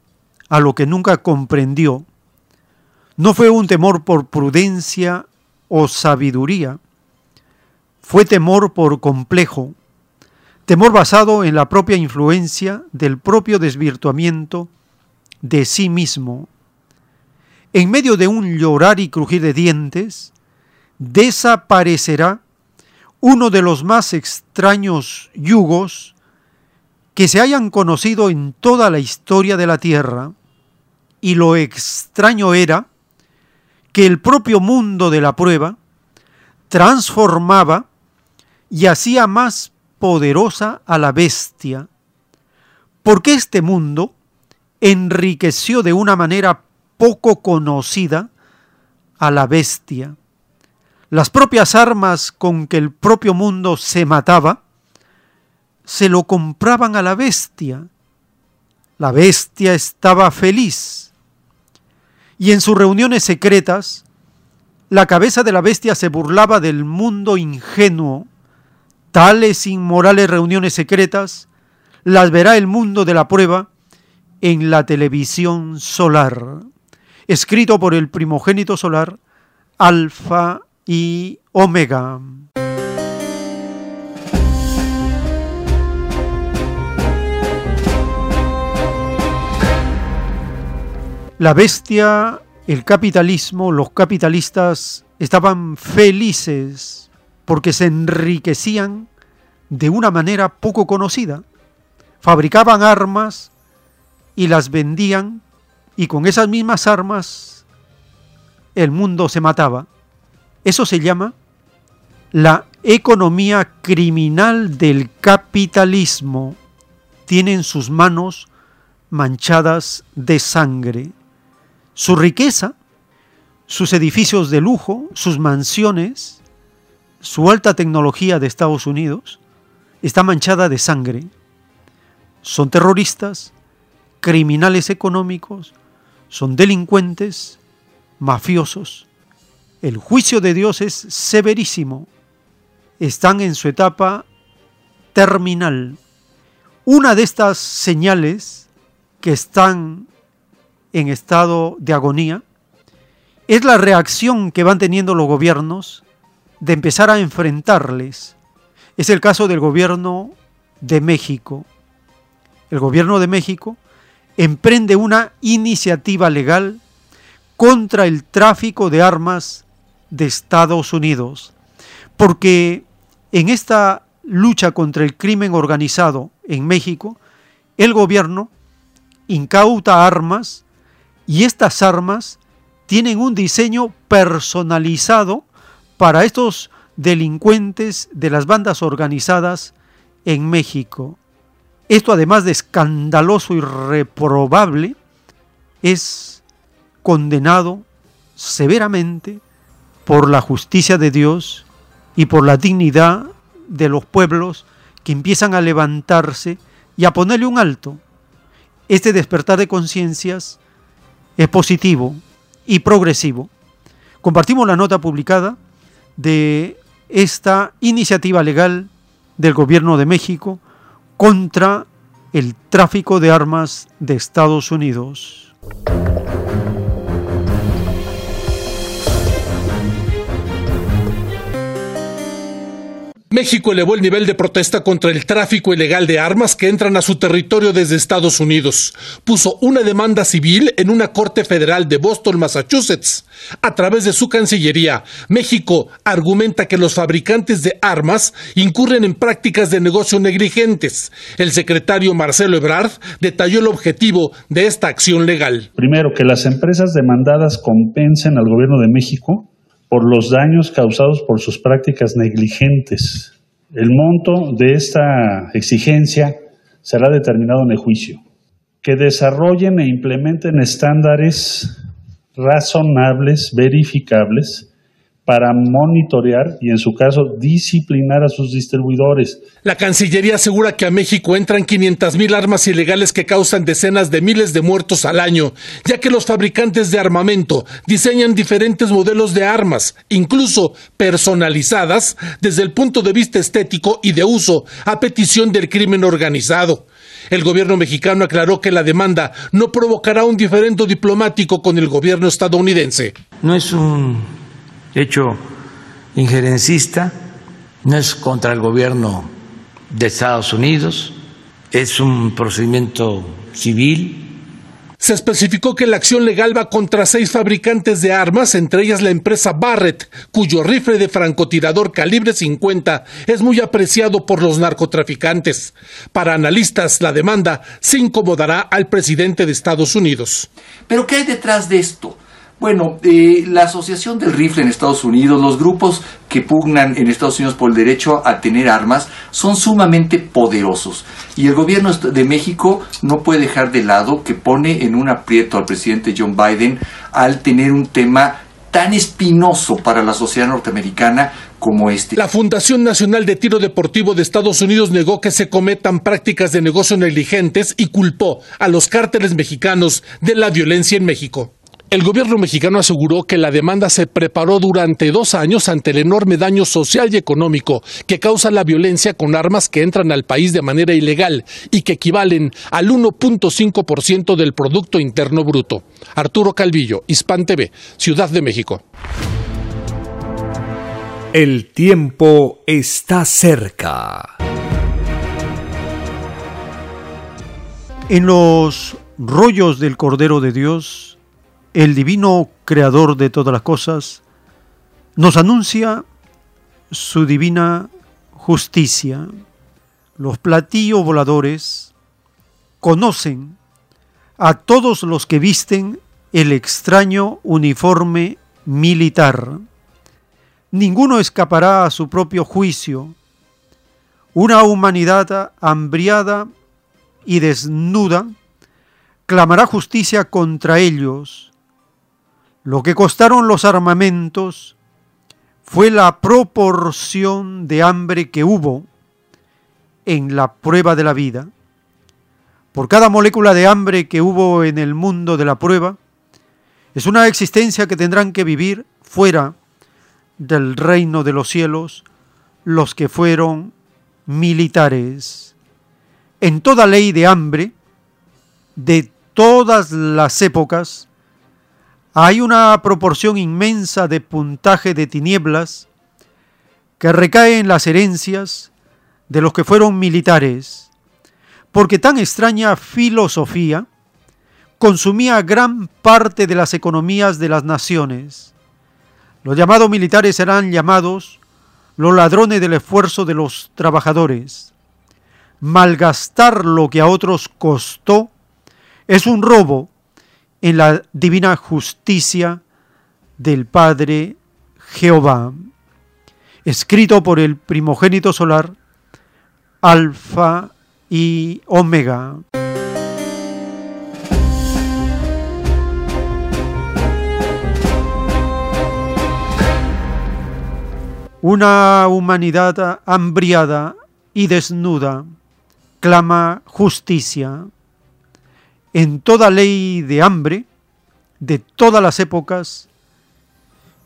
a lo que nunca comprendió no fue un temor por prudencia o sabiduría, fue temor por complejo, temor basado en la propia influencia del propio desvirtuamiento de sí mismo. En medio de un llorar y crujir de dientes, desaparecerá uno de los más extraños yugos que se hayan conocido en toda la historia de la Tierra, y lo extraño era que el propio mundo de la prueba transformaba y hacía más poderosa a la bestia, porque este mundo enriqueció de una manera poco conocida a la bestia. Las propias armas con que el propio mundo se mataba, se lo compraban a la bestia. La bestia estaba feliz. Y en sus reuniones secretas, la cabeza de la bestia se burlaba del mundo ingenuo. Tales inmorales reuniones secretas las verá el mundo de la prueba en la televisión solar, escrito por el primogénito solar, Alfa y Omega. La bestia el capitalismo, los capitalistas estaban felices porque se enriquecían de una manera poco conocida. Fabricaban armas y las vendían y con esas mismas armas el mundo se mataba. Eso se llama la economía criminal del capitalismo. Tienen sus manos manchadas de sangre. Su riqueza, sus edificios de lujo, sus mansiones, su alta tecnología de Estados Unidos, está manchada de sangre. Son terroristas, criminales económicos, son delincuentes, mafiosos. El juicio de Dios es severísimo. Están en su etapa terminal. Una de estas señales que están en estado de agonía, es la reacción que van teniendo los gobiernos de empezar a enfrentarles. Es el caso del gobierno de México. El gobierno de México emprende una iniciativa legal contra el tráfico de armas de Estados Unidos, porque en esta lucha contra el crimen organizado en México, el gobierno incauta armas y estas armas tienen un diseño personalizado para estos delincuentes de las bandas organizadas en México. Esto además de escandaloso y reprobable, es condenado severamente por la justicia de Dios y por la dignidad de los pueblos que empiezan a levantarse y a ponerle un alto. Este despertar de conciencias es positivo y progresivo. Compartimos la nota publicada de esta iniciativa legal del Gobierno de México contra el tráfico de armas de Estados Unidos. México elevó el nivel de protesta contra el tráfico ilegal de armas que entran a su territorio desde Estados Unidos. Puso una demanda civil en una corte federal de Boston, Massachusetts. A través de su Cancillería, México argumenta que los fabricantes de armas incurren en prácticas de negocio negligentes. El secretario Marcelo Ebrard detalló el objetivo de esta acción legal. Primero, que las empresas demandadas compensen al gobierno de México por los daños causados por sus prácticas negligentes. El monto de esta exigencia será determinado en el juicio. Que desarrollen e implementen estándares razonables, verificables, para monitorear y en su caso disciplinar a sus distribuidores. La Cancillería asegura que a México entran 500 mil armas ilegales que causan decenas de miles de muertos al año, ya que los fabricantes de armamento diseñan diferentes modelos de armas, incluso personalizadas desde el punto de vista estético y de uso, a petición del crimen organizado. El gobierno mexicano aclaró que la demanda no provocará un diferendo diplomático con el gobierno estadounidense. No es un hecho injerencista, no es contra el gobierno de Estados Unidos. Es un procedimiento civil se especificó que la acción legal va contra seis fabricantes de armas, entre ellas la empresa Barrett, cuyo rifle de francotirador calibre 50 es muy apreciado por los narcotraficantes. Para analistas, la demanda se incomodará al presidente de Estados Unidos. ¿Pero qué hay detrás de esto? Bueno, eh, la Asociación del Rifle en Estados Unidos, los grupos que pugnan en Estados Unidos por el derecho a tener armas, son sumamente poderosos. Y el gobierno de México no puede dejar de lado que pone en un aprieto al presidente John Biden al tener un tema tan espinoso para la sociedad norteamericana como este. La Fundación Nacional de Tiro Deportivo de Estados Unidos negó que se cometan prácticas de negocio negligentes y culpó a los cárteles mexicanos de la violencia en México. El gobierno mexicano aseguró que la demanda se preparó durante dos años ante el enorme daño social y económico que causa la violencia con armas que entran al país de manera ilegal y que equivalen al 1.5% del Producto Interno Bruto. Arturo Calvillo, Hispan TV, Ciudad de México. El tiempo está cerca. En los rollos del Cordero de Dios, el divino creador de todas las cosas, nos anuncia su divina justicia. Los platillos voladores conocen a todos los que visten el extraño uniforme militar. Ninguno escapará a su propio juicio. Una humanidad hambriada y desnuda clamará justicia contra ellos lo que costaron los armamentos fue la proporción de hambre que hubo en la prueba de la vida. Por cada molécula de hambre que hubo en el mundo de la prueba, es una existencia que tendrán que vivir fuera del reino de los cielos los que fueron militares. En toda ley de hambre, de todas las épocas, hay una proporción inmensa de puntaje de tinieblas que recae en las herencias de los que fueron militares, porque tan extraña filosofía consumía gran parte de las economías de las naciones. Los llamados militares serán llamados los ladrones del esfuerzo de los trabajadores. Malgastar lo que a otros costó es un robo en la divina justicia del Padre Jehová, escrito por el primogénito solar, Alfa y Omega. Una humanidad hambriada y desnuda clama justicia en toda ley de hambre de todas las épocas,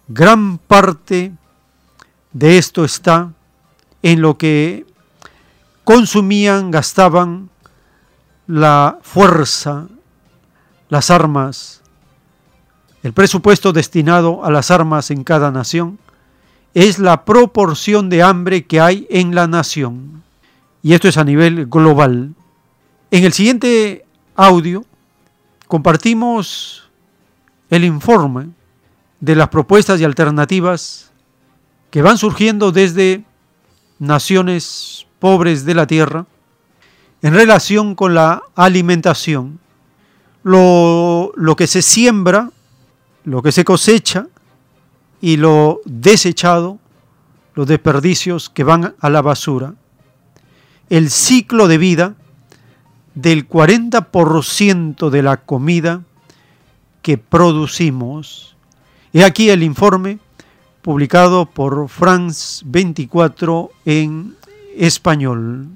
gran parte de esto está en lo que consumían, gastaban la fuerza, las armas, el presupuesto destinado a las armas en cada nación, es la proporción de hambre que hay en la nación. Y esto es a nivel global. En el siguiente audio compartimos el informe de las propuestas y alternativas que van surgiendo desde naciones pobres de la tierra en relación con la alimentación. Lo, lo que se siembra, lo que se cosecha y lo desechado, los desperdicios que van a la basura. El ciclo de vida del 40% de la comida que producimos. He aquí el informe publicado por France 24 en español.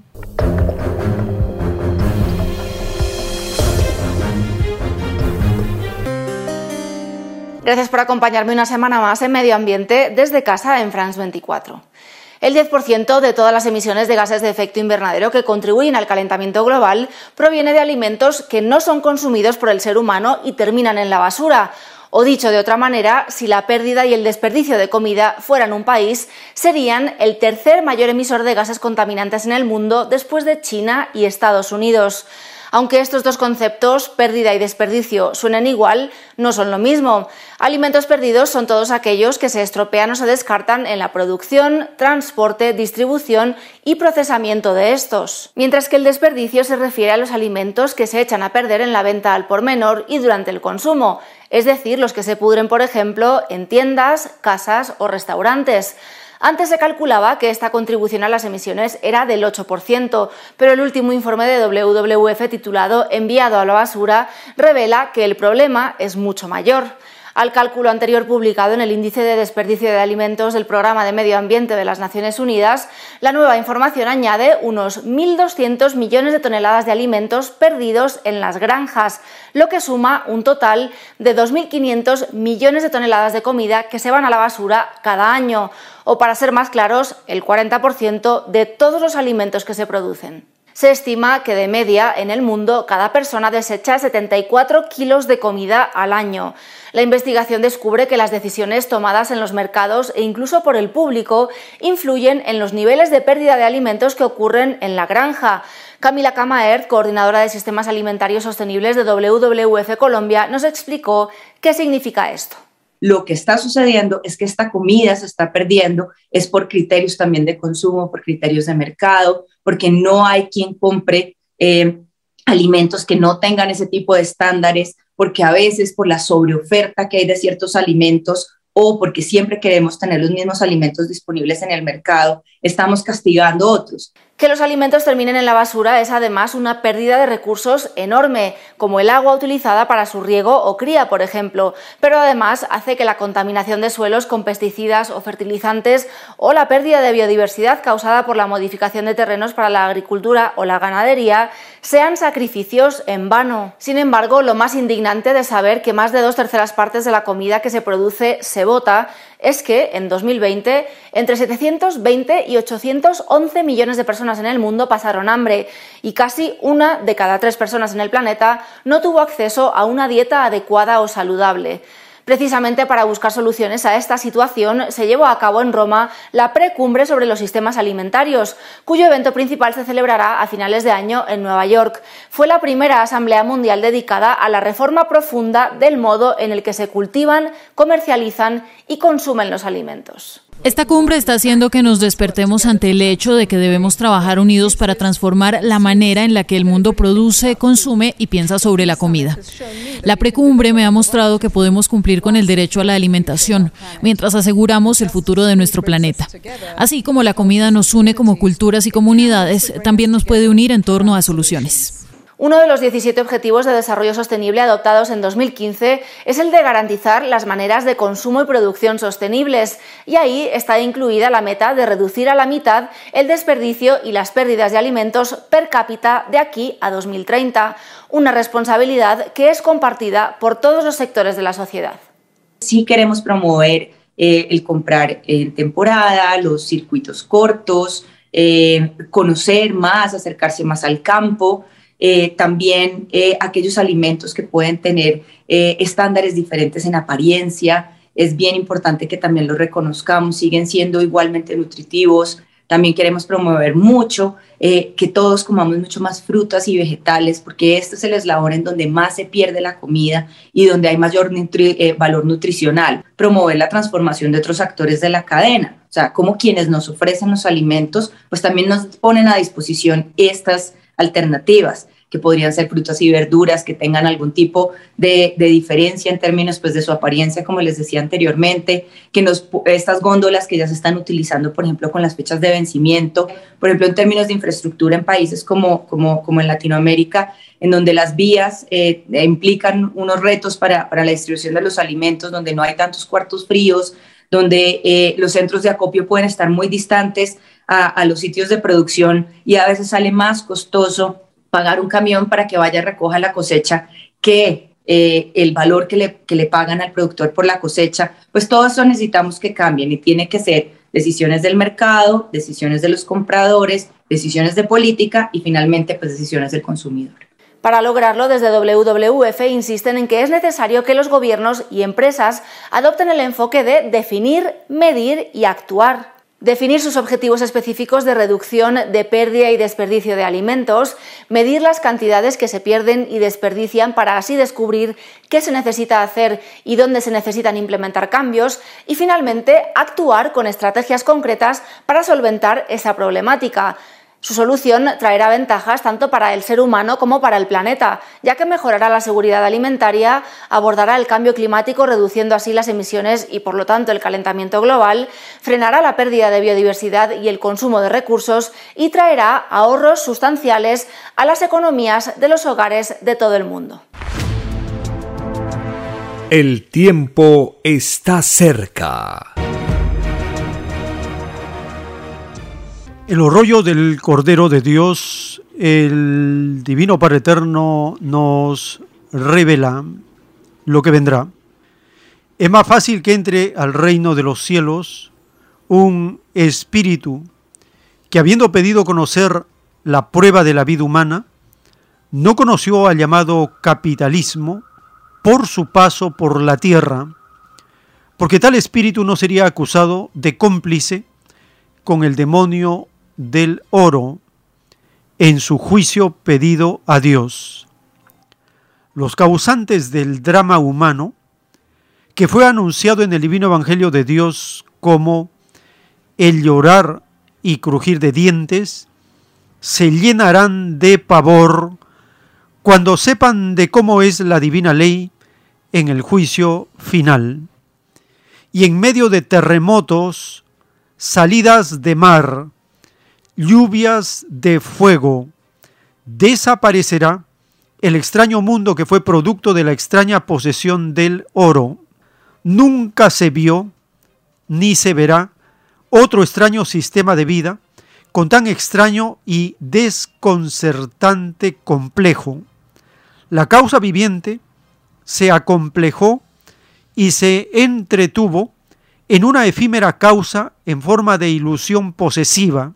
Gracias por acompañarme una semana más en Medio Ambiente desde casa en France 24. El 10% de todas las emisiones de gases de efecto invernadero que contribuyen al calentamiento global proviene de alimentos que no son consumidos por el ser humano y terminan en la basura. O dicho de otra manera, si la pérdida y el desperdicio de comida fueran un país, serían el tercer mayor emisor de gases contaminantes en el mundo después de China y Estados Unidos. Aunque estos dos conceptos, pérdida y desperdicio, suenen igual, no son lo mismo. Alimentos perdidos son todos aquellos que se estropean o se descartan en la producción, transporte, distribución y procesamiento de estos. Mientras que el desperdicio se refiere a los alimentos que se echan a perder en la venta al por menor y durante el consumo, es decir, los que se pudren, por ejemplo, en tiendas, casas o restaurantes. Antes se calculaba que esta contribución a las emisiones era del 8%, pero el último informe de WWF titulado Enviado a la basura revela que el problema es mucho mayor. Al cálculo anterior publicado en el Índice de Desperdicio de Alimentos del Programa de Medio Ambiente de las Naciones Unidas, la nueva información añade unos 1.200 millones de toneladas de alimentos perdidos en las granjas, lo que suma un total de 2.500 millones de toneladas de comida que se van a la basura cada año, o para ser más claros, el 40% de todos los alimentos que se producen. Se estima que de media en el mundo cada persona desecha 74 kilos de comida al año. La investigación descubre que las decisiones tomadas en los mercados e incluso por el público influyen en los niveles de pérdida de alimentos que ocurren en la granja. Camila Camaert, coordinadora de Sistemas Alimentarios Sostenibles de WWF Colombia, nos explicó qué significa esto lo que está sucediendo es que esta comida se está perdiendo, es por criterios también de consumo, por criterios de mercado, porque no hay quien compre eh, alimentos que no tengan ese tipo de estándares, porque a veces por la sobreoferta que hay de ciertos alimentos o porque siempre queremos tener los mismos alimentos disponibles en el mercado, estamos castigando otros. Que los alimentos terminen en la basura es además una pérdida de recursos enorme, como el agua utilizada para su riego o cría, por ejemplo, pero además hace que la contaminación de suelos con pesticidas o fertilizantes o la pérdida de biodiversidad causada por la modificación de terrenos para la agricultura o la ganadería sean sacrificios en vano. Sin embargo, lo más indignante de saber que más de dos terceras partes de la comida que se produce se bota es que en 2020 entre 720 y 811 millones de personas en el mundo pasaron hambre y casi una de cada tres personas en el planeta no tuvo acceso a una dieta adecuada o saludable. Precisamente para buscar soluciones a esta situación se llevó a cabo en Roma la precumbre sobre los sistemas alimentarios, cuyo evento principal se celebrará a finales de año en Nueva York. Fue la primera asamblea mundial dedicada a la reforma profunda del modo en el que se cultivan, comercializan y consumen los alimentos. Esta cumbre está haciendo que nos despertemos ante el hecho de que debemos trabajar unidos para transformar la manera en la que el mundo produce, consume y piensa sobre la comida. La precumbre me ha mostrado que podemos cumplir con el derecho a la alimentación mientras aseguramos el futuro de nuestro planeta. Así como la comida nos une como culturas y comunidades, también nos puede unir en torno a soluciones. Uno de los 17 Objetivos de Desarrollo Sostenible adoptados en 2015 es el de garantizar las maneras de consumo y producción sostenibles, y ahí está incluida la meta de reducir a la mitad el desperdicio y las pérdidas de alimentos per cápita de aquí a 2030, una responsabilidad que es compartida por todos los sectores de la sociedad. Sí queremos promover eh, el comprar en temporada, los circuitos cortos, eh, conocer más, acercarse más al campo, eh, también eh, aquellos alimentos que pueden tener eh, estándares diferentes en apariencia. Es bien importante que también los reconozcamos, siguen siendo igualmente nutritivos. También queremos promover mucho que todos comamos mucho más frutas y vegetales, porque este es el eslabón en donde más se pierde la comida y donde hay mayor valor nutricional. Promover la transformación de otros actores de la cadena, o sea, como quienes nos ofrecen los alimentos, pues también nos ponen a disposición estas alternativas que podrían ser frutas y verduras que tengan algún tipo de, diferencia en términos pues, de su apariencia, como les decía anteriormente, que nos, estas góndolas que ya se están utilizando, por ejemplo, con las fechas de vencimiento, por ejemplo, en términos de infraestructura en países como, como, como en Latinoamérica, en donde las vías eh, implican unos retos para, la distribución de los alimentos, donde no hay tantos cuartos fríos, donde eh, los centros de acopio pueden estar muy distantes a, los sitios de producción y a veces sale más costoso pagar un camión para que vaya a recoja la cosecha que eh, el valor que le, que le pagan al productor por la cosecha, pues todo eso necesitamos que cambien y tiene que ser decisiones del mercado, decisiones de los compradores, decisiones de política y finalmente pues decisiones del consumidor. Para lograrlo, desde WWF insisten en que es necesario que los gobiernos y empresas adopten el enfoque de definir, medir y actuar. Definir sus objetivos específicos de reducción de pérdida y desperdicio de alimentos, medir las cantidades que se pierden y desperdician para así descubrir qué se necesita hacer y dónde se necesitan implementar cambios y finalmente actuar con estrategias concretas para solventar esa problemática. Su solución traerá ventajas tanto para el ser humano como para el planeta, ya que mejorará la seguridad alimentaria, abordará el cambio climático reduciendo así las emisiones y por lo tanto el calentamiento global, frenará la pérdida de biodiversidad y el consumo de recursos y traerá ahorros sustanciales a las economías de los hogares de todo el mundo. El tiempo está cerca. El rollo del Cordero de Dios, el Divino Padre Eterno nos revela lo que vendrá. Es más fácil que entre al reino de los cielos un espíritu que habiendo pedido conocer la prueba de la vida humana, no conoció al llamado capitalismo por su paso por la tierra, porque tal espíritu no sería acusado de cómplice con el demonio del oro en su juicio pedido a Dios. Los causantes del drama humano, que fue anunciado en el divino Evangelio de Dios como el llorar y crujir de dientes, se llenarán de pavor cuando sepan de cómo es la divina ley en el juicio final. Y en medio de terremotos, salidas de mar, lluvias de fuego, desaparecerá el extraño mundo que fue producto de la extraña posesión del oro. Nunca se vio ni se verá otro extraño sistema de vida con tan extraño y desconcertante complejo. La causa viviente se acomplejó y se entretuvo en una efímera causa en forma de ilusión posesiva,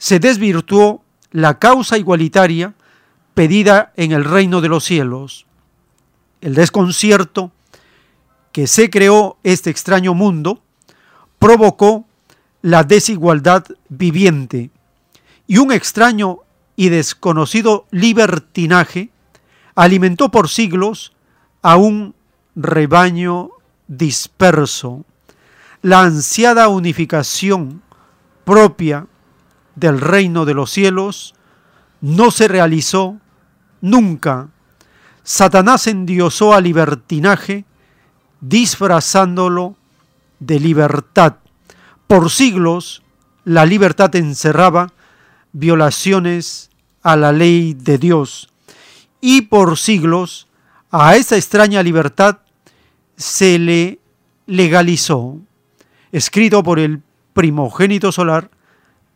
se desvirtuó la causa igualitaria pedida en el reino de los cielos. El desconcierto que se creó este extraño mundo provocó la desigualdad viviente y un extraño y desconocido libertinaje alimentó por siglos a un rebaño disperso. La ansiada unificación propia del reino de los cielos no se realizó nunca. Satanás endiosó al libertinaje disfrazándolo de libertad. Por siglos la libertad encerraba violaciones a la ley de Dios y por siglos a esa extraña libertad se le legalizó. Escrito por el primogénito solar,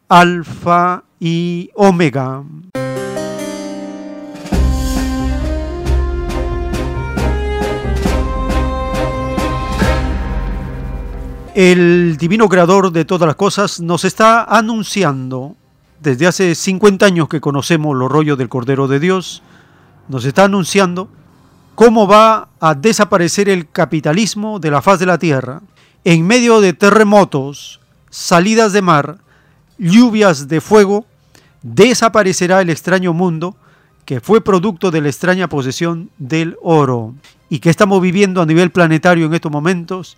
Alfa y Omega. El divino creador de todas las cosas nos está anunciando, desde hace 50 años que conocemos los rollos del Cordero de Dios, nos está anunciando cómo va a desaparecer el capitalismo de la faz de la tierra en medio de terremotos, salidas de mar, lluvias de fuego, desaparecerá el extraño mundo que fue producto de la extraña posesión del oro y que estamos viviendo a nivel planetario en estos momentos,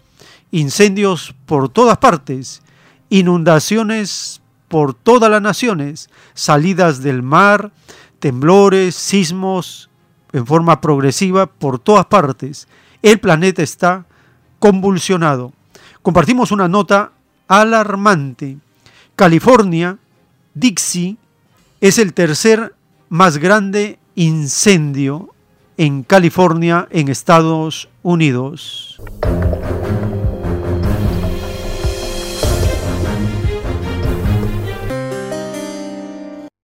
incendios por todas partes, inundaciones por todas las naciones, salidas del mar, temblores, sismos en forma progresiva por todas partes. El planeta está convulsionado. Compartimos una nota alarmante California, Dixie, es el tercer más grande incendio en California, en Estados Unidos.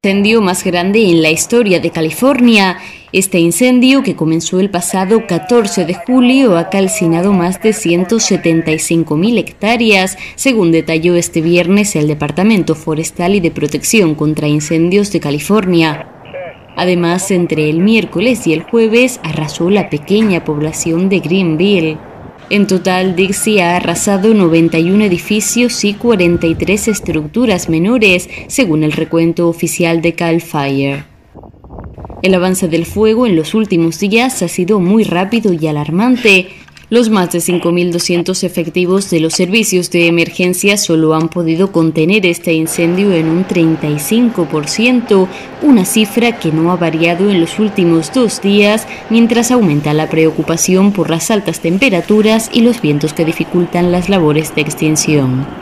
Incendio más grande en la historia de California. Este incendio, que comenzó el pasado 14 de julio, ha calcinado más de 175.000 hectáreas, según detalló este viernes el Departamento Forestal y de Protección contra Incendios de California. Además, entre el miércoles y el jueves arrasó la pequeña población de Greenville. En total, Dixie ha arrasado 91 edificios y 43 estructuras menores, según el recuento oficial de Cal Fire. El avance del fuego en los últimos días ha sido muy rápido y alarmante. Los más de 5.200 efectivos de los servicios de emergencia solo han podido contener este incendio en un 35%, una cifra que no ha variado en los últimos dos días, mientras aumenta la preocupación por las altas temperaturas y los vientos que dificultan las labores de extinción.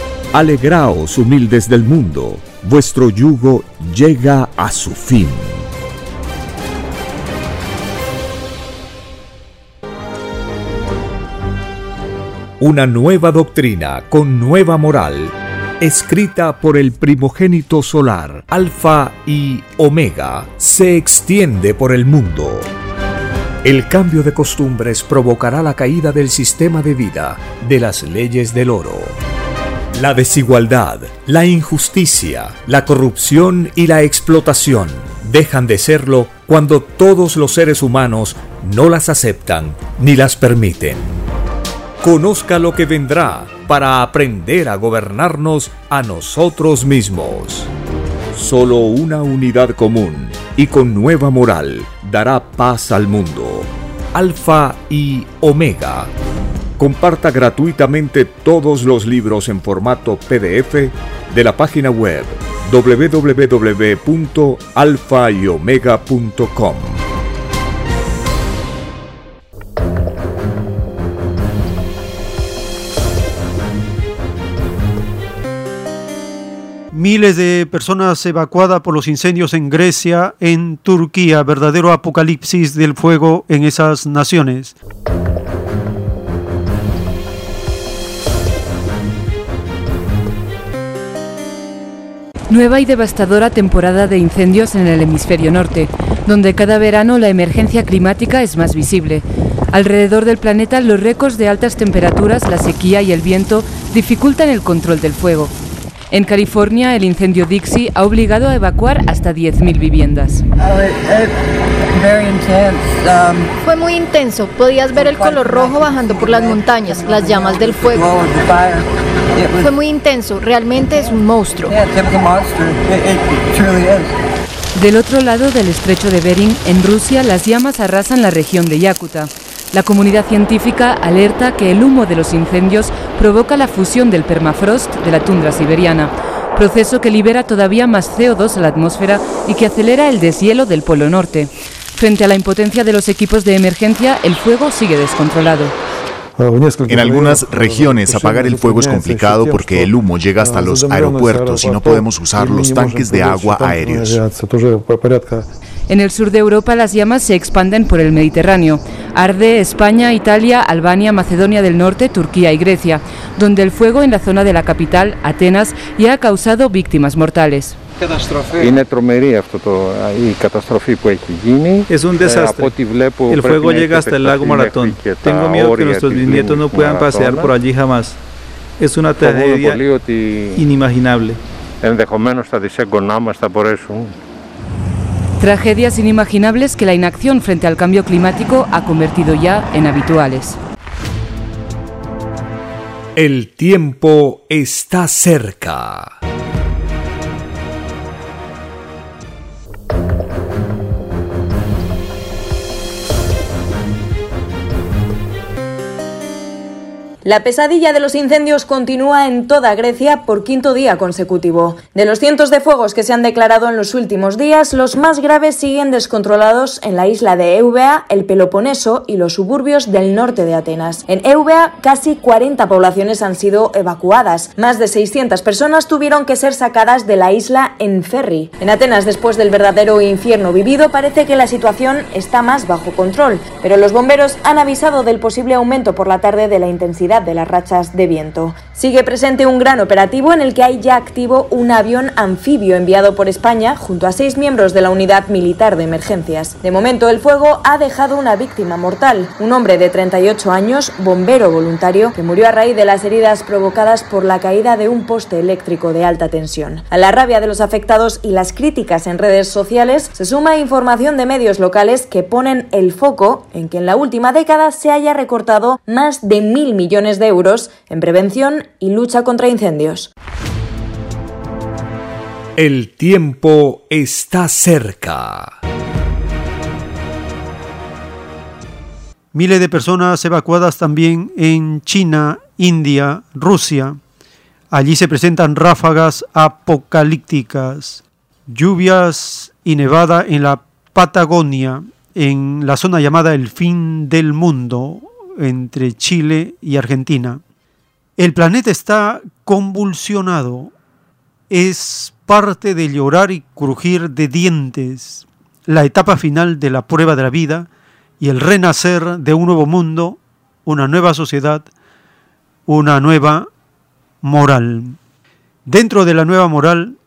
Alegraos humildes del mundo, vuestro yugo llega a su fin. Una nueva doctrina con nueva moral, escrita por el primogénito solar, Alfa y Omega, se extiende por el mundo. El cambio de costumbres provocará la caída del sistema de vida, de las leyes del oro. La desigualdad, la injusticia, la corrupción y la explotación dejan de serlo cuando todos los seres humanos no las aceptan ni las permiten. Conozca lo que vendrá para aprender a gobernarnos a nosotros mismos. Solo una unidad común y con nueva moral dará paz al mundo. Alfa y Omega Comparta gratuitamente todos los libros en formato PDF de la página web www.alfayomega.com. Miles de personas evacuadas por los incendios en Grecia, en Turquía, verdadero apocalipsis del fuego en esas naciones. Nueva y devastadora temporada de incendios en el hemisferio norte, donde cada verano la emergencia climática es más visible. Alrededor del planeta los récords de altas temperaturas, la sequía y el viento dificultan el control del fuego. En California, el incendio Dixie ha obligado a evacuar hasta 10.000 viviendas. Fue muy intenso. Podías ver el color rojo bajando por las montañas, las llamas del fuego. Fue muy intenso. Realmente es un monstruo. Del otro lado del estrecho de Bering, en Rusia, las llamas arrasan la región de Yakuta. La comunidad científica alerta que el humo de los incendios provoca la fusión del permafrost de la tundra siberiana, proceso que libera todavía más CO2 a la atmósfera y que acelera el deshielo del Polo Norte. Frente a la impotencia de los equipos de emergencia, el fuego sigue descontrolado. En algunas regiones apagar el fuego es complicado porque el humo llega hasta los aeropuertos y no podemos usar los tanques de agua aéreos. En el sur de Europa las llamas se expanden por el Mediterráneo. Arde España, Italia, Albania, Macedonia del Norte, Turquía y Grecia, donde el fuego en la zona de la capital, Atenas, ya ha causado víctimas mortales. Es un desastre. El fuego llega hasta el lago Maratón. Tengo miedo que nuestros bisnietos no puedan pasear por allí jamás. Es una tragedia inimaginable. Tragedias inimaginables que la inacción frente al cambio climático ha convertido ya en habituales. El tiempo está cerca. La pesadilla de los incendios continúa en toda Grecia por quinto día consecutivo. De los cientos de fuegos que se han declarado en los últimos días, los más graves siguen descontrolados en la isla de Eubea, el Peloponeso y los suburbios del norte de Atenas. En Eubea, casi 40 poblaciones han sido evacuadas. Más de 600 personas tuvieron que ser sacadas de la isla en ferry. En Atenas, después del verdadero infierno vivido, parece que la situación está más bajo control, pero los bomberos han avisado del posible aumento por la tarde de la intensidad de las rachas de viento. Sigue presente un gran operativo en el que hay ya activo un avión anfibio enviado por España junto a seis miembros de la unidad militar de emergencias. De momento el fuego ha dejado una víctima mortal, un hombre de 38 años, bombero voluntario, que murió a raíz de las heridas provocadas por la caída de un poste eléctrico de alta tensión. A la rabia de los afectados y las críticas en redes sociales se suma información de medios locales que ponen el foco en que en la última década se haya recortado más de mil millones de euros en prevención y lucha contra incendios. El tiempo está cerca. Miles de personas evacuadas también en China, India, Rusia. Allí se presentan ráfagas apocalípticas, lluvias y nevada en la Patagonia, en la zona llamada el fin del mundo, entre Chile y Argentina. El planeta está convulsionado, es parte de llorar y crujir de dientes, la etapa final de la prueba de la vida y el renacer de un nuevo mundo, una nueva sociedad, una nueva moral. Dentro de la nueva moral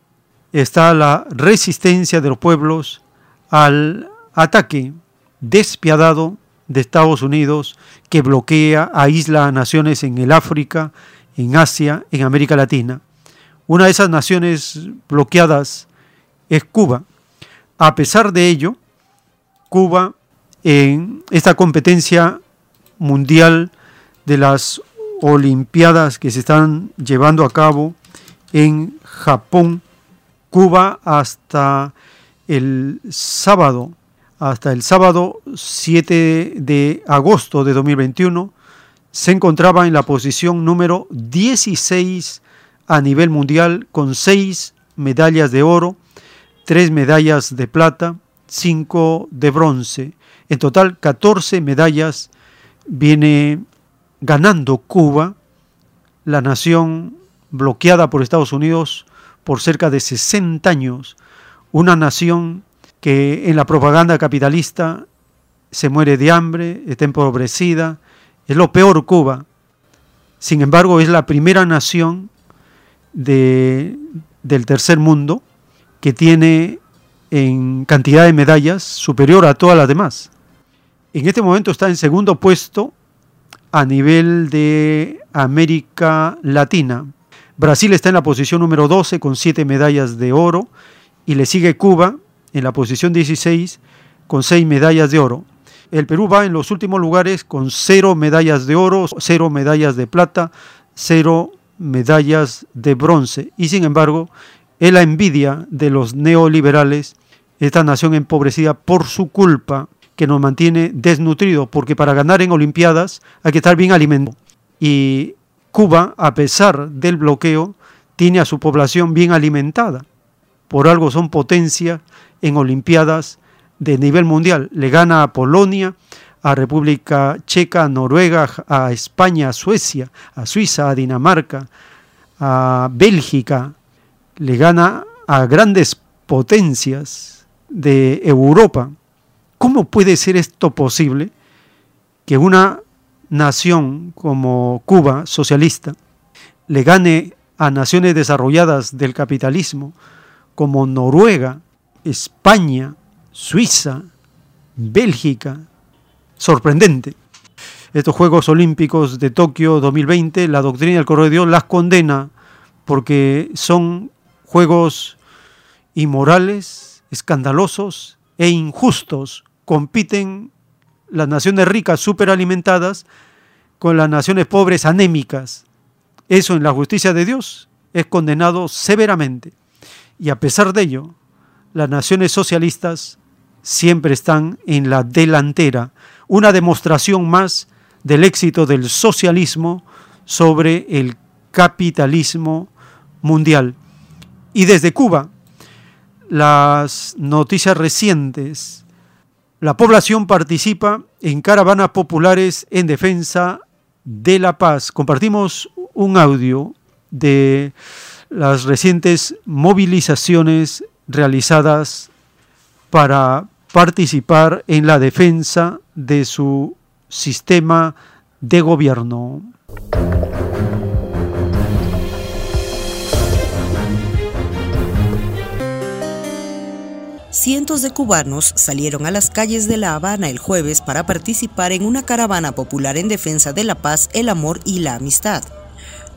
está la resistencia de los pueblos al ataque despiadado de Estados Unidos que bloquea, aísla a naciones en el África, en Asia, en América Latina. Una de esas naciones bloqueadas es Cuba. A pesar de ello, Cuba en esta competencia mundial de las Olimpiadas que se están llevando a cabo en Japón, Cuba hasta el sábado hasta el sábado 7 de agosto de 2021 se encontraba en la posición número 16 a nivel mundial con 6 medallas de oro, 3 medallas de plata, 5 de bronce. En total 14 medallas viene ganando Cuba, la nación bloqueada por Estados Unidos por cerca de 60 años, una nación que en la propaganda capitalista se muere de hambre, está empobrecida, es lo peor Cuba. Sin embargo, es la primera nación de, del tercer mundo que tiene en cantidad de medallas superior a todas las demás. En este momento está en segundo puesto a nivel de América Latina. Brasil está en la posición número 12 con siete medallas de oro y le sigue Cuba en la posición 16 con 6 medallas de oro. El Perú va en los últimos lugares con 0 medallas de oro, 0 medallas de plata, 0 medallas de bronce. Y sin embargo, es la envidia de los neoliberales, esta nación empobrecida por su culpa, que nos mantiene desnutridos, porque para ganar en Olimpiadas hay que estar bien alimentado. Y Cuba, a pesar del bloqueo, tiene a su población bien alimentada. Por algo son potencia en Olimpiadas de nivel mundial. Le gana a Polonia, a República Checa, a Noruega, a España, a Suecia, a Suiza, a Dinamarca, a Bélgica. Le gana a grandes potencias de Europa. ¿Cómo puede ser esto posible que una nación como Cuba, socialista, le gane a naciones desarrolladas del capitalismo como Noruega, España, Suiza, Bélgica? Sorprendente. Estos Juegos Olímpicos de Tokio 2020, la doctrina del Correo de Dios las condena porque son juegos inmorales, escandalosos e injustos. Compiten las naciones ricas superalimentadas con las naciones pobres anémicas. Eso en la justicia de Dios es condenado severamente. Y a pesar de ello, las naciones socialistas siempre están en la delantera. Una demostración más del éxito del socialismo sobre el capitalismo mundial. Y desde Cuba, las noticias recientes, la población participa en caravanas populares en defensa de la paz. Compartimos un audio de las recientes movilizaciones realizadas para participar en la defensa de su sistema de gobierno. cientos de cubanos salieron a las calles de La Habana el jueves para participar en una caravana popular en defensa de la paz, el amor y la amistad.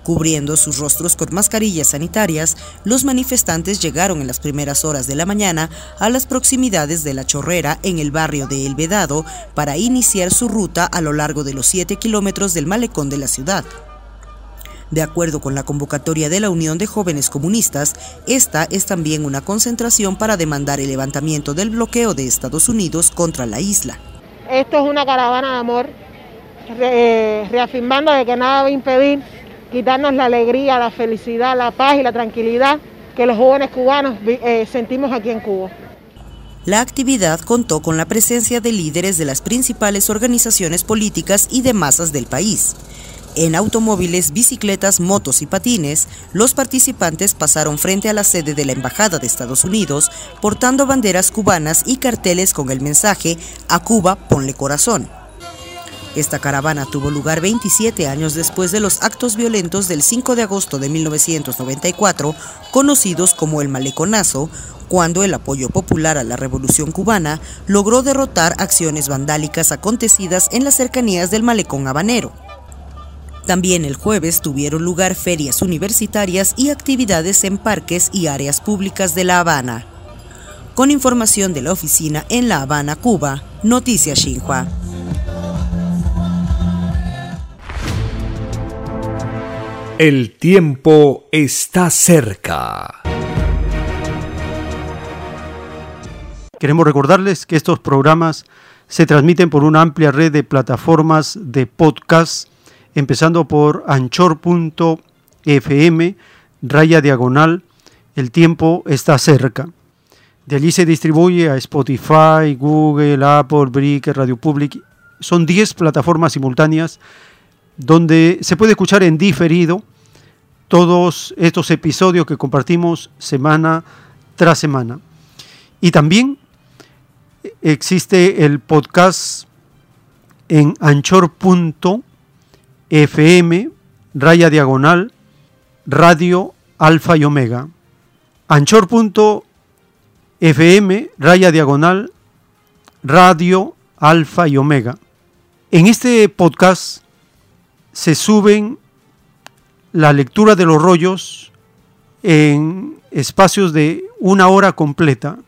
Cubriendo sus rostros con mascarillas sanitarias, los manifestantes llegaron en las primeras horas de la mañana a las proximidades de La Chorrera en el barrio de El Vedado para iniciar su ruta a lo largo de los 7 kilómetros del malecón de la ciudad. De acuerdo con la convocatoria de la Unión de Jóvenes Comunistas, esta es también una concentración para demandar el levantamiento del bloqueo de Estados Unidos contra la isla. Esto es una caravana de amor, reafirmando de que nada va a impedir quitarnos la alegría, la felicidad, la paz y la tranquilidad que los jóvenes cubanos eh, sentimos aquí en Cuba. La actividad contó con la presencia de líderes de las principales organizaciones políticas y de masas del país. En automóviles, bicicletas, motos y patines, los participantes pasaron frente a la sede de la Embajada de Estados Unidos portando banderas cubanas y carteles con el mensaje A Cuba ponle corazón. Esta caravana tuvo lugar 27 años después de los actos violentos del 5 de agosto de 1994, conocidos como el Maleconazo, cuando el apoyo popular a la Revolución cubana logró derrotar acciones vandálicas acontecidas en las cercanías del Malecón Habanero. También el jueves tuvieron lugar ferias universitarias y actividades en parques y áreas públicas de La Habana. Con información de la oficina en La Habana, Cuba, Noticias Xinhua. El tiempo está cerca. Queremos recordarles que estos programas se transmiten por una amplia red de plataformas de podcast empezando por anchor.fm, raya diagonal, el tiempo está cerca. De allí se distribuye a Spotify, Google, Apple, Brick, Radio Public. Son 10 plataformas simultáneas donde se puede escuchar en diferido todos estos episodios que compartimos semana tras semana. Y también existe el podcast en anchor.fm FM, raya diagonal, radio alfa y omega. Anchor.fm, raya diagonal, radio alfa y omega. En este podcast se suben la lectura de los rollos en espacios de una hora completa.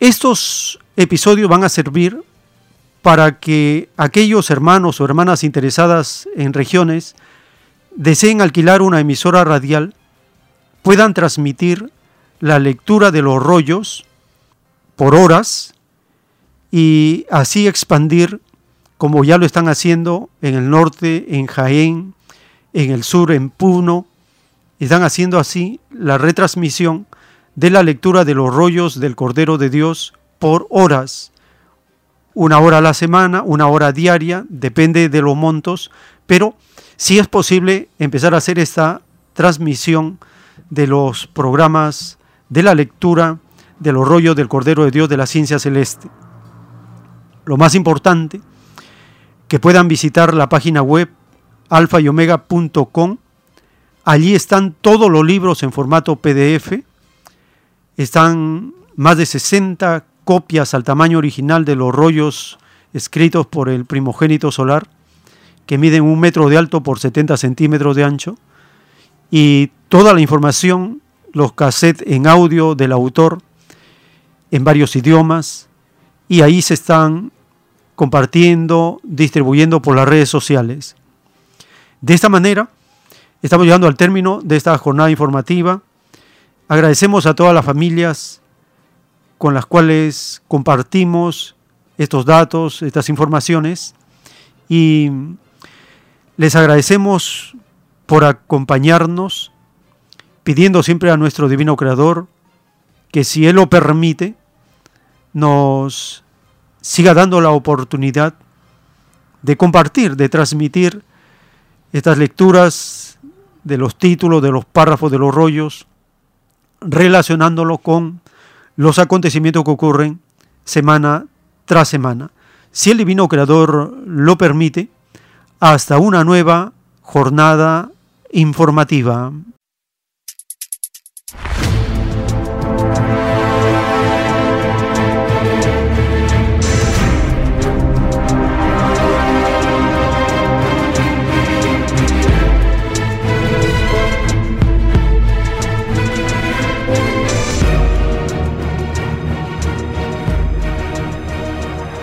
Estos episodios van a servir para que aquellos hermanos o hermanas interesadas en regiones deseen alquilar una emisora radial, puedan transmitir la lectura de los rollos por horas y así expandir, como ya lo están haciendo en el norte, en Jaén, en el sur, en Puno, están haciendo así la retransmisión de la lectura de los rollos del Cordero de Dios por horas una hora a la semana, una hora diaria, depende de los montos, pero sí es posible empezar a hacer esta transmisión de los programas de la lectura de los rollos del Cordero de Dios de la Ciencia Celeste. Lo más importante, que puedan visitar la página web alfayomega.com. Allí están todos los libros en formato PDF. Están más de 60 copias al tamaño original de los rollos escritos por el primogénito solar, que miden un metro de alto por 70 centímetros de ancho. Y toda la información, los cassettes en audio del autor, en varios idiomas y ahí se están compartiendo, distribuyendo por las redes sociales. De esta manera, estamos llegando al término de esta jornada informativa. Agradecemos a todas las familias con las cuales compartimos estos datos, estas informaciones y les agradecemos por acompañarnos, pidiendo siempre a nuestro Divino Creador que si Él lo permite, nos siga dando la oportunidad de compartir, de transmitir estas lecturas de los títulos, de los párrafos, de los rollos, relacionándolo con los acontecimientos que ocurren semana tras semana. Si el Divino Creador lo permite, hasta una nueva jornada informativa.